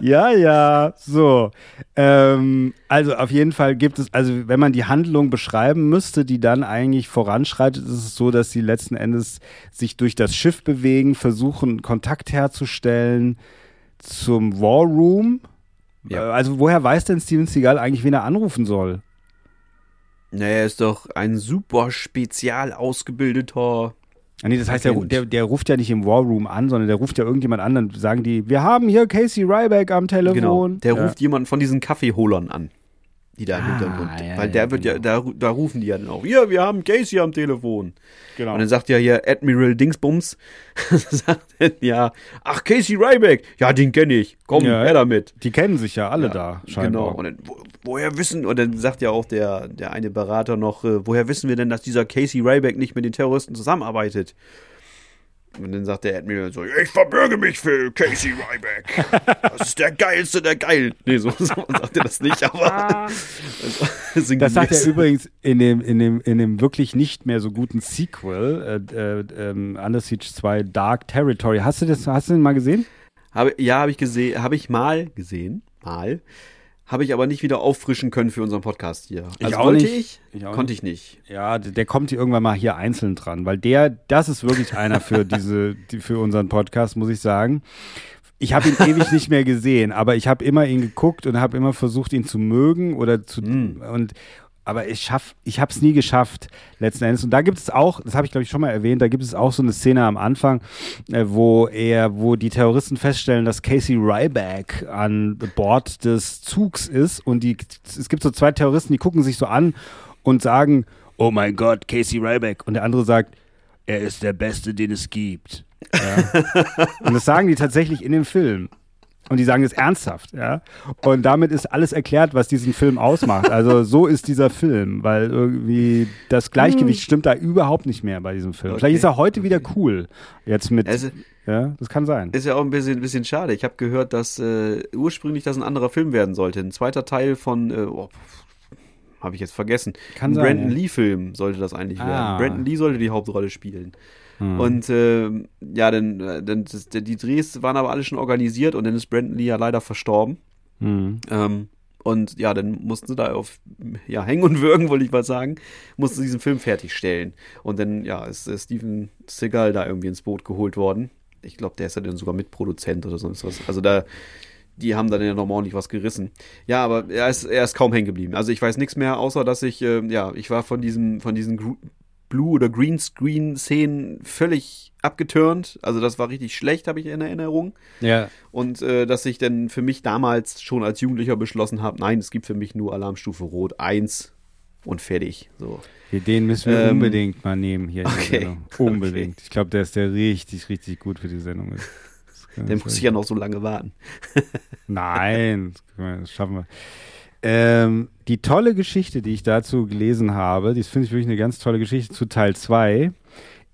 ja, ja, so. Ähm, also auf jeden Fall gibt es, also wenn man die Handlung beschreiben müsste, die dann eigentlich voranschreitet, ist es so, dass sie letzten Endes sich durch das Schiff bewegen, versuchen Kontakt herzustellen zum War Room. Ja. Äh, Also woher weiß denn Steven Seagal eigentlich, wen er anrufen soll? Naja, er ist doch ein super spezial ausgebildeter. Ah, nee, das heißt, der, der, der ruft ja nicht im War Room an, sondern der ruft ja irgendjemand an. Dann sagen die, wir haben hier Casey Ryback am Genau. Telefon. Der ja. ruft jemanden von diesen Kaffeeholern an. Die da im Ah, Hintergrund. ja, Weil ja, der wird ja, da, da rufen die ja dann auch. Ja, wir haben Casey am Telefon. Genau. Und dann sagt ja hier Admiral Dingsbums, sagt ja, ach, Casey Ryback, ja, den kenne ich. Komm, Ja. her damit. Die kennen sich ja alle Ja, da, Genau. scheinbar. Und dann, woher wissen, und dann sagt ja auch der, der eine Berater noch, äh, woher wissen wir denn, dass dieser Casey Ryback nicht mit den Terroristen zusammenarbeitet? Und dann sagt der Admiral so, ich verbürge mich für Casey Ryback. Das ist der geilste der Geilen. Nee, so, so sagt er das nicht, aber das, das sagt er übrigens in dem, in, dem, in dem wirklich nicht mehr so guten Sequel, äh, äh, ähm, Under Siege 2 Dark Territory. Hast du das, hast du den mal gesehen? Habe, ja, habe ich gesehen, habe ich mal gesehen, mal. Habe ich aber nicht wieder auffrischen können für unseren Podcast hier. Ich also auch wollte nicht. ich, Ich auch konnte ich nicht. Ja, der der kommt hier irgendwann mal hier einzeln dran, weil der, das ist wirklich einer für diese, die, für unseren Podcast, muss ich sagen. Ich habe ihn ewig nicht mehr gesehen, aber ich habe immer ihn geguckt und habe immer versucht, ihn zu mögen oder zu und aber ich schaff, ich habe es nie geschafft letzten Endes. Und da gibt es auch, das habe ich glaube ich schon mal erwähnt, da gibt es auch so eine Szene am Anfang, äh, wo er, wo die Terroristen feststellen, dass Casey Ryback an Bord des Zugs ist und die, es gibt so zwei Terroristen, die gucken sich so an und sagen, oh mein Gott, Casey Ryback. Und der andere sagt, er ist der Beste, den es gibt. Ja. und das sagen die tatsächlich in dem Film. Und die sagen es ernsthaft, ja. Und damit ist alles erklärt, was diesen Film ausmacht. Also so ist dieser Film, weil irgendwie das Gleichgewicht stimmt da überhaupt nicht mehr bei diesem Film. Okay. Vielleicht ist er heute wieder cool. Jetzt mit, Also- ja, das kann sein. Ist ja auch ein bisschen, bisschen schade. Ich habe gehört, dass äh, ursprünglich das ein anderer Film werden sollte. Ein zweiter Teil von, äh, oh, habe ich jetzt vergessen. Kann ein sein, Brandon ja. Lee-Film sollte das eigentlich Ah. werden. Brandon Lee sollte die Hauptrolle spielen. Hm. Und äh, ja, dann, äh, dann das, die Drehs waren aber alle schon organisiert und dann ist Brandon Lee ja leider verstorben. Hm. Ähm, und ja, dann mussten sie da auf ja, hängen und würgen, wollte ich mal sagen, mussten sie diesen Film fertigstellen. Und dann, ja, ist äh, Steven Seagal da irgendwie ins Boot geholt worden. Ich glaube, der ist ja dann sogar Mitproduzent oder sonst was. Also da, die haben dann ja nochmal ordentlich was gerissen. Ja, aber er ist, er ist kaum hängen geblieben. Also ich weiß nichts mehr, außer dass ich, äh, ja, ich war von diesem, von diesen Blue- oder Greenscreen-Szenen völlig abgeturnt. Also das war richtig schlecht, habe ich in Erinnerung. Ja. Und äh, dass ich dann für mich damals schon als Jugendlicher beschlossen habe, nein, es gibt für mich nur Alarmstufe Rot 1 und fertig. So. Den müssen wir Ähm, unbedingt mal nehmen hier der okay. Unbedingt. Ich glaube, der ist der richtig, richtig gut für die Sendung. ist. Ich muss ich ja noch so lange warten. Nein, das schaffen wir. Ähm, die tolle Geschichte, die ich dazu gelesen habe, die finde ich wirklich eine ganz tolle Geschichte zu Teil 2,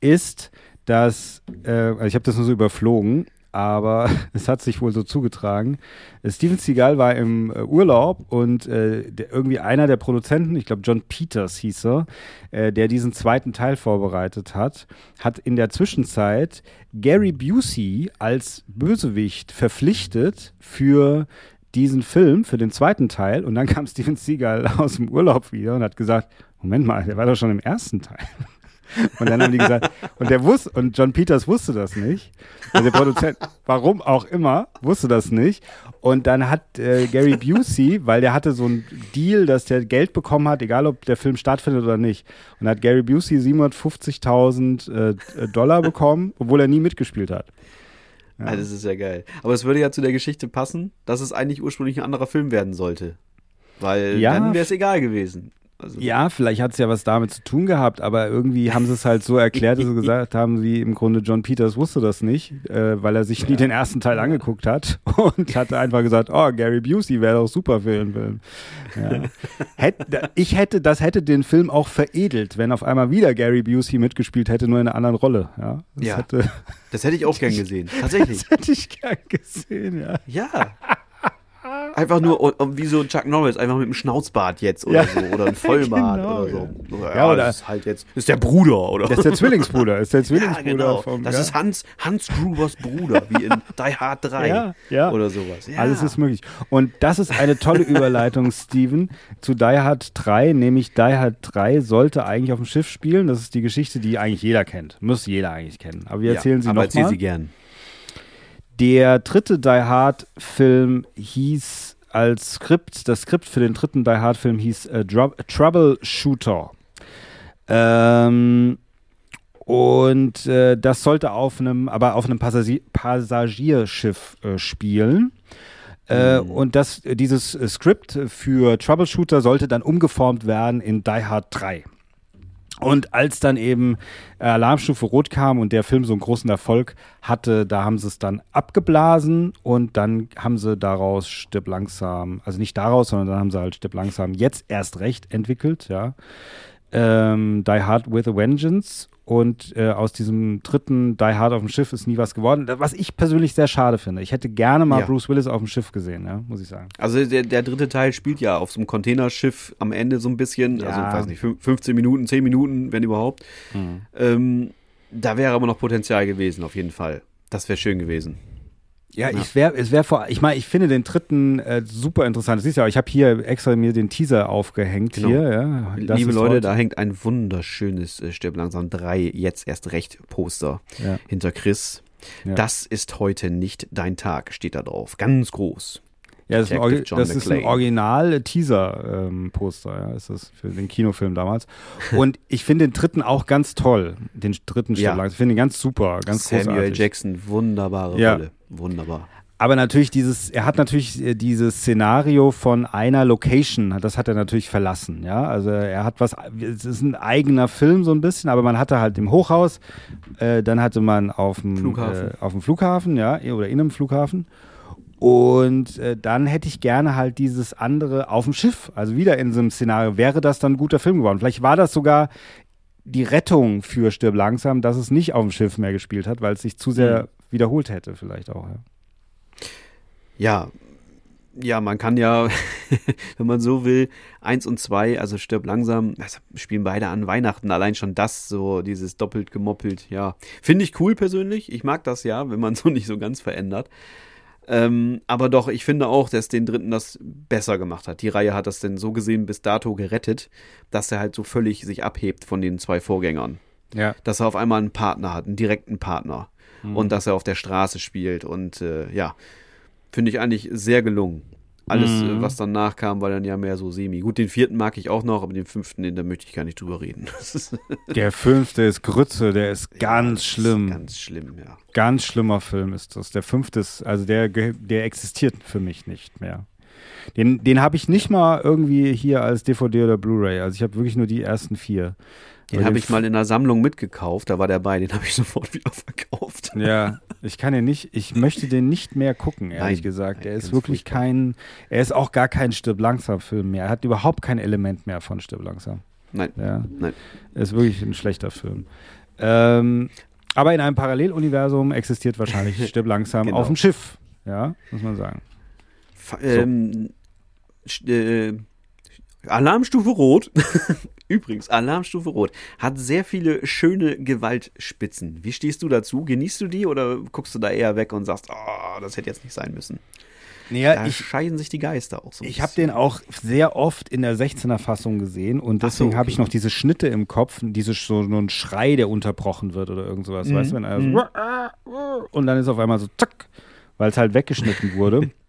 ist, dass, äh, also ich habe das nur so überflogen, aber es hat sich wohl so zugetragen. Steven Seagal war im äh, Urlaub und äh, der, irgendwie einer der Produzenten, ich glaube John Peters hieß er, äh, der diesen zweiten Teil vorbereitet hat, hat in der Zwischenzeit Gary Busey als Bösewicht verpflichtet für diesen Film, für den zweiten Teil. Und dann kam Steven Seagal aus dem Urlaub wieder und hat gesagt, Moment mal, der war doch schon im ersten Teil. Und dann haben die gesagt, und der wusste, und John Peters wusste das nicht. Und der Produzent, warum auch immer, wusste das nicht. Und dann hat äh, Gary Busey, weil der hatte so einen Deal, dass der Geld bekommen hat, egal ob der Film stattfindet oder nicht. Und hat Gary Busey 750.000 äh, Dollar bekommen, obwohl er nie mitgespielt hat. Also das ist ja geil. Aber es würde ja zu der Geschichte passen, dass es eigentlich ursprünglich ein anderer Film werden sollte. Weil Ja. dann wäre es egal gewesen. Also, Ja, vielleicht hat es ja was damit zu tun gehabt, aber irgendwie haben sie es halt so erklärt, dass sie gesagt haben, wie im Grunde John Peters wusste das nicht, äh, weil er sich nie den ersten Teil angeguckt hat und hatte einfach gesagt, oh, Gary Busey wäre doch super für den Film. Ja. Hätt, ich hätte, das hätte den Film auch veredelt, wenn auf einmal wieder Gary Busey mitgespielt hätte, nur in einer anderen Rolle. Ja, das, Ja. Hätte, Das hätte ich auch gern gesehen. Tatsächlich. das hätte ich gern gesehen, ja. Ja. Einfach nur wie so Chuck Norris, einfach mit einem Schnauzbart jetzt oder Ja. so. Oder ein Vollbart Genau, oder so. Ja, Ja, oder- das ist halt jetzt, ist der Bruder, oder? Das ist der Zwillingsbruder, ist der ja, Zwillingsbruder genau. vom. das ja. ist Hans, Hans Grubers Bruder, wie in Die Hard 3 Ja, ja. oder sowas. Ja. Alles ist möglich. Und das ist eine tolle Überleitung, Steven, zu Die Hard 3, nämlich Die Hard 3 sollte eigentlich auf dem Schiff spielen. Das ist die Geschichte, die eigentlich jeder kennt. Muss jeder eigentlich kennen. Aber wir erzählen ja, sie aber erzähl nochmal. sie gern. Der dritte Die Hard-Film hieß als Skript, das Skript für den dritten Die Hard-Film hieß äh, Troubleshooter. Ähm, und äh, das sollte auf einem, aber auf einem Passagier Passagierschiff äh, spielen. Äh, Und das, dieses Skript für Troubleshooter sollte dann umgeformt werden in Die Hard 3. Und als dann eben äh, Alarmstufe Rot kam und der Film so einen großen Erfolg hatte, da haben sie es dann abgeblasen und dann haben sie daraus Stirb langsam, also nicht daraus, sondern dann haben sie halt Stirb langsam jetzt erst recht entwickelt, ja. Ähm, Die Hard with a Vengeance und äh, aus diesem dritten Die Hard auf dem Schiff ist nie was geworden. Was ich persönlich sehr schade finde. Ich hätte gerne mal Ja. Bruce Willis auf dem Schiff gesehen, ja, muss ich sagen. Also der, der dritte Teil spielt ja auf so einem Containerschiff am Ende so ein bisschen, Ja. also weiß nicht, fün- 15 Minuten, 10 Minuten, wenn überhaupt. Ähm, da wäre aber noch Potenzial gewesen, auf jeden Fall. Das wäre schön gewesen. Ja, ich wär, es wäre vor, ich meine, ich finde den dritten äh, super interessant. Das siehst du ja, ich habe hier extra mir den Teaser aufgehängt Genau. hier. Ja. Liebe ist Leute, heute- da hängt ein wunderschönes äh, Stirb langsam 3 jetzt erst recht Poster Ja. hinter Chris. Ja. Das ist heute nicht dein Tag, steht da drauf. Ganz groß. Ja, das ist ein, Orgi das ist ein McClane. Original-Teaser-Poster, ja, ist das für den Kinofilm damals. Und ich finde den dritten auch ganz toll, den dritten Ja. Stirb langsam. Ich finde ihn ganz super, ganz Samuel großartig. Jackson, wunderbare Ja. Rolle. Wunderbar. Aber natürlich dieses, er hat natürlich äh, dieses Szenario von einer Location, das hat er natürlich verlassen, ja. Also er hat was, es ist ein eigener Film so ein bisschen, aber man hatte halt im Hochhaus, äh, dann hatte man auf dem Flughafen. Äh, auf dem Flughafen, ja, oder in einem Flughafen. Und äh, dann hätte ich gerne halt dieses andere auf dem Schiff, also wieder in so einem Szenario. Wäre das dann ein guter Film geworden? Vielleicht war das sogar die Rettung für Stirb langsam, dass es nicht auf dem Schiff mehr gespielt hat, weil es sich zu sehr wiederholt hätte, vielleicht auch. Ja. Ja, ja, man kann ja, wenn man so will, eins und zwei, also stirb langsam, das spielen beide an Weihnachten. Allein schon das, so dieses doppelt gemoppelt, ja. Finde ich cool persönlich. Ich mag das ja, wenn man so nicht so ganz verändert. Ähm, aber doch, ich finde auch, dass den dritten das besser gemacht hat. Die Reihe hat das denn so gesehen bis dato gerettet, dass er halt so völlig sich abhebt von den zwei Vorgängern. Ja. Dass er auf einmal einen Partner hat, einen direkten Partner. Und dass er auf der Straße spielt. Und äh, ja, finde ich eigentlich sehr gelungen. Alles, äh, was danach kam, war dann ja mehr so semi. Gut, den vierten mag ich auch noch, aber den fünften, den, da möchte ich gar nicht drüber reden. Ist Der fünfte ist Grütze, der ist ganz ist schlimm. Ganz schlimm, ja. Ganz schlimmer Film ist das. Der fünfte ist, also der, der existiert für mich nicht mehr. Den, den habe ich nicht mal irgendwie hier als DVD oder Blu-ray. Also ich habe wirklich nur die ersten vier. Den habe ich mal in einer Sammlung mitgekauft, da war der bei, den habe ich sofort wieder verkauft. Ja, ich kann den nicht, ich möchte den nicht mehr gucken, ehrlich Nein, gesagt. nein, Er ist wirklich furchtbar. kein, er ist auch gar kein Stirb langsam Film mehr. Er hat überhaupt kein Element mehr von Stirb langsam. Nein, Ja, nein. er ist wirklich ein schlechter Film. Ähm, aber in einem Paralleluniversum existiert wahrscheinlich Stirb langsam Genau. auf dem Schiff. Ja, muss man sagen. Fa- Ähm, sch- äh, Alarmstufe Rot. Übrigens, Alarmstufe Rot hat sehr viele schöne Gewaltspitzen. Wie stehst du dazu? Genießt du die oder guckst du da eher weg und sagst, oh, das hätte jetzt nicht sein müssen? Naja, Da ich, scheiden sich die Geister auch so. Ich habe den auch sehr oft in der 16er Fassung gesehen und Ach so, deswegen okay. habe ich noch diese Schnitte im Kopf, diese so, so ein Schrei, der unterbrochen wird oder irgend sowas, weißt du, wenn einer so und dann ist auf einmal so zack, weil es halt weggeschnitten wurde.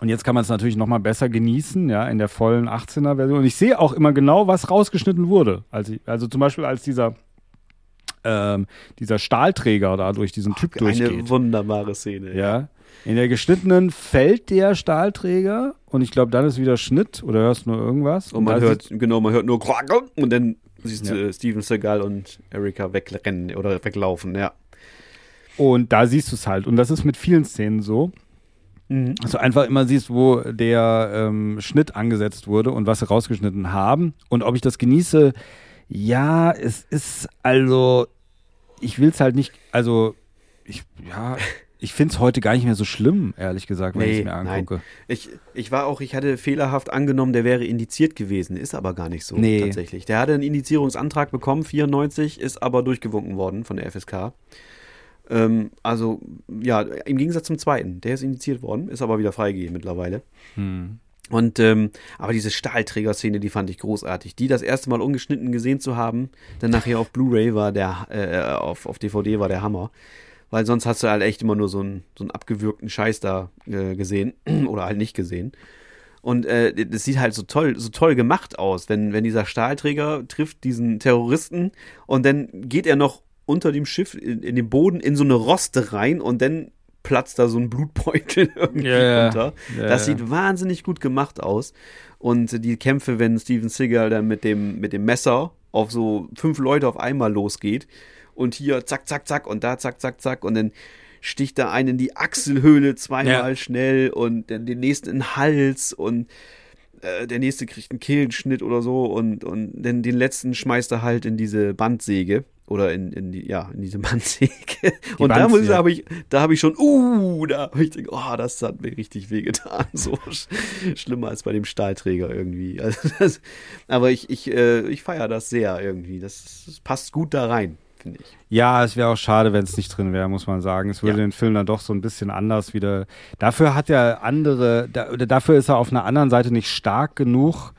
Und jetzt kann man es natürlich noch mal besser genießen, ja, in der vollen 18er Version. Und ich sehe auch immer genau, was rausgeschnitten wurde. Also, also zum Beispiel als dieser ähm, dieser Stahlträger da durch diesen Typ durchgeht. Eine wunderbare Szene. Ja. In der geschnittenen fällt der Stahlträger und ich glaube, dann ist wieder Schnitt oder hörst nur irgendwas. Und man da hört, genau, man hört nur und dann siehst Ja. du Steven Seagal und Erika wegrennen oder weglaufen, ja. Und da siehst du es halt. Und das ist mit vielen Szenen so. Dass du einfach immer siehst, wo der ähm, Schnitt angesetzt wurde und was sie rausgeschnitten haben. Und ob ich das genieße, ja, es ist also, ich will es halt nicht, also, ich, ja, ich finde es heute gar nicht mehr so schlimm, ehrlich gesagt, wenn ich es mir angucke. Ich, ich war auch, ich hatte fehlerhaft angenommen, der wäre indiziert gewesen. Ist aber gar nicht so Nee. tatsächlich. Der hatte einen Indizierungsantrag bekommen, 94, ist aber durchgewunken worden von der FSK. Ähm, also, ja, im Gegensatz zum zweiten, der ist indiziert worden, ist aber wieder freigegeben mittlerweile. Hm. Und ähm, aber diese Stahlträger-Szene, die fand ich großartig. Die das erste Mal ungeschnitten gesehen zu haben, dann nachher auf Blu-ray war der, äh, auf, auf DVD war der Hammer. Weil sonst hast du halt echt immer nur so einen, so einen abgewürgten Scheiß da äh, gesehen oder halt nicht gesehen. Und äh, das sieht halt so toll, so toll gemacht aus, wenn, wenn dieser Stahlträger trifft diesen Terroristen und dann geht er noch unter dem Schiff in, in den Boden in so eine Roste rein und dann platzt da so ein Blutbeutel irgendwie ja. runter. Ja, das sieht wahnsinnig gut gemacht aus. Und die Kämpfe, wenn Steven Seagal dann mit dem, mit dem Messer auf so fünf Leute auf einmal losgeht und hier zack, zack, zack und da zack, zack, zack und dann sticht da einen in die Achselhöhle zweimal Ja. schnell und dann den nächsten in den Hals und äh, der nächste kriegt einen Kehlenschnitt oder so und, und dann den letzten schmeißt er halt in diese Bandsäge oder in, in die, ja, in diese Bandsäge. Und da Bands, muss ich, ja. habe ich, da habe ich schon, uh, da habe ich gedacht, oh, das hat mir richtig wehgetan. So sch schlimmer als bei dem Stahlträger irgendwie. Also das, aber ich, ich, äh, ich feiere das sehr irgendwie. Das, das passt gut da rein, finde ich. Ja, es wäre auch schade, wenn es nicht drin wäre, muss man sagen. Es würde Ja. den Film dann doch so ein bisschen anders wieder. Dafür hat er andere, da, dafür ist er auf einer anderen Seite nicht stark genug,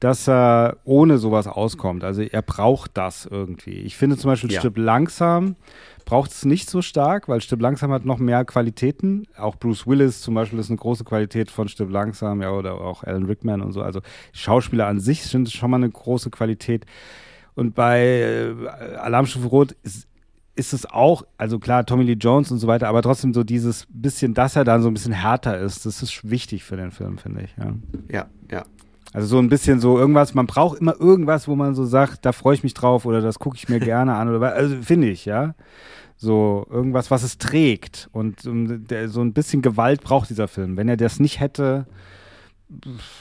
dass er ohne sowas auskommt. Also er braucht das irgendwie. Ich finde zum Beispiel Ja. Stück langsam braucht es nicht so stark, weil Stück langsam hat noch mehr Qualitäten. Auch Bruce Willis zum Beispiel ist eine große Qualität von Stück langsam, ja, oder auch Alan Rickman und so. Also Schauspieler an sich sind schon mal eine große Qualität. Und bei äh, Alarmstufe Rot ist, ist es auch, also klar, Tommy Lee Jones und so weiter, aber trotzdem so dieses bisschen, dass er dann so ein bisschen härter ist, das ist wichtig für den Film, finde ich. Ja. Ja, ja. Also so ein bisschen so irgendwas, man braucht immer irgendwas, wo man so sagt, da freue ich mich drauf oder das gucke ich mir gerne an oder also finde ich, ja. So irgendwas, was es trägt und der, so ein bisschen Gewalt braucht dieser Film. Wenn er das nicht hätte,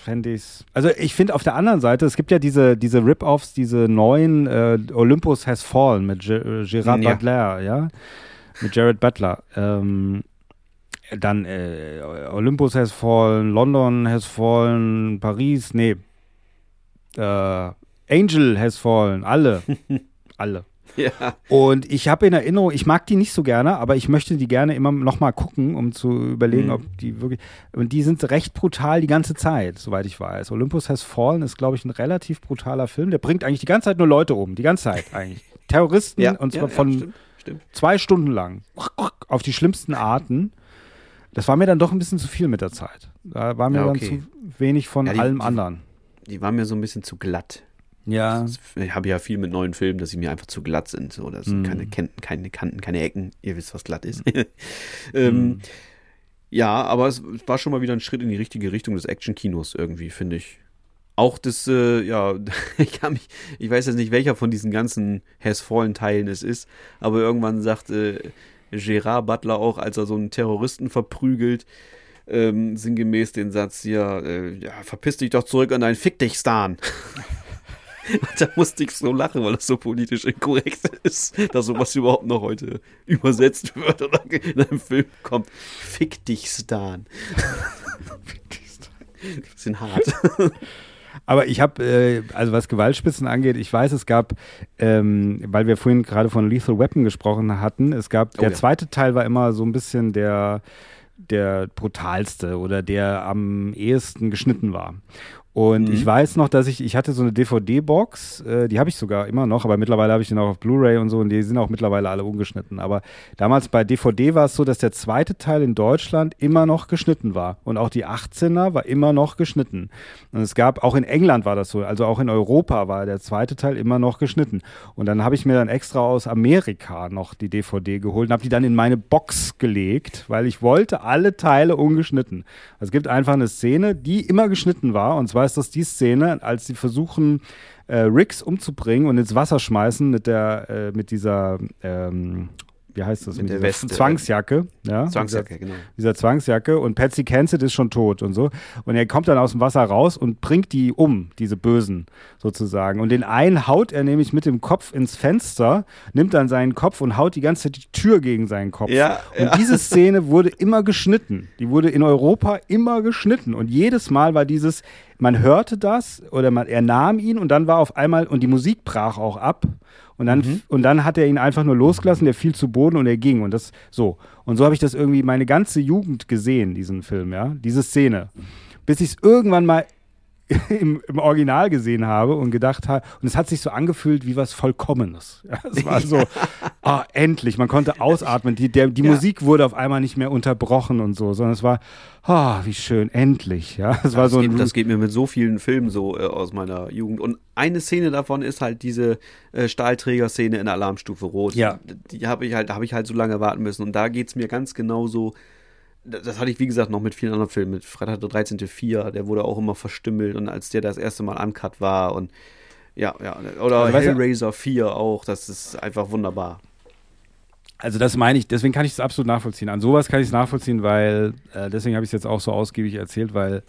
fände ich es. Also ich finde auf der anderen Seite, es gibt ja diese, diese Rip-Offs, diese neuen äh, Olympus Has Fallen mit äh, Gerard Ja. Butler, ja. Mit Jared Butler. Ähm, dann äh, Olympus Has Fallen, London Has Fallen, Paris, nee. Äh, Angel Has Fallen, alle. alle. Ja, Und ich habe in Erinnerung, ich mag die nicht so gerne, aber ich möchte die gerne immer noch mal gucken, um zu überlegen, Mhm. ob die wirklich. Und die sind recht brutal die ganze Zeit, soweit ich weiß. Olympus Has Fallen ist, glaube ich, ein relativ brutaler Film. Der bringt eigentlich die ganze Zeit nur Leute um, die ganze Zeit eigentlich. Terroristen ja, und zwar ja, von stimmt, stimmt. zwei Stunden lang auf die schlimmsten Arten. Das war mir dann doch ein bisschen zu viel mit der Zeit. Da war mir Ja, dann okay. zu wenig von Ja, die- allem anderen. Die waren mir so ein bisschen zu glatt. Ja. Ich habe ja viel mit neuen Filmen, dass sie mir einfach zu glatt sind. So, das sind keine, Kanten, keine Kanten, keine Ecken. Ihr wisst, was glatt ist. ähm, Ja, aber es war schon mal wieder ein Schritt in die richtige Richtung des Action-Kinos irgendwie, finde ich. Auch das, äh, ja, ich kann mich, ich weiß jetzt nicht, welcher von diesen ganzen Has Fallen Teilen es ist, aber irgendwann sagt äh, Gerard Butler auch, als er so einen Terroristen verprügelt, ähm, sinngemäß den Satz hier, äh, ja, verpiss dich doch zurück an dein Fick dich Stan. Da musste ich so lachen, weil das so politisch inkorrekt ist, dass sowas überhaupt noch heute übersetzt wird oder in einem Film kommt. Fick dich, Stan. Bisschen hart. Aber ich habe, äh, also was Gewaltspitzen angeht, ich weiß, es gab, ähm, weil wir vorhin gerade von Lethal Weapon gesprochen hatten, es gab, Oh der ja. zweite Teil war immer so ein bisschen der, der brutalste oder der am ehesten geschnitten war. Und Mhm. ich weiß noch, dass ich, ich hatte so eine DVD-Box, äh, die habe ich sogar immer noch, aber mittlerweile habe ich den auch auf Blu-ray und so und die sind auch mittlerweile alle ungeschnitten. Aber damals bei DVD war es so, dass der zweite Teil in Deutschland immer noch geschnitten war. Und auch die 18er war immer noch geschnitten. Und es gab, auch in England war das so, also auch in Europa war der zweite Teil immer noch geschnitten. Und dann habe ich mir dann extra aus Amerika noch die DVD geholt und habe die dann in meine Box gelegt, weil ich wollte alle Teile ungeschnitten. Es gibt einfach eine Szene, die immer geschnitten war. Und zwar ist das die Szene, als sie versuchen, äh, Riggs umzubringen und ins Wasser schmeißen mit der, äh, mit dieser, ähm, wie heißt das, Mit mit, der Weste. Zwangsjacke. Ja? Zwangsjacke, Dieser- genau. dieser Zwangsjacke und Patsy Kensit ist schon tot und so. Und er kommt dann aus dem Wasser raus und bringt die um, diese Bösen sozusagen. Und den einen haut er nämlich mit dem Kopf ins Fenster, nimmt dann seinen Kopf und haut die ganze Zeit die Tür gegen seinen Kopf. Ja, und ja. diese Szene wurde immer geschnitten. Die wurde in Europa immer geschnitten. Und jedes Mal war dieses, man hörte das oder man, er nahm ihn und dann war auf einmal, und die Musik brach auch ab. Und dann, Mhm. und dann hat er ihn einfach nur losgelassen, der fiel zu Boden und er ging. Und das so. Und so habe ich das irgendwie meine ganze Jugend gesehen, diesen Film, ja, diese Szene. Bis ich es irgendwann mal im, im Original gesehen habe und gedacht habe, und es hat sich so angefühlt wie was Vollkommenes. Ja, es war so, ah, endlich, man konnte ausatmen. Die, der, die Ja. Musik wurde auf einmal nicht mehr unterbrochen und so, sondern es war, ah, wie schön, endlich. Ja, es war das, so ein geht, das geht mir mit so vielen Filmen so äh, aus meiner Jugend. Und eine Szene davon ist halt diese äh, Stahlträger-Szene in Alarmstufe Rot. Ja. Die habe ich halt, da habe ich halt so lange warten müssen. Und da geht es mir ganz genau so. Das hatte ich, wie gesagt, noch mit vielen anderen Filmen. Mit Freitag der 13.4, der wurde auch immer verstümmelt. Und als der das erste Mal uncut war und ja, ja. Oder Also, Hellraiser 4 auch, das ist einfach wunderbar. Also das meine ich, deswegen kann ich es absolut nachvollziehen. An sowas kann ich es nachvollziehen, weil, äh, deswegen habe ich es jetzt auch so ausgiebig erzählt, weil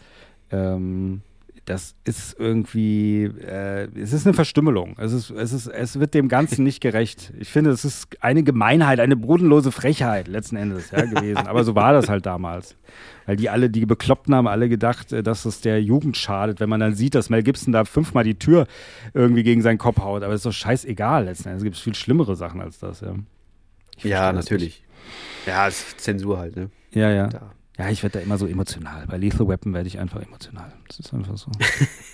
ähm, das ist irgendwie, äh, es ist eine Verstümmelung. Es, ist, es, ist, es wird dem Ganzen nicht gerecht. Ich finde, es ist eine Gemeinheit, eine bodenlose Frechheit letzten Endes ja, gewesen. Aber so war das halt damals. Weil die alle, die Bekloppten haben alle gedacht, äh, dass es der Jugend schadet, wenn man dann sieht, dass Mel Gibson da fünfmal die Tür irgendwie gegen seinen Kopf haut. Aber es ist doch scheißegal letzten Endes. Es gibt viel schlimmere Sachen als das, ja. Ja, natürlich. Ja, es ist Zensur halt, ne? Ja, ja. Da. Ja, ich werde da immer so emotional. Bei Lethal Weapon werde ich einfach emotional. Das ist einfach so.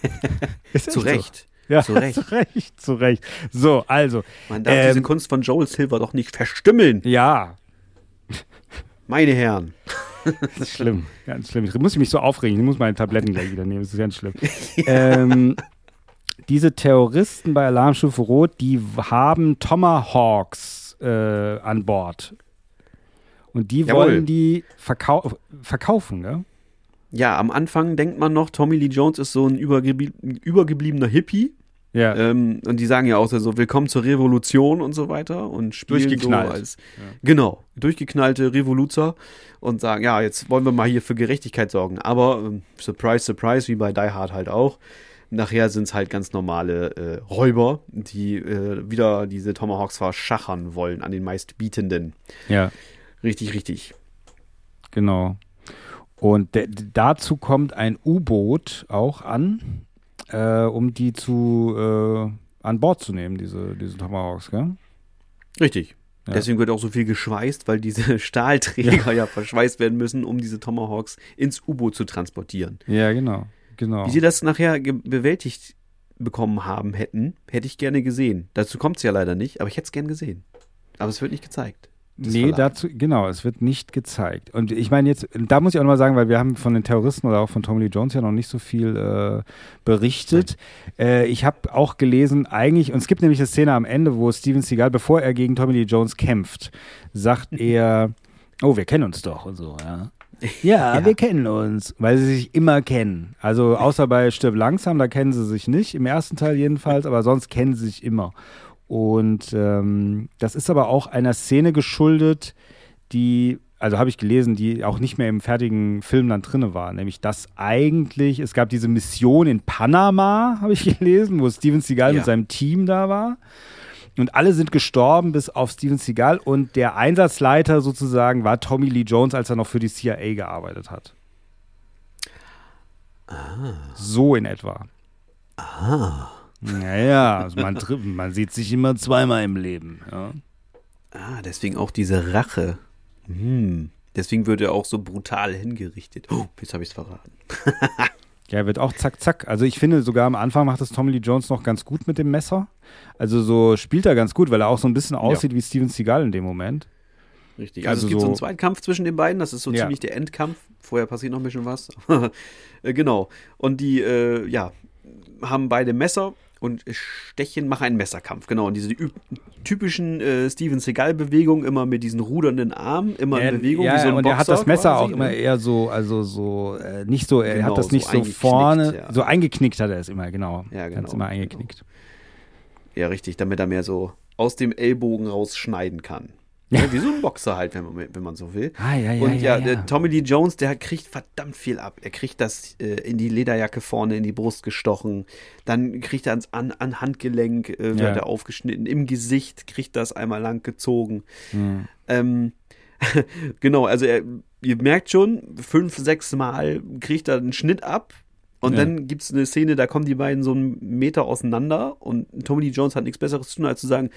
Ist Zu so. Recht. Ja, Zu Recht. zu Recht, zu Recht. So, also. Man darf ähm, diese Kunst von Joel Silver doch nicht verstümmeln, Ja, meine Herren. das ist schlimm. Ganz schlimm. Ich muss mich so aufregen. Ich muss meine Tabletten gleich wieder nehmen. Das ist ganz schlimm. ähm, diese Terroristen bei Alarmstufe Rot, die haben Tomahawks äh, an Bord. Und die Jawohl. wollen die verkau verkaufen, ne? Ja, am Anfang denkt man noch, Tommy Lee Jones ist so ein übergeblie übergebliebener Hippie. Ja. Ähm, und die sagen ja auch so, willkommen zur Revolution und so weiter und spielen so als genau durchgeknallte Revoluzer und sagen, ja, jetzt wollen wir mal hier für Gerechtigkeit sorgen. Aber ähm, surprise, surprise, wie bei Die Hard halt auch. Nachher sind es halt ganz normale äh, Räuber, die äh, wieder diese Tomahawks verschachern wollen an den meistbietenden. ja. Richtig, richtig. Genau. Und dazu kommt ein U-Boot auch an, äh, um die zu äh, an Bord zu nehmen, diese, diese Tomahawks, gell? Richtig. Ja. Deswegen wird auch so viel geschweißt, weil diese Stahlträger ja. verschweißt werden müssen, um diese Tomahawks ins U-Boot zu transportieren. Ja, genau. Genau. Wie sie das nachher bewältigt bekommen haben hätten, hätte ich gerne gesehen. Dazu kommt es ja leider nicht, aber ich hätte es gern gesehen. Aber es wird nicht gezeigt. Nee, Verlag. dazu, genau, es wird nicht gezeigt. Und ich meine jetzt, da muss ich auch noch mal sagen, weil wir haben von den Terroristen oder auch von Tommy Lee Jones ja noch nicht so viel äh, berichtet. Äh, ich habe auch gelesen, eigentlich, und es gibt nämlich eine Szene am Ende, wo Steven Seagal, bevor er gegen Tommy Lee Jones kämpft, sagt er, oh, wir kennen uns doch und so, ja. Ja, wir kennen uns, weil sie sich immer kennen. Also außer bei Stirb langsam, da kennen sie sich nicht, im ersten Teil jedenfalls, aber sonst kennen sie sich immer. Und ähm, das ist aber auch einer Szene geschuldet, die, also habe ich gelesen, die auch nicht mehr im fertigen Film dann drinne war. Nämlich, dass eigentlich, es gab diese Mission in Panama, habe ich gelesen, wo Steven Seagal Ja. mit seinem Team da war. Und alle sind gestorben, bis auf Steven Seagal. Und der Einsatzleiter sozusagen war Tommy Lee Jones, als er noch für die CIA gearbeitet hat. So in etwa. Ah. Naja, also man, man sieht sich immer zweimal im Leben. Ja. Ah, deswegen auch diese Rache. Hm. Deswegen wird er auch so brutal hingerichtet. Oh, jetzt habe ich es verraten. Ja, er wird auch zack, zack. Also ich finde sogar am Anfang macht es Tommy Lee Jones noch ganz gut mit dem Messer. Also so spielt er ganz gut, weil er auch so ein bisschen aussieht wie Steven Seagal in dem Moment. Richtig. Also, Also es gibt so so- einen Zweitkampf zwischen den beiden. Das ist so Ja. ziemlich der Endkampf. Vorher passiert noch ein bisschen was. Äh, genau. Und die, äh, ja, haben beide Messer und stechen, machen einen Messerkampf. Genau. Und diese typischen äh, Steven Seagal-Bewegungen, immer mit diesen rudernden Armen, immer in Bewegung, ja, wie so ein und Boxer er hat das Messer quasi, auch immer eher so, also so, äh, nicht so, er Genau, hat das so nicht so eingeknickt, vorne, ja. so eingeknickt hat er es immer, genau. Ja, genau, immer eingeknickt. Ja, richtig, damit er mehr so aus dem Ellbogen rausschneiden kann. Ja. wie so ein Boxer halt, wenn man, wenn man so will. Ah, ja, ja, Und ja, ja, der. Tommy Lee Jones, der kriegt verdammt viel ab. Er kriegt das äh, in die Lederjacke vorne in die Brust gestochen. Dann kriegt er ans an, an Handgelenk, äh, wird er aufgeschnitten. Im Gesicht kriegt das einmal lang gezogen. Hm. Ähm, genau, also er, ihr merkt schon, fünf, sechs Mal kriegt er einen Schnitt ab. Und Ja. dann gibt es eine Szene, da kommen die beiden so einen Meter auseinander und Tommy Lee Jones hat nichts Besseres zu tun, als zu sagen,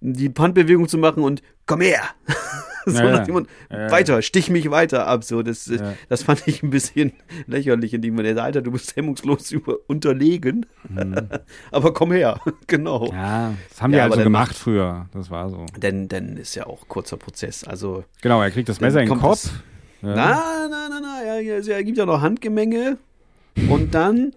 die Handbewegung zu machen und komm her. so Ja, nach ja. dem Ja, ja. weiter, stich mich weiter ab. So, das, Ja. das fand ich ein bisschen lächerlich, indem man der Alter, du bist hemmungslos über, unterlegen. aber komm her, genau. Mhm. Ja, das haben Ja, die aber also gemacht macht- früher. Das war so. Denn, denn ist ja auch kurzer Prozess. Also, Genau, er kriegt das Messer in den Kopf. das- Ja. na, na, na, na, ja, ja, es gibt ja noch Handgemenge. Und dann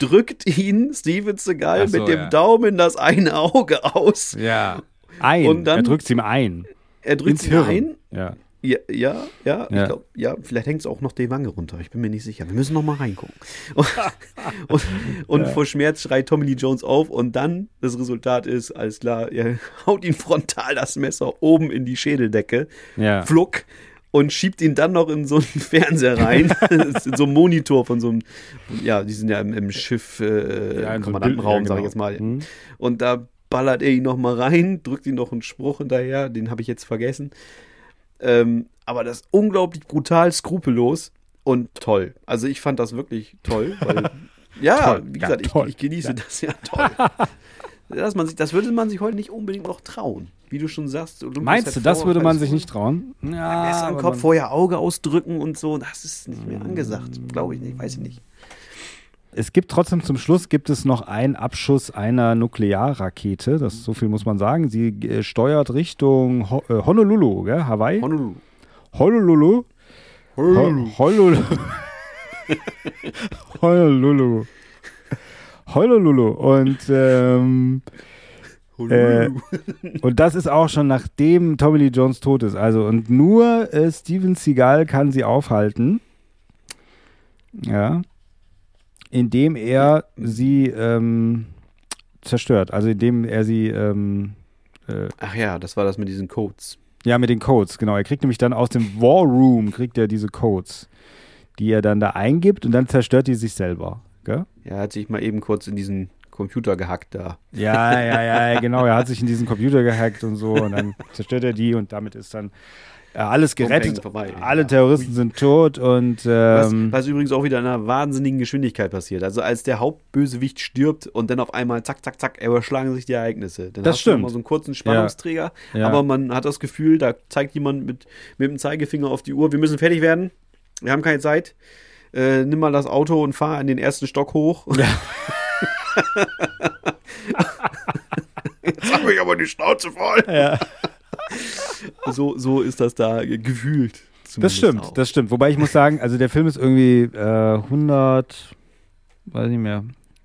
drückt ihn Steven Seagal so, mit dem ja. Daumen das eine Auge aus. Ja. Ein. Und dann- er drückt es ihm ein. Er drückt Hirn. ein. Ja. Ja, ja, ja, Ja. ich glaube, ja, vielleicht hängt es auch noch die Wange runter. Ich bin mir nicht sicher. Wir müssen noch mal reingucken. Und, und, und vor Schmerz schreit Tommy Lee Jones auf und dann das Resultat ist, alles klar, er haut ihn frontal das Messer oben in die Schädeldecke. Ja. Fluck. Und schiebt ihn dann noch in so einen Fernseher rein, in so einen Monitor von so einem, ja, die sind ja im, im Schiff, äh, Ja, so Kommandantenraum, Bild- ja, sag ich genau. jetzt mal. Mhm. Und da ballert er ihn noch mal rein, drückt ihm noch einen Spruch hinterher, den habe ich jetzt vergessen. Ähm, aber das ist unglaublich brutal, skrupellos und toll. Also ich fand das wirklich toll, weil, ja, Toll, wie ja, gesagt, toll. ich, ich genieße das ja toll. dass man sich, das würde man sich heute nicht unbedingt noch trauen. Wie du schon sagst. Olympus Meinst du, das würde man sich nicht trauen? Ja, Messer im aber Kopf, vorher Auge ausdrücken und so, das ist nicht mehr angesagt. Glaube ich nicht, weiß ich nicht. Es gibt trotzdem zum Schluss gibt es noch einen Abschuss einer Nuklearrakete. Das so viel muss man sagen. Sie äh, steuert Richtung Ho äh, Honolulu, gell? Hawaii. Honolulu. Honolulu. Ho Honolulu. Honolulu. Honolulu. Und ähm, äh, und das ist auch schon nachdem Tommy Lee Jones tot ist. Also und nur äh, Steven Seagal kann sie aufhalten. Ja. Indem er sie ähm, zerstört. Also indem er sie ähm, äh, Ach ja, das war das mit diesen Codes. ja, mit den Codes, genau. Er kriegt nämlich dann aus dem War Room, kriegt er diese Codes, die er dann da eingibt und dann zerstört die sich selber. Gell? Er hat sich mal eben kurz in diesen Computer gehackt da. Ja, ja, ja, genau. Er hat sich in diesen Computer gehackt und so und dann zerstört er die und damit ist dann äh, alles gerettet. Vorbei. Alle Ja. Terroristen sind tot und Was, ähm, was übrigens auch wieder in einer wahnsinnigen Geschwindigkeit passiert. Also als der Hauptbösewicht stirbt und dann auf einmal zack, zack, zack, überschlagen sich die Ereignisse. Dann Das hast du stimmt. mal so einen kurzen Spannungsträger, Ja. aber man hat das Gefühl, da zeigt jemand mit, mit dem Zeigefinger auf die Uhr, wir müssen fertig werden, wir haben keine Zeit. Äh, nimm mal das Auto und fahr in den ersten Stock hoch. Jetzt habe ich aber die Schnauze voll. So, so ist das da ge- gefühlt. das stimmt, auch. das stimmt. Wobei ich muss sagen, also der Film ist irgendwie äh, 100, weiß nicht mehr.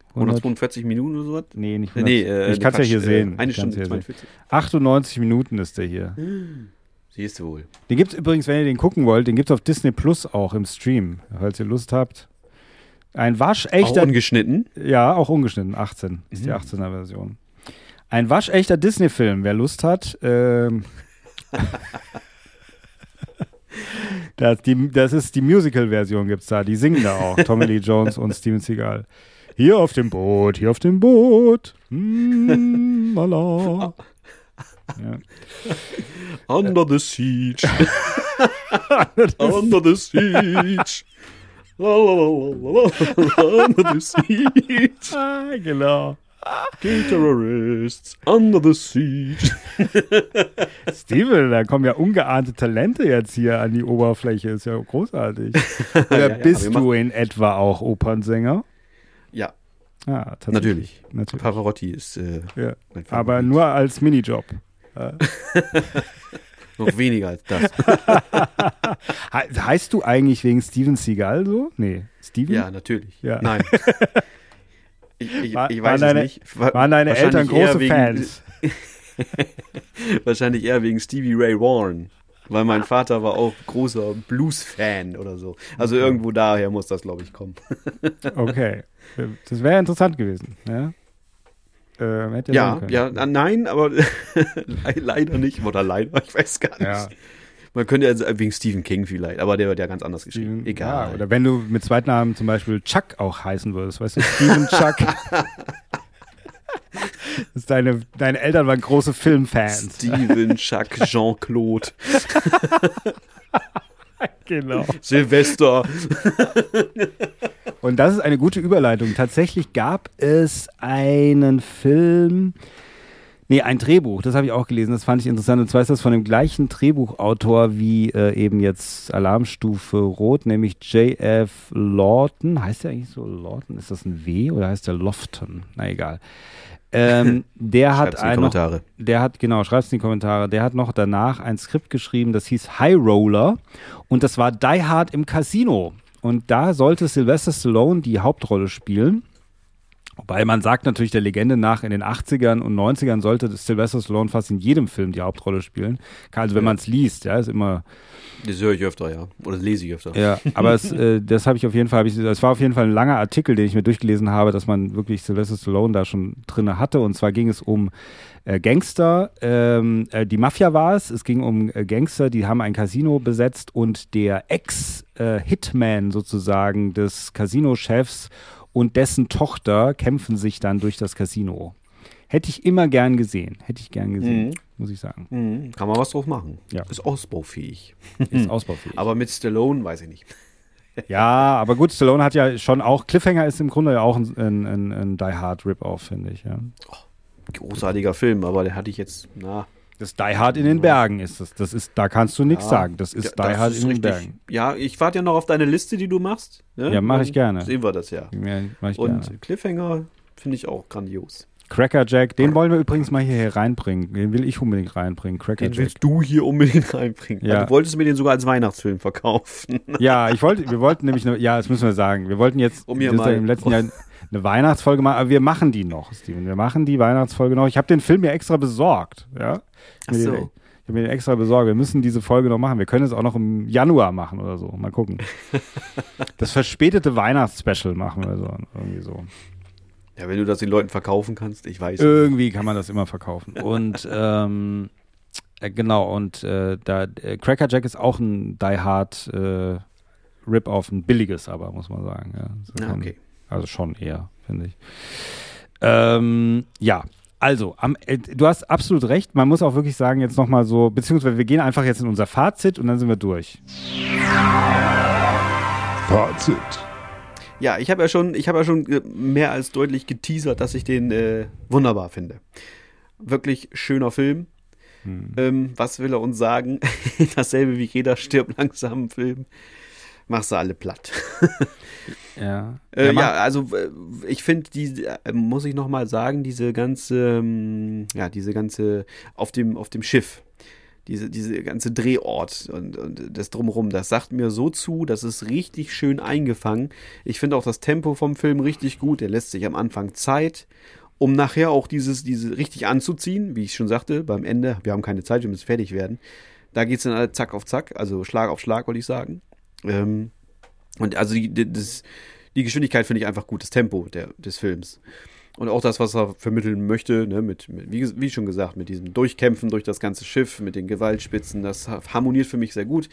100, 142 Minuten oder sowas? nee, nicht 100. Nee, äh, ich kann es ja hier äh, sehen. Eine Stunde hier sehen. 42. 98 Minuten ist der hier. Siehst du wohl. Den gibt es übrigens, wenn ihr den gucken wollt, den gibt es auf Disney Plus auch im Stream, falls ihr Lust habt. Ein Auch waschechter, ungeschnitten. ja, auch ungeschnitten, 18, ist die 18er Version. Ein waschechter Disney-Film, wer Lust hat. Ähm, das, die, das ist die Musical-Version, gibt es da. Die singen da auch, Tommy Lee Jones und Steven Seagal. Hier auf dem Boot, hier auf dem Boot. Mm, lala. Ja. Under the siege. Under the siege. Under the siege. Ah, genau. Gay terrorists. Under the siege. Steven, da kommen ja ungeahnte Talente jetzt hier an die Oberfläche. Ist ja großartig. Oder Ja, ja, bist du in etwa auch Opernsänger? Ja, Ja, tatsächlich. natürlich. Natürlich. Pavarotti ist äh, Ja. mein Favorit. Aber nur als Minijob. Noch weniger als das. He heißt du eigentlich wegen Steven Seagal so? Nee. Steven? Ja, natürlich. Ja. Nein. Ich, ich, War- ich weiß deine- es nicht. Wa- Waren deine Eltern große wegen, Fans? Wahrscheinlich eher wegen Stevie Ray Vaughan. Weil mein Vater war auch großer Blues-Fan oder so. Also irgendwo daher muss das, glaube ich, kommen. Okay. Das wäre interessant gewesen. Ja, ähm, hätte Ja, ja, na, nein, aber le- leider nicht. Oder leider, ich weiß gar nicht. Ja. Man könnte ja wegen Stephen King vielleicht, aber der wird ja ganz anders geschrieben. Steven- Egal. Ja, oder wenn du mit Zweitnamen zum Beispiel Chuck auch heißen würdest, weißt du, Steven Chuck. deine, deine Eltern waren große Filmfans. Steven, Chuck, Jean-Claude, Genau. Silvester. Und das ist eine gute Überleitung. Tatsächlich gab es einen Film, nee, ein Drehbuch, das habe ich auch gelesen, das fand ich interessant. Und zwar ist das von dem gleichen Drehbuchautor wie äh, eben jetzt Alarmstufe Rot, nämlich J.F. Lawton. Heißt der eigentlich so Lawton? Ist das ein W oder heißt der Lofton? Na egal. Ähm, der hat in die ein noch, Kommentare. der hat, genau, schreib's in die Kommentare, der hat noch danach ein Skript geschrieben, das hieß High Roller und das war Die Hard im Casino. Und da sollte Sylvester Stallone die Hauptrolle spielen. Wobei man sagt natürlich der Legende nach, in den 80ern und 90ern sollte Sylvester Stallone fast in jedem Film die Hauptrolle spielen. Also wenn man es liest, ja, ist immer. Das höre ich öfter, ja. Oder lese ich öfter. Ja, aber es, äh, das habe ich auf jeden Fall, ich, das war auf jeden Fall ein langer Artikel, den ich mir durchgelesen habe, dass man wirklich Sylvester Stallone da schon drin hatte. Und zwar ging es um äh, Gangster, ähm, äh, die Mafia war es. Es ging um äh, Gangster, die haben ein Casino besetzt und der Ex-Hitman sozusagen des Casino-Chefs und dessen Tochter kämpfen sich dann durch das Casino. Hätte ich immer gern gesehen. Hätte ich gern gesehen, muss ich sagen. Mhm. Kann man was drauf machen. Ja. Ist ausbaufähig. Ist ausbaufähig. Aber mit Stallone weiß ich nicht. Ja, aber gut, Stallone hat ja schon auch, Cliffhanger ist im Grunde ja auch ein, ein, ein, ein Die Hard Rip-Off, finde ich. Ja. Großartiger Film, aber der hatte ich jetzt, na. Das Die Hard in den Bergen ist das. Das ist, da kannst du nichts Ja, sagen. Das ist Ja, Die das Hard ist in den. Bergen. Ja, ich warte ja noch auf deine Liste, die du machst. ne? Ja, mach ich gerne. Sehen wir das ja. Ja, ich Und gerne. Cliffhanger finde ich auch grandios. Cracker Jack, den wollen wir übrigens mal hier reinbringen. Den will ich unbedingt reinbringen. Cracker Den willst du hier unbedingt reinbringen. Ja. Du wolltest mir den sogar als Weihnachtsfilm verkaufen. Ja, ich wollte, wir wollten nämlich, ja, das müssen wir sagen. Wir wollten jetzt Um hier das mal- im letzten Jahr eine Weihnachtsfolge machen, aber wir machen die noch, Steven. Wir machen die Weihnachtsfolge noch. Ich habe den Film mir extra besorgt. Ja? Ach so. Ich habe mir den extra besorgt. Wir müssen diese Folge noch machen. Wir können es auch noch im Januar machen oder so. Mal gucken. Das verspätete Weihnachtsspecial machen wir so. Irgendwie so. Ja, wenn du das den Leuten verkaufen kannst, ich weiß. Irgendwie kann man das immer verkaufen. Und ähm, äh, genau, und äh, da äh, Cracker Jack ist auch ein Die Hard äh, Rip-Off, ein billiges aber, muss man sagen. Ja. So Ah, okay. Also schon eher, finde ich. Ähm, ja, also, am, äh, du hast absolut recht. Man muss auch wirklich sagen, jetzt nochmal so, beziehungsweise wir gehen einfach jetzt in unser Fazit und dann sind wir durch. Fazit. Ja, ich habe ja schon, ich habe ja schon äh, mehr als deutlich geteasert, dass ich den äh, wunderbar finde. Wirklich schöner Film. Ähm, was will er uns sagen? Dasselbe wie jeder stirbt langsam Film. Machst du alle platt. Ja, Äh, mach- ja, also äh, ich finde, die äh, muss ich noch mal sagen, diese ganze, ähm, ja, diese ganze auf dem auf dem Schiff, diese diese ganze Drehort und, und das drumherum, das sagt mir so zu, das ist richtig schön eingefangen. Ich finde auch das Tempo vom Film richtig gut. Der lässt sich am Anfang Zeit, um nachher auch dieses diese richtig anzuziehen, wie ich schon sagte, beim Ende. Wir haben keine Zeit, wir müssen fertig werden. Da geht's dann alle zack auf zack, also Schlag auf Schlag, wollte ich sagen. Ähm, und also die, die, das, die Geschwindigkeit finde ich einfach gut, das Tempo der, des Films. Und auch das, was er vermitteln möchte, ne, mit, mit wie, wie schon gesagt, mit diesem Durchkämpfen durch das ganze Schiff, mit den Gewaltspitzen, das harmoniert für mich sehr gut.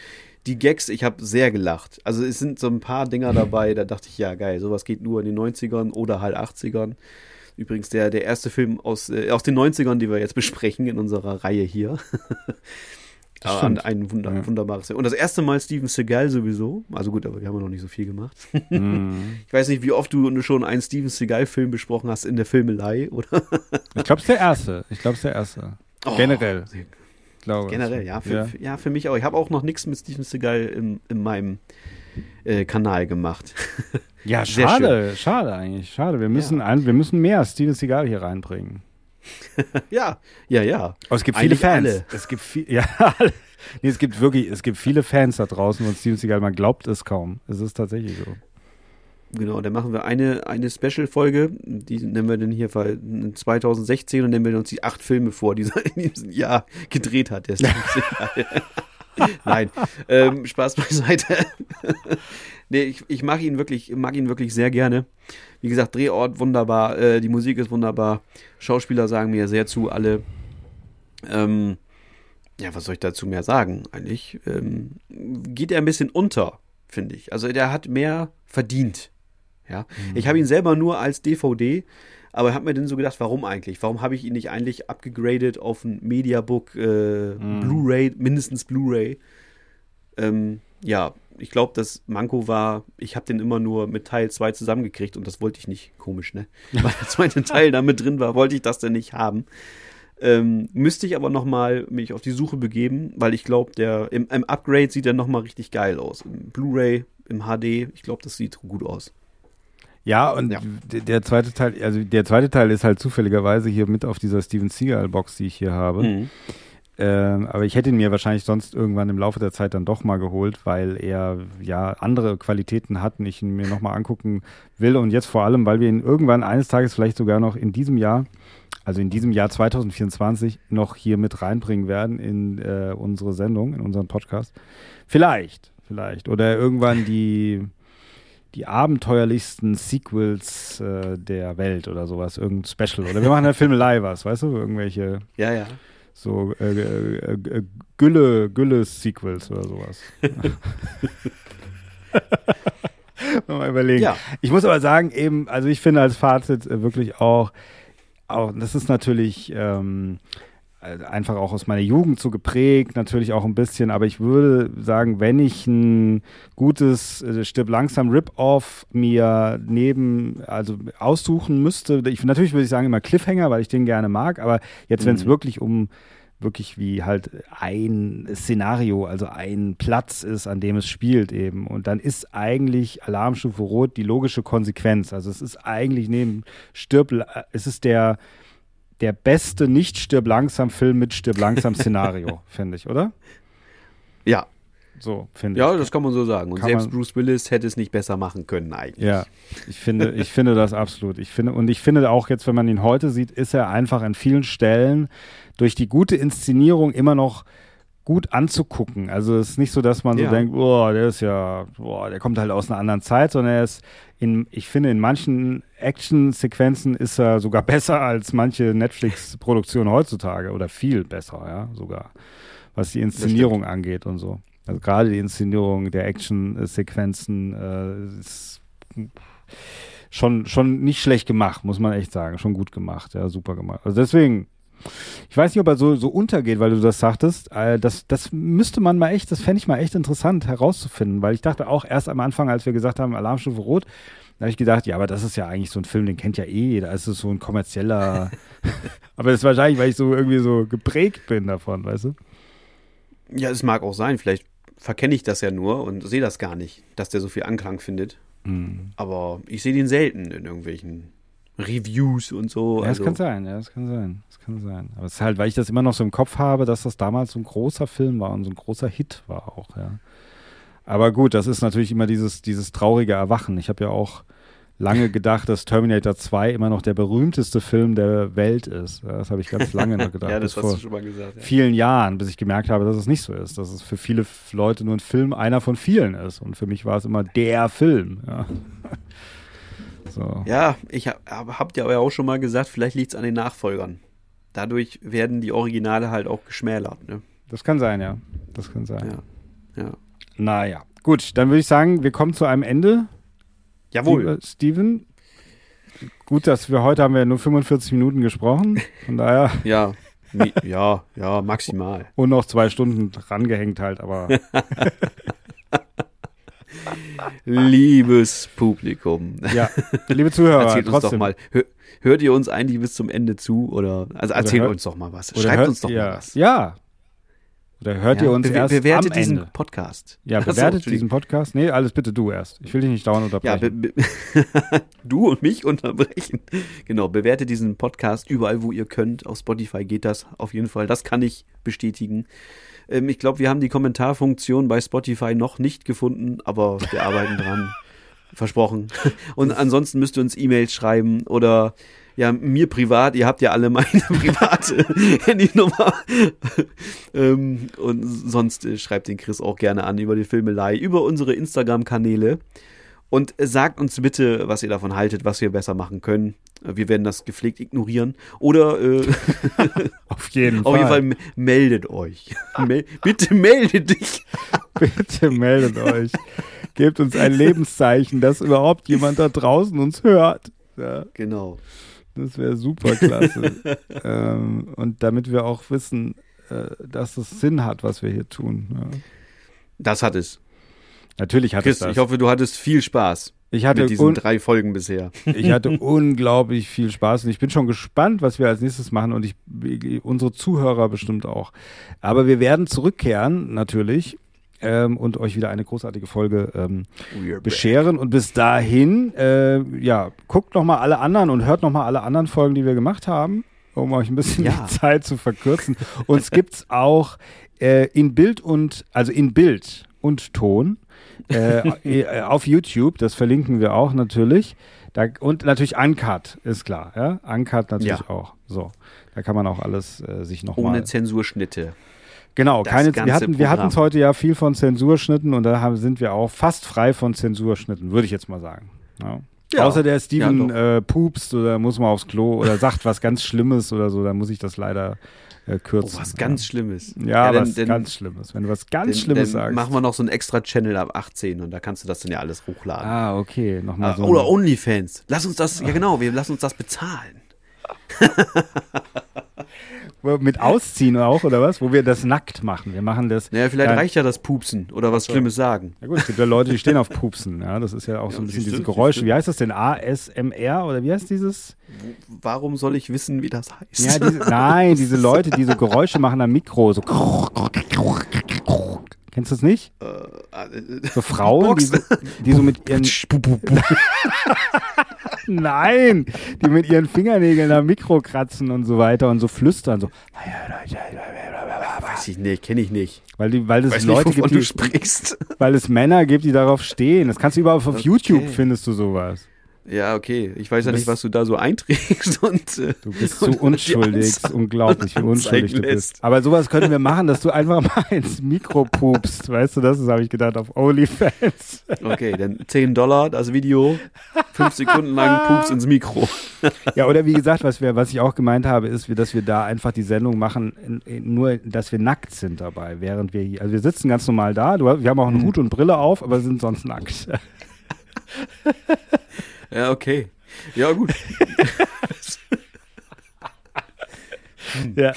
Die Gags, ich habe sehr gelacht. Also es sind so ein paar Dinger dabei, da dachte ich, ja geil, sowas geht nur in den 90ern oder halt 80ern. Übrigens der, der erste Film aus, äh, aus den 90ern, die wir jetzt besprechen in unserer Reihe hier. Aber stimmt. ein Wunder, Ja. wunderbares Film. Und das erste Mal Steven Seagal sowieso. Also gut, aber wir haben ja noch nicht so viel gemacht. Mhm. Ich weiß nicht, wie oft du schon einen Steven Seagal-Film besprochen hast in der Filmelei, oder? Ich glaube, es ist der erste. Ich glaube, es ist der erste. Oh, Generell. glaube, Generell, ja. Für, ja. Für, ja, für mich auch. Ich habe auch noch nichts mit Steven Seagal in, in meinem äh, Kanal gemacht. Ja, schade, schade eigentlich, schade. Wir müssen, ein, wir müssen mehr Steven Seagal hier reinbringen. Ja, ja, ja. Aber es gibt viele Eigentlich Fans. alle. Es gibt viel, ja, alle. nee, es gibt wirklich, es gibt viele Fans da draußen von Steven Seagal. Man glaubt es kaum. Es ist tatsächlich so. Genau, dann machen wir eine, eine Special-Folge, die nennen wir dann hier für 2016 und nennen wir uns die acht Filme vor, die er in diesem Jahr gedreht hat. Der Steven Seagal. Nein, ähm, Spaß beiseite. nee, ich, ich mag ihn wirklich, mag ihn wirklich sehr gerne. Wie gesagt, Drehort wunderbar, äh, die Musik ist wunderbar, Schauspieler sagen mir sehr zu, alle. Ähm, ja, was soll ich dazu mehr sagen? Eigentlich ähm, geht er ein bisschen unter, finde ich. Also der hat mehr verdient. Ja, ich habe ihn selber nur als DVD, aber habe mir dann so gedacht, warum eigentlich? Warum habe ich ihn nicht eigentlich abgegradet auf ein Mediabook, äh, Blu-ray, mindestens Blu-ray? Ähm, ja, ich glaube, das Manko war, ich habe den immer nur mit Teil 2 zusammengekriegt und das wollte ich nicht. Komisch, ne? Weil der zweite Teil da mit drin war, wollte ich das denn nicht haben. Ähm, müsste ich aber noch mal mich auf die Suche begeben, weil ich glaube, der im, im Upgrade sieht er noch mal richtig geil aus. Im Blu-ray, im HD, ich glaube, das sieht gut aus. Ja, und Ja. der zweite Teil, also der zweite Teil ist halt zufälligerweise hier mit auf dieser Steven Seagal Box, die ich hier habe. Mhm. Ähm, aber ich hätte ihn mir wahrscheinlich sonst irgendwann im Laufe der Zeit dann doch mal geholt, weil er ja andere Qualitäten hat und ich ihn mir nochmal angucken will. Und jetzt vor allem, weil wir ihn irgendwann eines Tages vielleicht sogar noch in diesem Jahr, also in diesem Jahr 2024, noch hier mit reinbringen werden in äh, unsere Sendung, in unseren Podcast. Vielleicht, vielleicht. Oder irgendwann die, die abenteuerlichsten Sequels äh, der Welt oder sowas, irgendein Special. Oder wir machen ja Filmelei was, weißt du, irgendwelche Ja, ja. so äh, äh, äh, Gülle, Gülle-Sequels oder sowas. mal überlegen. Ja. Ich muss aber sagen, eben, also ich finde als Fazit äh, wirklich auch, auch, das ist natürlich ähm, einfach auch aus meiner Jugend so geprägt, natürlich auch ein bisschen, aber ich würde sagen, wenn ich ein gutes äh, Stirb langsam Rip-Off mir neben, also aussuchen müsste, ich, natürlich würde ich sagen immer Cliffhanger, weil ich den gerne mag, aber jetzt, wenn es wirklich um wirklich wie halt ein Szenario, also ein Platz ist, an dem es spielt eben. Und dann ist eigentlich Alarmstufe Rot die logische Konsequenz. Also es ist eigentlich neben Stirb, es ist der, der beste Nicht-Stirb langsam Film mit Stirb langsam Szenario, finde ich, oder? Ja, So, finde ja, ich. das kann man so sagen. Und Kann selbst Bruce Willis hätte es nicht besser machen können eigentlich. Ja, ich finde, ich finde das absolut. Ich finde, und ich finde auch jetzt, wenn man ihn heute sieht, ist er einfach an vielen Stellen durch die gute Inszenierung immer noch gut anzugucken. Also es ist nicht so, dass man so Ja. denkt, oh, der ist ja, boah, der kommt halt aus einer anderen Zeit, sondern er ist in, ich finde, in manchen Action-Sequenzen ist er sogar besser als manche Netflix-Produktionen heutzutage oder viel besser, ja, sogar, was die Inszenierung angeht und so. Also gerade die Inszenierung der Action-Sequenzen äh, ist schon, schon nicht schlecht gemacht, muss man echt sagen. Schon gut gemacht, ja, super gemacht. Also deswegen, ich weiß nicht, ob er so, so untergeht, weil du das sagtest. Äh, das, das müsste man mal echt, das fände ich mal echt interessant herauszufinden, weil ich dachte auch erst am Anfang, als wir gesagt haben, Alarmstufe Rot, da habe ich gedacht, ja, aber das ist ja eigentlich so ein Film, den kennt ja eh jeder. Es ist so ein kommerzieller. aber das ist wahrscheinlich, weil ich so irgendwie so geprägt bin davon, weißt du? Ja, es mag auch sein. Vielleicht verkenne ich das ja nur und sehe das gar nicht, dass der so viel Anklang findet. Mhm. Aber ich sehe den selten in irgendwelchen Reviews und so. Ja, das also, kann sein, ja, das kann sein. Das kann sein. Aber es ist halt, weil ich das immer noch so im Kopf habe, dass das damals so ein großer Film war und so ein großer Hit war auch, ja. Aber gut, das ist natürlich immer dieses, dieses traurige Erwachen. Ich habe ja auch lange gedacht, dass Terminator 2 immer noch der berühmteste Film der Welt ist. Das habe ich ganz lange noch gedacht. ja, das hast vor du schon mal gesagt. Ja. vielen Jahren, bis ich gemerkt habe, dass es nicht so ist. Dass es für viele Leute nur ein Film einer von vielen ist. Und für mich war es immer der Film. Ja. So. Ja, ich hab, hab, aber auch schon mal gesagt, vielleicht liegt es an den Nachfolgern. Dadurch werden die Originale halt auch geschmälert. Ne? Das kann sein, ja. Das kann sein. Ja. ja. Naja, gut, dann würde ich sagen, wir kommen zu einem Ende. Jawohl. Steven. Gut, dass wir heute haben wir nur 45 Minuten gesprochen. Von daher. Ja. Ja, ja, maximal. Und noch zwei Stunden drangehängt halt, aber Liebes Publikum. ja. Liebe Zuhörer, Erzählt uns trotzdem. doch mal. Hör, hört ihr uns eigentlich bis zum Ende zu? Oder also erzählt hört- uns doch mal was. Schreibt hört, uns doch ja, mal was. Ja. Oder hört ihr uns Bewe- erst bewertet am diesen Ende? Podcast. Ja, so, bewertet Entschuldigung. diesen Podcast. Nee, alles bitte du erst. Ich will dich nicht dauernd Ja, unterbrechen. be be du und mich unterbrechen. Genau, bewertet diesen Podcast überall, wo ihr könnt. Auf Spotify geht das auf jeden Fall. Das kann ich bestätigen. Ähm, ich glaube, wir haben die Kommentarfunktion bei Spotify noch nicht gefunden, aber wir arbeiten dran. Versprochen. Und ansonsten müsst ihr uns E-Mails schreiben oder ja, mir privat. Ihr habt ja alle meine private Handynummer. ähm, und sonst äh, schreibt den Chris auch gerne an über die Filmelei, über unsere Instagram-Kanäle. Und sagt uns bitte, was ihr davon haltet, was wir besser machen können. Wir werden das gepflegt ignorieren. Oder äh, Auf jeden auf Fall. jeden Fall meldet euch. Mel bitte melde dich. Bitte meldet euch. Gebt uns ein Lebenszeichen, dass überhaupt jemand da draußen uns hört. Ja, Genau. das wäre super klasse. ähm, und damit wir auch wissen, äh, dass es Sinn hat, was wir hier tun. Ja. Das hat es. Natürlich hat Chris, es das. ich hoffe, du hattest viel Spaß ich hatte, mit diesen drei Folgen bisher. ich hatte unglaublich viel Spaß und ich bin schon gespannt, was wir als nächstes machen und ich, unsere Zuhörer bestimmt auch. Aber wir werden zurückkehren, natürlich. Ähm, und euch wieder eine großartige Folge ähm, We're back. bescheren. Und bis dahin, äh, ja, guckt noch mal alle anderen und hört noch mal alle anderen Folgen, die wir gemacht haben. um euch ein bisschen Ja. die Zeit zu verkürzen. Uns gibt's auch äh, in Bild und, also in Bild und Ton äh, äh, auf YouTube, das verlinken wir auch natürlich. Da, und natürlich Uncut, ist klar. Ja? Uncut natürlich Ja. auch. So, da kann man auch alles äh, sich nochmal. Ohne Zensurschnitte. Genau, das keine, wir hatten wir Programm. es heute ja viel von Zensurschnitten und da haben, sind wir auch fast frei von Zensurschnitten, würde ich jetzt mal sagen. Ja. Ja. Außer der Steven Ja, äh, pupst oder muss mal aufs Klo oder sagt was ganz Schlimmes oder so, dann muss ich das leider äh, Oh, kürzen. was ganz Schlimmes. ja, dann- was dann- ganz Schlimmes. Wenn du was ganz dann- Schlimmes dann sagst. machen wir noch so einen extra Channel ab 18 und da kannst du das dann ja alles hochladen. ah, okay, nochmal Ah, so. Oder Onlyfans. Lass uns das, ja genau, wir lassen uns das bezahlen. mit Ausziehen auch, oder was? Wo wir das nackt machen. Wir machen das. Naja, vielleicht ja, reicht ja das Pupsen oder was Schlimmes sagen. Ja gut, es gibt ja Leute, die stehen auf Pupsen. Ja, das ist ja auch so ein Ja, bisschen diese Geräusche. Wie heißt das denn? ASMR oder wie heißt dieses? Warum soll ich wissen, wie das heißt? Ja, diese, nein, diese Leute, die so Geräusche machen am Mikro. So. Kennst du das nicht? So Frauen, die so, die so mit ihren. Nein, die mit ihren Fingernägeln am Mikro kratzen und so weiter und so flüstern. So. Weiß ich nicht, kenne ich nicht. Weil, die, weil es Weiß Leute nicht, gibt, du die, sprichst. weil es Männer gibt, die darauf stehen. Das kannst du überall auf Okay. YouTube findest du sowas. Ja, okay. Ich weiß ja nicht, was du da so einträgst und äh, Du bist so unschuldig, unglaublich, wie unschuldig du bist. Aber sowas können wir machen, dass du einfach mal ins Mikro pupst. Weißt du, das habe ich gedacht auf OnlyFans. Okay, dann 10 Dollar das Video, 5 Sekunden lang Pups ins Mikro. Ja, oder wie gesagt, was, wir, was ich auch gemeint habe, ist, dass wir da einfach die Sendung machen, nur, dass wir nackt sind dabei, während wir hier, also wir sitzen ganz normal da, du, wir haben auch einen Hut und Brille auf, aber sind sonst nackt. Ja, okay. Ja, gut. ja.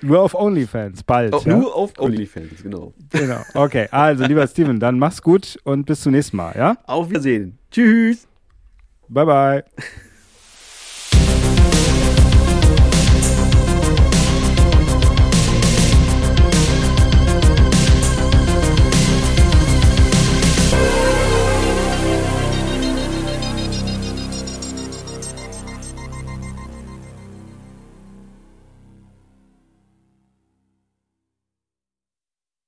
Nur auf OnlyFans, bald. Oh, ja? Nur auf OnlyFans, genau. Genau. Okay, also lieber Steven, dann mach's gut und bis zum nächsten Mal, ja? Auf Wiedersehen. Tschüss. Bye, bye.